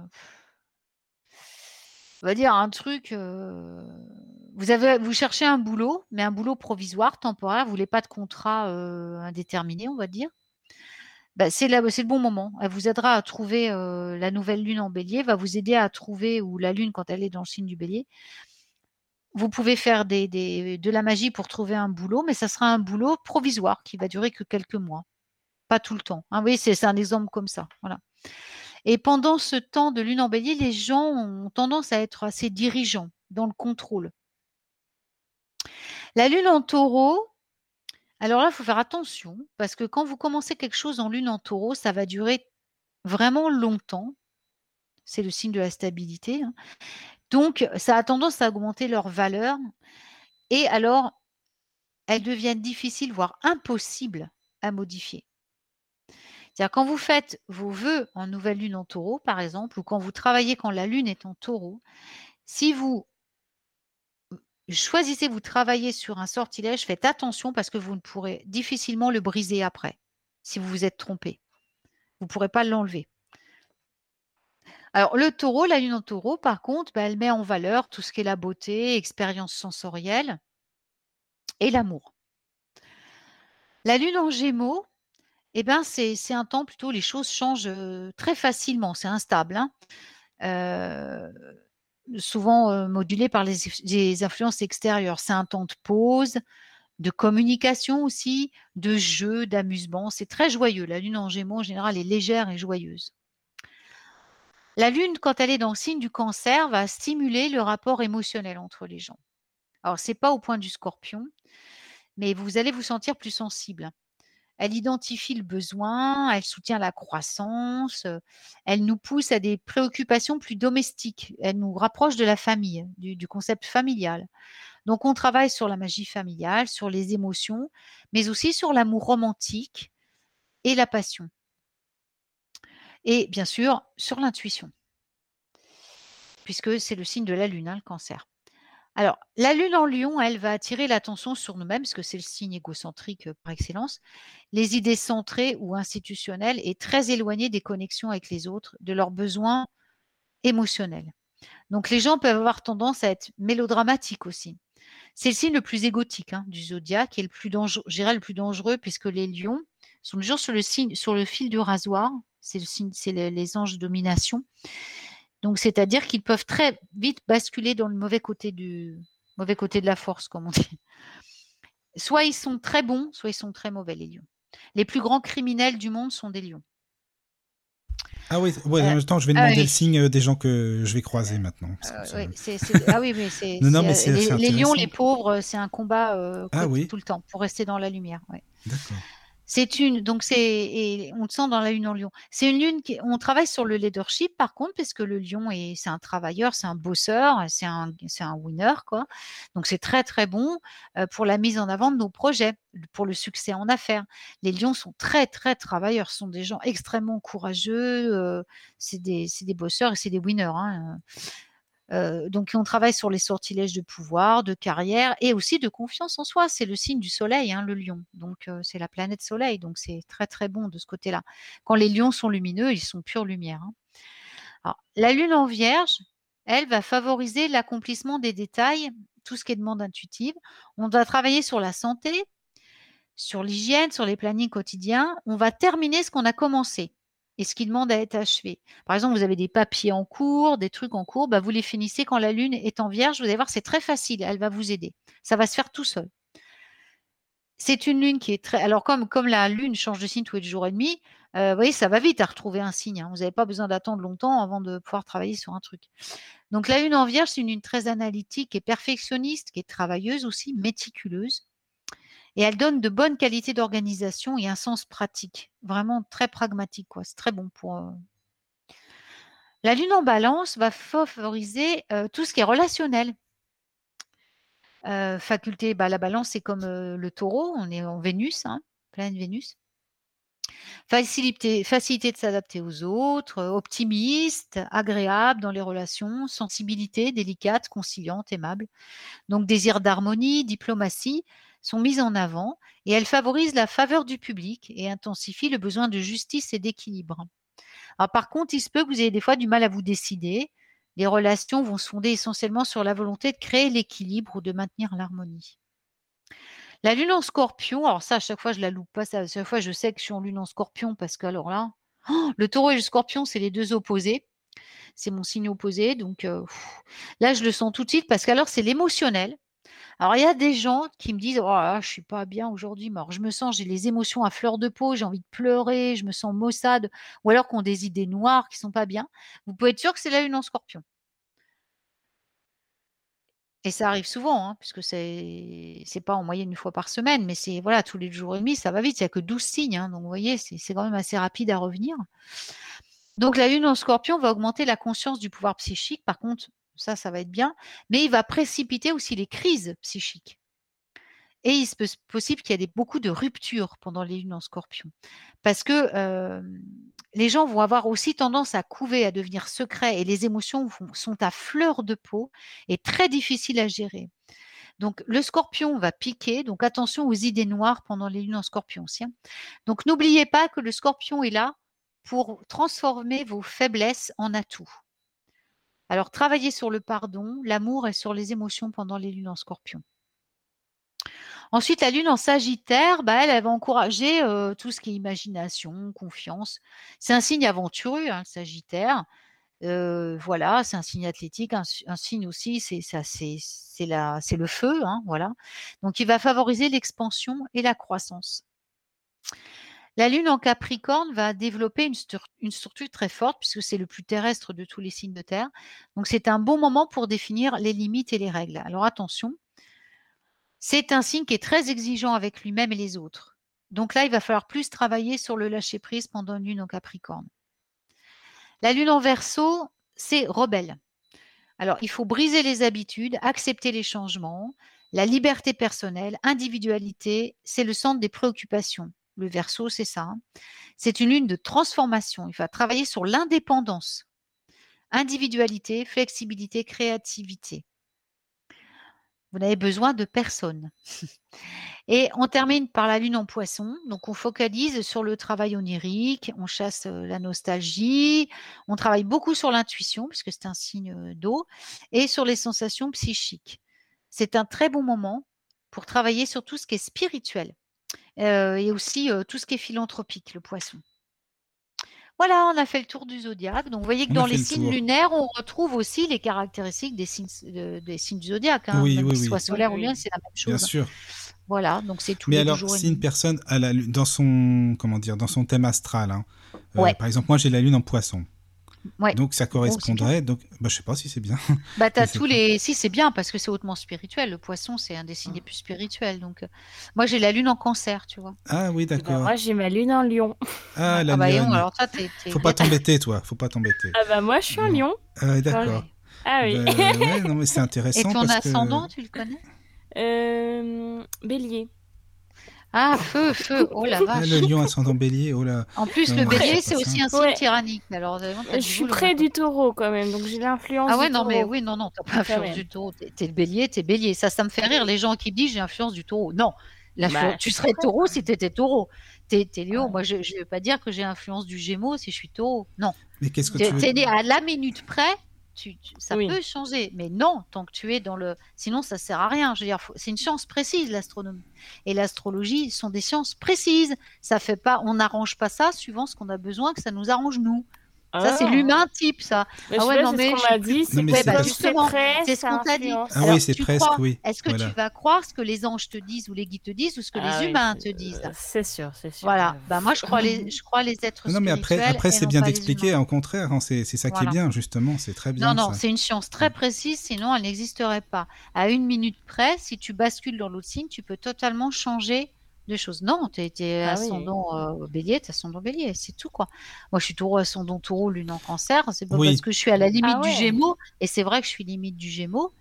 On va dire un truc. Vous, avez, vous cherchez un boulot, mais un boulot provisoire, temporaire. Vous voulez pas de contrat euh, indéterminé, on va dire. bah, c'est le bon moment. Elle vous aidera à trouver euh, la nouvelle lune en bélier, va vous aider à trouver, ou la lune quand elle est dans le signe du bélier. Vous pouvez faire de la magie pour trouver un boulot, mais ça sera un boulot provisoire qui va durer que quelques mois, pas tout le temps. Hein, oui, c'est c'est un exemple comme ça. Voilà. Et pendant ce temps de lune en bélier, les gens ont tendance à être assez dirigeants dans le contrôle. La lune en taureau, alors là, il faut faire attention parce que quand vous commencez quelque chose en lune en taureau, ça va durer vraiment longtemps. C'est le signe de la stabilité. hein. Donc, ça a tendance à augmenter leur valeur. Et alors, elles deviennent difficiles, voire impossibles à modifier. C'est-à-dire quand vous faites vos vœux en nouvelle lune en taureau, par exemple, ou quand vous travaillez quand la lune est en taureau, si vous choisissez, vous travaillez sur un sortilège, faites attention parce que vous ne pourrez difficilement le briser après, si vous vous êtes trompé. Vous ne pourrez pas l'enlever. Alors, le taureau, la lune en taureau, par contre, bah, elle met en valeur tout ce qui est la beauté, expérience sensorielle et l'amour. La lune en gémeaux, eh ben, c'est un temps plutôt, les choses changent euh, très facilement, c'est instable. hein. Euh, souvent euh, modulé par les, influences extérieures. C'est un temps de pause, de communication aussi, de jeu, d'amusement. C'est très joyeux. La lune en gémeaux, en général, est légère et joyeuse. La lune, quand elle est dans le signe du cancer, va stimuler le rapport émotionnel entre les gens. Alors, ce n'est pas au point du scorpion, mais vous allez vous sentir plus sensible. Elle identifie le besoin, elle soutient la croissance, elle nous pousse à des préoccupations plus domestiques, elle nous rapproche de la famille, du, du concept familial. Donc on travaille sur la magie familiale, sur les émotions, mais aussi sur l'amour romantique et la passion. Et bien sûr, sur l'intuition, puisque c'est le signe de la lune, hein, le cancer. Alors, la lune en lion, elle va attirer l'attention sur nous-mêmes, parce que c'est le signe égocentrique euh, par excellence. Les idées centrées ou institutionnelles et très éloignées des connexions avec les autres, de leurs besoins émotionnels. Donc, les gens peuvent avoir tendance à être mélodramatiques aussi. C'est le signe le plus égotique hein, du zodiaque et le plus dangereux, le plus dangereux, puisque les lions sont toujours sur le, signe, sur le fil du rasoir. C'est le signe, c'est le- les anges de domination. Donc, c'est-à-dire qu'ils peuvent très vite basculer dans le mauvais côté du mauvais côté de la force, comme on dit. Soit ils sont très bons, soit ils sont très mauvais, les lions. Les plus grands criminels du monde sont des lions. Ah oui, ouais, Euh, en même temps, je vais ah demander oui. le signe euh, des gens que je vais croiser maintenant. Euh, ah oui, mais c'est euh, les, lions, les pauvres, c'est un combat euh, Ah tout- oui. tout le temps pour rester dans la lumière. ouais. D'accord. C'est une, donc c'est, on le sent dans la lune en lion. C'est une lune qui, on travaille sur le leadership par contre, parce que le lion est, c'est un travailleur, c'est un bosseur, c'est un, c'est un winner quoi. Donc c'est très très bon euh, pour la mise en avant de nos projets, pour le succès en affaires. Les lions sont très très travailleurs, sont des gens extrêmement courageux, euh, c'est des, c'est des bosseurs et c'est des winners. hein. Euh, donc on travaille sur les sortilèges de pouvoir, de carrière et aussi de confiance en soi. C'est le signe du soleil, hein, le lion. Donc euh, c'est la planète soleil, donc c'est très très bon de ce côté-là. Quand les lions sont lumineux, ils sont pure lumière. hein. La lune en vierge, elle va favoriser l'accomplissement des détails, tout ce qui est demande intuitive. On va travailler sur la santé, sur l'hygiène, sur les plannings quotidiens. On va terminer ce qu'on a commencé et ce qui demande à être achevé. Par exemple, vous avez des papiers en cours, des trucs en cours, bah, vous les finissez quand la lune est en vierge. Vous allez voir, c'est très facile, elle va vous aider. Ça va se faire tout seul. C'est une lune qui est très. Alors, comme, la lune change de signe tous les jours et demi, euh, vous voyez, ça va vite à retrouver un signe. hein. Vous n'avez pas besoin d'attendre longtemps avant de pouvoir travailler sur un truc. Donc, la lune en vierge, c'est une lune très analytique et perfectionniste, qui est travailleuse aussi, méticuleuse. Et elle donne de bonnes qualités d'organisation et un sens pratique, vraiment très pragmatique. C'est très bon pour. euh. La lune en balance va favoriser euh, tout ce qui est relationnel. Euh, faculté, bah, la balance, c'est comme le taureau, on est en Vénus, hein, pleine Vénus. Facilité, facilité de s'adapter aux autres, optimiste, agréable dans les relations, sensibilité, délicate, conciliante, aimable. Donc désir d'harmonie, diplomatie sont mises en avant et elles favorisent la faveur du public et intensifient le besoin de justice et d'équilibre. Alors par contre, il se peut que vous ayez des fois du mal à vous décider. Les relations vont se fonder essentiellement sur la volonté de créer l'équilibre ou de maintenir l'harmonie. La lune en scorpion, alors ça, à chaque fois, je la loupe pas. À chaque fois, je sais que je suis en lune en scorpion parce que, alors là, oh, le taureau et le scorpion, c'est les deux opposés. C'est mon signe opposé. Donc euh, là, je le sens tout de suite parce qu'alors, c'est l'émotionnel. Alors, il y a des gens qui me disent oh, là, je suis pas bien aujourd'hui, alors, je me sens, j'ai les émotions à fleur de peau, j'ai envie de pleurer, je me sens maussade, ou alors qu'on des idées noires qui sont pas bien. Vous pouvez être sûr que c'est la lune en scorpion. Et ça arrive souvent, hein, puisque c'est c'est pas en moyenne une fois par semaine, mais c'est voilà, tous les jours et demi, ça va vite. Il n'y a que 12 signes, hein, donc vous voyez, c'est quand même assez rapide à revenir. Donc la lune en scorpion va augmenter la conscience du pouvoir psychique. Par contre, ça, ça va être bien, mais il va précipiter aussi les crises psychiques. Et il se possible qu'il y ait beaucoup de ruptures pendant les lunes en scorpion. Parce que les gens vont avoir aussi tendance à couver, à devenir secrets, et les émotions sont à fleur de peau et très difficiles à gérer. Donc le scorpion va piquer, donc attention aux idées noires pendant les lunes en scorpion aussi. hein. Donc n'oubliez pas que le scorpion est là pour transformer vos faiblesses en atouts. Alors travaillez sur le pardon, l'amour et sur les émotions pendant les lunes en scorpion. Ensuite, la lune en Sagittaire, bah, elle, elle va encourager tout ce qui est imagination, confiance. C'est un signe aventureux, hein, le Sagittaire. Voilà, c'est un signe athlétique, un, signe aussi, c'est le feu, hein, voilà. Donc, il va favoriser l'expansion et la croissance. La lune en Capricorne va développer une, stru- une structure très forte puisque c'est le plus terrestre de tous les signes de terre. Donc, c'est un bon moment pour définir les limites et les règles. Alors, attention, c'est un signe qui est très exigeant avec lui-même et les autres. Donc là, il va falloir plus travailler sur le lâcher-prise pendant une lune en Capricorne. La lune en Verseau, c'est rebelle. Alors, il faut briser les habitudes, accepter les changements, la liberté personnelle, individualité, c'est le centre des préoccupations. Le Verseau, c'est ça. hein. C'est une lune de transformation. Il va travailler sur l'indépendance, individualité, flexibilité, créativité. Vous n'avez besoin de personne. Et on termine par la lune en poisson. Donc on focalise sur le travail onirique, on chasse euh, la nostalgie, on travaille beaucoup sur l'intuition, puisque c'est un signe euh, d'eau, et sur les sensations psychiques. C'est un très bon moment pour travailler sur tout ce qui est spirituel et aussi euh, tout ce qui est philanthropique, le poisson. Voilà, on a fait le tour du zodiaque. Donc, vous voyez que On dans les le signes tour. lunaires, on retrouve aussi les caractéristiques des signes, de- des signes du zodiaque. hein. Oui, Même oui, qu'ils oui. soient solaires Oui, ou lunaires, c'est la même Bien chose. sûr. Voilà, donc c'est tous Mais alors, jours si une personne a la lune dans son comment dire dans son thème astral, hein, euh, par exemple moi j'ai la lune en Poisson, Ouais. donc ça correspondrait donc bah, je sais pas si c'est bien. Bah, t'as tous les. Si, c'est bien parce que c'est hautement spirituel. Le poisson, c'est un des signes les plus spirituels. Donc, euh, moi, j'ai la lune en cancer, tu vois. Ah oui Eh ben, d'accord. moi, j'ai ma lune en lion. Ah la ah, bah, et on, alors, toi, t'es. Faut pas t'embêter toi, faut pas t'embêter. Ah bah moi, je suis en lion. Ah d'accord. Ah oui. Ouais, non mais c'est Et intéressant ton parce que ascendant, tu le connais? Euh, bélier. Ah, feu, feu. Oh la Ah, vache. le lion ascendant bélier, oh là. En plus, Non, le bélier, c'est aussi un signe Ouais. tyrannique. Alors, t'as Je suis près du taureau quand même, donc j'ai l'influence Ah ouais, du non, mais oui, non, non, t'as pas l'influence du taureau. T'es le bélier, t'es bélier. Ça, ça me fait rire les gens qui me disent j'ai l'influence du taureau. Non, Bah, tu serais taureau si t'étais taureau. T'es t'es lion. Ouais. Moi, je ne vais pas dire que j'ai l'influence du gémeau si je suis taureau. Non. Mais qu'est-ce que tu veux t'es né à la minute près, tu, tu- ça Oui. peut changer. Mais non, tant que tu es dans le. Sinon, ça sert à rien. Je veux dire, faut- c'est une science précise, l'astronomie. Et l'astrologie sont des sciences précises. Ça fait pas. On n'arrange pas ça suivant ce qu'on a besoin, que ça nous arrange nous. Ça, c'est Ah. l'humain type, ça. Mais Ah ouais, non, c'est mais ce qu'on dit. c'est justement, c'est ce qu'on t'a dit. influence. Ah Alors, oui, c'est presque, crois- oui. Est-ce que Voilà. tu vas croire ce que les anges te disent ou les guides te disent ou ce que Ah les oui, humains te disent? euh, C'est sûr, c'est sûr. Voilà. Bah, moi, je crois les, je crois les êtres Non mais après après c'est bien d'expliquer, au contraire, hein, c'est c'est ça qui est bien justement, c'est très bien Non, non, c'est une science très précise, sinon elle n'existerait pas. À une minute près, si tu bascules dans l'autre signe, tu peux totalement changer de choses. Non, tu es, Ah oui. ascendant euh, bélier, tu ascendant bélier, c'est tout quoi. Moi, je suis taureau, ascendant taureau, lune en cancer. C'est pas Oui. parce que je suis à la limite Ah du ouais. gémeaux, et c'est vrai que je suis limite du gémeaux.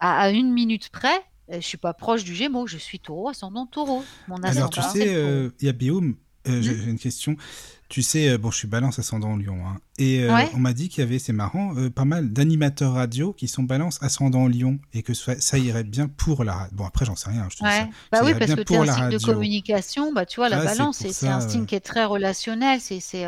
À, à une minute près, euh, je suis pas proche du gémeaux, je suis taureau, ascendant taureau. Mon Alors tu ascendant, sais, euh, il y a Biome, euh, Mhm. j'ai une question. Tu sais, euh, bon, je suis balance ascendant lion, hein, et euh, Ouais. on m'a dit qu'il y avait, c'est marrant, euh, pas mal d'animateurs radio qui sont balance ascendant lion et que ça, ça irait bien pour la radio. Bon, après, j'en sais rien, je te dis Ouais. ça. Bah Ça oui, parce que tu un signe de communication. Bah, tu vois, la balance, c'est un signe qui est très relationnel. C'est, c'est,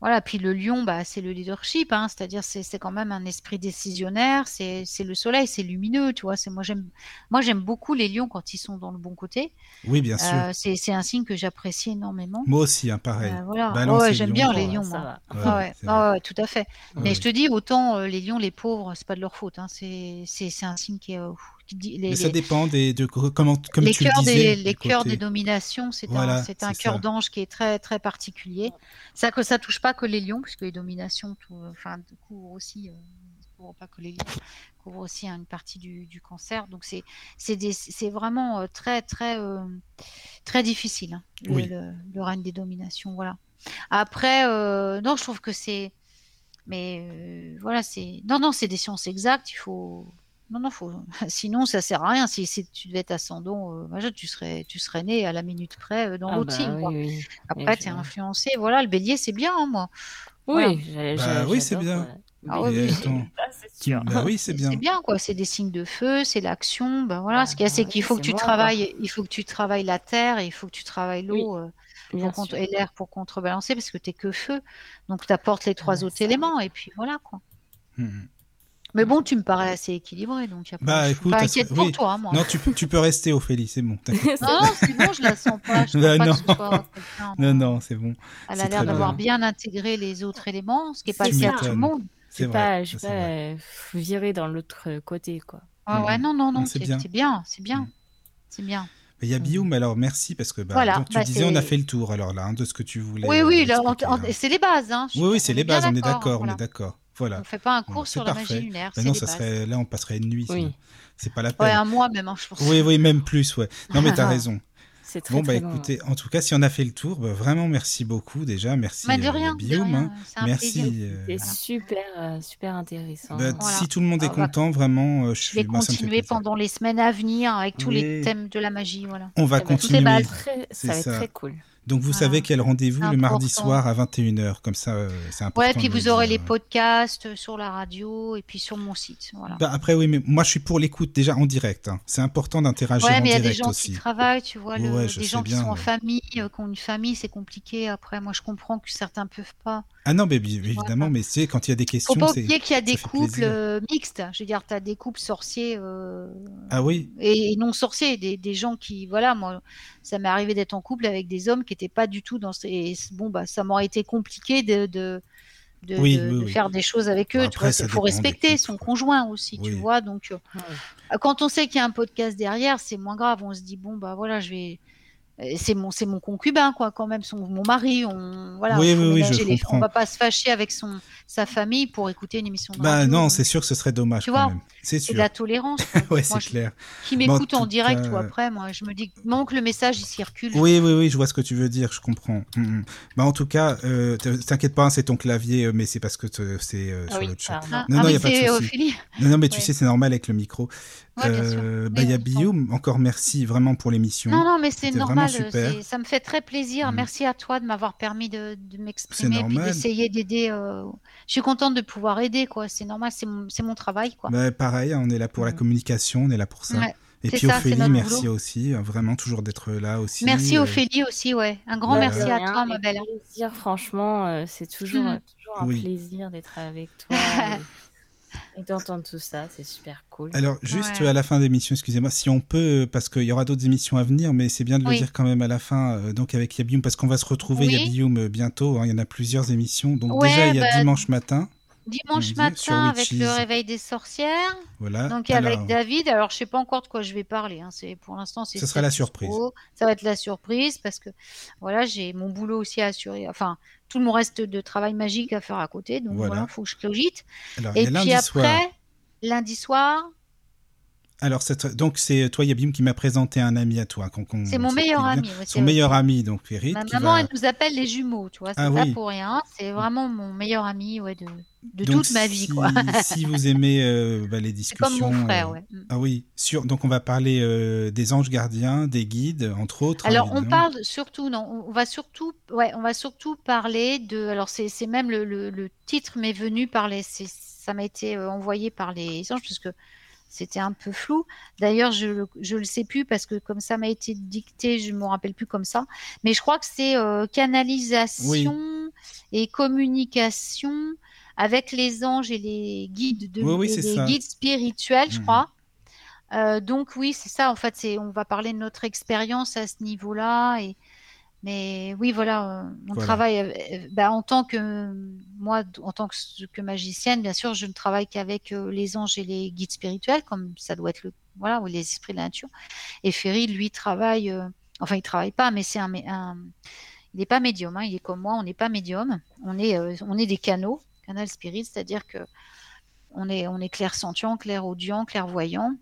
Voilà, puis le lion, bah, c'est le leadership, hein, c'est-à-dire c'est c'est quand même un esprit décisionnaire, c'est c'est le soleil, c'est lumineux, tu vois. C'est moi j'aime moi j'aime beaucoup les lions quand ils sont dans le bon côté. Oui, bien sûr. Euh, c'est c'est un signe que j'apprécie énormément. Moi aussi, hein, pareil. Euh, voilà. Balance Ouais, j'aime bien les lions, moi. Ouais, Ah ah tout à fait. Mais Oui. je te dis, autant euh, les lions, les pauvres, c'est pas de leur faute. Hein. C'est c'est c'est un signe qui est euh, les, Mais ça les- dépend des, de comment, comme les tu le cœurs disais. des, les cœurs côté- des dominations, c'est Voilà, un, c'est un cœur d'ange qui est très très particulier. Ça que ça touche pas que les lions, puisque les dominations, tout, enfin, couvrent aussi, euh, couvrent pas que les lions, couvrent aussi une partie du, du cancer. Donc c'est c'est c'est vraiment euh, très très euh, très difficile hein, le, Oui. le- le règne des dominations. Voilà. Après, euh, non, je trouve que c'est, mais euh, voilà, c'est non non, c'est des sciences exactes. Il faut non, non, faut... sinon ça sert à rien. Si, si tu devais être ascendant, euh, machin, tu serais, tu serais né à la minute près euh, dans Ah l'autre bah signe. quoi. oui, oui. Après, tu es influencé. Voilà, le bélier, c'est bien, hein, moi. Oui, Voilà. Bah oui, c'est bien. ouais. Ah Oui, c'est bah oui, bien. C'est bien, quoi. C'est des signes de feu, c'est l'action. Ben voilà, Bah, ce qu'il y a, c'est qu'il faut que tu moi, quoi. travailles. Il faut que tu travailles la terre, et il faut que tu travailles l'eau euh, contre- et l'air pour contrebalancer, parce que t'es que feu. Donc, tu apportes les trois Ouais, autres éléments, et puis voilà, quoi. Mhm. Mais bon, tu me parais assez équilibré, donc y a pas- Bah, je suis écoute, pas inquiète pour oui. toi, moi. Non, tu, peux- tu peux rester, Ophélie, c'est bon. Non, non, c'est bon, je la sens pas. Je Bah, pas non. que ce soit quelqu'un, Non, non, c'est bon. Elle a l'air d'avoir bien. bien intégré les autres éléments, ce qui n'est pas le cas de tout le monde. C'est Je vais vrai. pas, je pas euh, virer dans l'autre côté, quoi. Ouais, ouais, Mhm. non, non, Non, c'est bien. c'est bien, c'est bien, c'est bien. Mais Il y a Bioum, alors merci, parce que bah, Voilà, donc, tu bah, disais, on a fait le tour, alors là, hein, de ce que tu voulais. Oui, euh, oui, là. c'est les bases. Hein, Oui, oui, c'est les bases, on est d'accord, on est d'accord. On Voilà. ne fait pas un cours sur la parfait. magie lunaire, Bah c'est non, ça bases. serait, là, on passerait une nuit, Oui. C'est pas la Ouais, peine. un mois même, hein, je pense. Oui, oui, même plus, ouais. Non, mais t'as raison. C'est très, Bon, bah très long. écoutez, en tout cas, si on a fait le tour, bah, vraiment merci beaucoup déjà. Merci Mais de euh, rien, de Bioum, rien, hein. c'est un Merci. plaisir. euh, C'est super, euh, super intéressant. bah, Voilà. Si tout le monde est On va- content, vraiment, euh, je Je vais moi, continuer pendant les semaines à venir avec tous Oui. les thèmes de la magie. Voilà. On va Eh ben, tout continuer. très- C'est ça va être très cool. Donc vous savez quel rendez-vous le mardi soir à 21h, comme ça euh, c'est important. Ouais, puis vous aurez dire. les podcasts sur la radio et puis sur mon site. Voilà. Bah, après oui, mais moi je suis pour l'écoute déjà en direct. hein. C'est important d'interagir Ouais, en mais il y a des direct gens aussi. qui travaillent, tu vois, le- Ouais, des gens qui sont en famille, euh, qui ont une famille, c'est compliqué. Après, moi, je comprends que certains peuvent pas. Ah non, mais évidemment, mais c'est quand il y a des Faut questions, pas c'est oublier qu'il y a des couples euh, mixtes. Je veux dire, tu as des couples sorciers euh, ah oui, et, et non sorciers, des, des gens qui, voilà, moi, ça m'est arrivé d'être en couple avec des hommes qui n'étaient pas du tout dans. ces- bon, bah, ça m'aurait été compliqué de. de de, Oui, de- oui, de oui. faire des choses avec eux, Bon, tu après, vois, il faut respecter son quoi. conjoint aussi, tu vois, donc euh, Ouais. quand on sait qu'il y a un podcast derrière, c'est moins grave. On se dit bon bah voilà, je vais, c'est mon, c'est mon concubin quoi, quand même, son, mon mari. On voilà, Oui, il faut oui, oui, je ménager les- comprends. on va pas se fâcher avec son, sa famille pour écouter une émission de bah radio. non, donc c'est sûr que ce serait dommage Tu quand vois. C'est c'est sûr. de la tolérance. ouais, c'est je- clair. Qui Bon, en m'écoute en direct cas, ou après, moi, je me dis manque le message, il circule. Oui, oui, oui, je vois ce que tu veux dire, je comprends. Mm, mm. Bah en tout cas, euh, t'inquiète pas, c'est ton clavier, euh, mais c'est parce que c'est euh, Ah sur oui, le chat. Ah, Non, ah non, oui, y a pas de c'est souci. Ophélie. Non, non, mais tu sais, c'est normal avec le micro. Ouais. Euh, Mais bah il y a on comprend. Guillaume, encore merci vraiment pour l'émission. Non, non, mais c'est normal. euh, Ça me fait très plaisir. Mm. Merci à toi de m'avoir permis de, de m'exprimer, normal. d'essayer d'aider. euh, Je suis contente de pouvoir aider, quoi. C'est normal, c'est mon, travail, quoi. Bah, pareil, on est là pour la Mm. communication, on est là pour ça. Ouais, Et puis ça, Ophélie, merci boulot. aussi, euh, vraiment toujours d'être là aussi. Merci euh, Ophélie aussi, ouais. Un grand Ouais. merci à toi, ma belle. plaisir, franchement, euh, c'est toujours, Mm. toujours un Oui. plaisir d'être avec toi et, d'entendre tout ça, c'est super cool. Alors, juste Ouais. à la fin de l'émission, excusez-moi, si on peut, euh, parce qu'il y aura d'autres émissions à venir, mais c'est bien de le Oui. dire quand même à la fin, euh, donc avec Yabium, parce qu'on va se retrouver Oui. Yabium euh, bientôt, hein, il y en a plusieurs émissions. Donc Ouais, déjà, il y a bah, dimanche matin, Dimanche dit matin avec le réveil des sorcières. voilà. Donc Alors, avec David. Alors je sais pas encore de quoi je vais parler. Hein. C'est pour l'instant c'est. Ce sera la surprise. Ça va être la surprise parce que voilà j'ai mon boulot aussi à assurer. Enfin tout mon reste de travail magique à faire à côté. Donc Voilà. voilà, faut que je cogite. alors, il Et puis lundi après soir. lundi soir, Alors, cette- donc c'est toi, Yabium, qui m'a présenté un ami à toi. c'est mon meilleur ami. c'est- Son meilleur ami, donc Ferit, Ma maman va... elle nous appelle les jumeaux. Tu vois, c'est Ah pas oui. pour rien. C'est vraiment mon meilleur ami ouais de de Donc, toute ma vie si, quoi. si vous aimez euh, bah, les discussions... comme mon frère euh, ouais. Mm. Ah oui, sur, donc on va parler euh, des anges gardiens, des guides, entre autres. hein, Alors on parle surtout, non, on- va surtout, ouais, on va surtout parler de, alors c'est même le, le- le titre m'est venu par les, ça m'a été envoyé par les anges parce que c'était un peu flou. D'ailleurs je le- je le sais plus parce que comme ça m'a été dicté, je me rappelle plus comme ça. Mais je crois que c'est euh, canalisation. et communication avec les anges et les guides de Oui, oui, et c'est les ça. guides spirituels, je Mhm. crois. Euh, donc oui, c'est ça. En fait, on va parler de notre expérience à ce niveau-là. Et mais oui, voilà, euh, on Voilà. travaille euh, bah, en tant que moi, en tant que, que magicienne, bien sûr, je ne travaille qu'avec les anges et les guides spirituels, comme ça doit être le voilà, ou les esprits de la nature. Et Ferry, lui, travaille. euh, enfin, il travaille pas, mais c'est un, il n'est pas médium. hein, il est comme moi, on n'est pas médium. On est, euh, on est des canaux, canal spirit, c'est-à-dire que on est, on est clair-sentient, clair-audient, clairvoyant.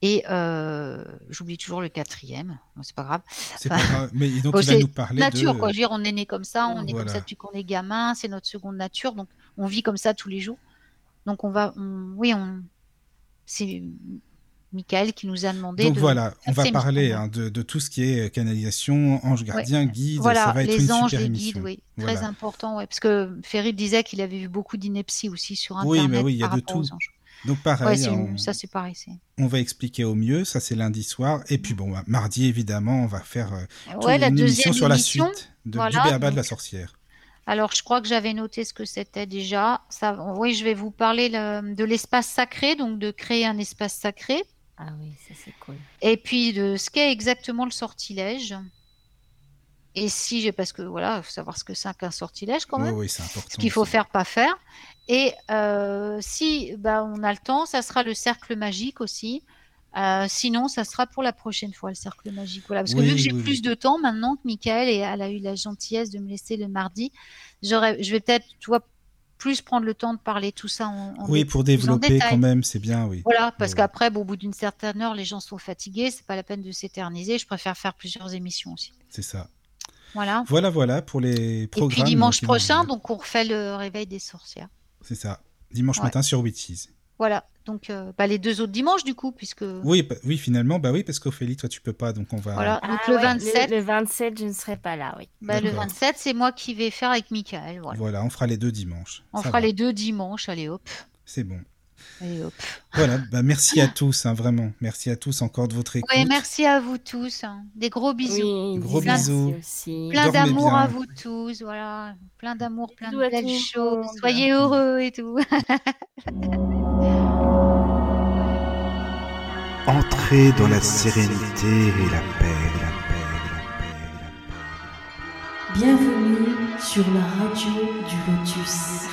Et euh, j'oublie toujours le quatrième, c'est pas grave. C'est pas grave. Mais donc, Bon, il va nous parler nature, de. quoi. Je veux dire, on est né comme ça, on est comme ça depuis qu'on est gamin, c'est notre seconde nature, donc on vit comme ça tous les jours. Donc on va, on- oui, on, c'est Michael qui nous a demandé Donc de voilà, on va parler hein, de, de tout ce qui est canalisation, ange gardien, guide. Voilà, ça va être les une anges, super les guides, oui, Voilà. très important, ouais, parce que Ferry disait qu'il avait vu beaucoup d'inepties aussi sur Oui, Internet mais oui, il y a par de rapport aux tout. anges. Donc pareil, on, une- ça c'est pareil. c'est- on va expliquer au mieux. Ça, c'est lundi soir. Et puis bon, bah, mardi, évidemment, on va faire euh, Ouais, la une émission deuxième sur la émission. suite de, voilà, du Béaba de la sorcière. Alors, je crois que j'avais noté ce que c'était déjà. Ça, oui, je vais vous parler le- de l'espace sacré, donc de créer un espace sacré. Ah oui, ça c'est cool. Et puis de ce qu'est exactement le sortilège. Et si j'ai, parce que voilà, faut savoir ce que c'est qu'un sortilège quand même. oui, c'est important. ce qu'il faut faire, pas faire. Et euh, si bah, on a le temps, ça sera le cercle magique aussi. Euh, sinon, ça sera pour la prochaine fois le cercle magique. Voilà, parce que Oui, vu que j'ai oui, plus oui. de temps maintenant que Michael et elle a eu la gentillesse de me laisser le mardi, je vais peut-être, tu vois, plus prendre le temps de parler tout ça en, en Oui, pour développer quand même, c'est bien, oui. Voilà, parce Ouais, qu'après, bon, au bout d'une certaine heure, les gens sont fatigués, c'est pas la peine de s'éterniser. Je préfère faire plusieurs émissions aussi. C'est ça. Voilà. Voilà, voilà pour les Et programmes. puis dimanche prochain, donc on refait le réveil des sorcières. C'est ça. Dimanche Ouais. matin sur Witches. Voilà. Donc euh, bah, les deux autres dimanches du coup, puisque Oui, bah- oui, finalement, bah oui, parce qu'Ophélie, toi, tu peux pas, donc on va. voilà. Donc Ah le ouais, 27, Le, le 27, je ne serai pas là, oui. bah, le D'accord. 27, c'est moi qui vais faire avec Michael. Voilà. Voilà, on fera les deux dimanches. On Ça fera va. les deux dimanches. Allez hop, C'est bon. Hop. Voilà, bah merci à tous, hein, vraiment. Merci à tous encore de votre écoute. Ouais, merci à vous tous. hein. Des gros bisous. Oui, Gros merci bisous. aussi. Plein d'amour à vous tous, voilà. Plein d'amour, plein de belles choses. monde. Soyez heureux et tout. Entrez dans la sérénité et la paix, la paix, la paix, la paix. Bienvenue sur la radio du Lotus.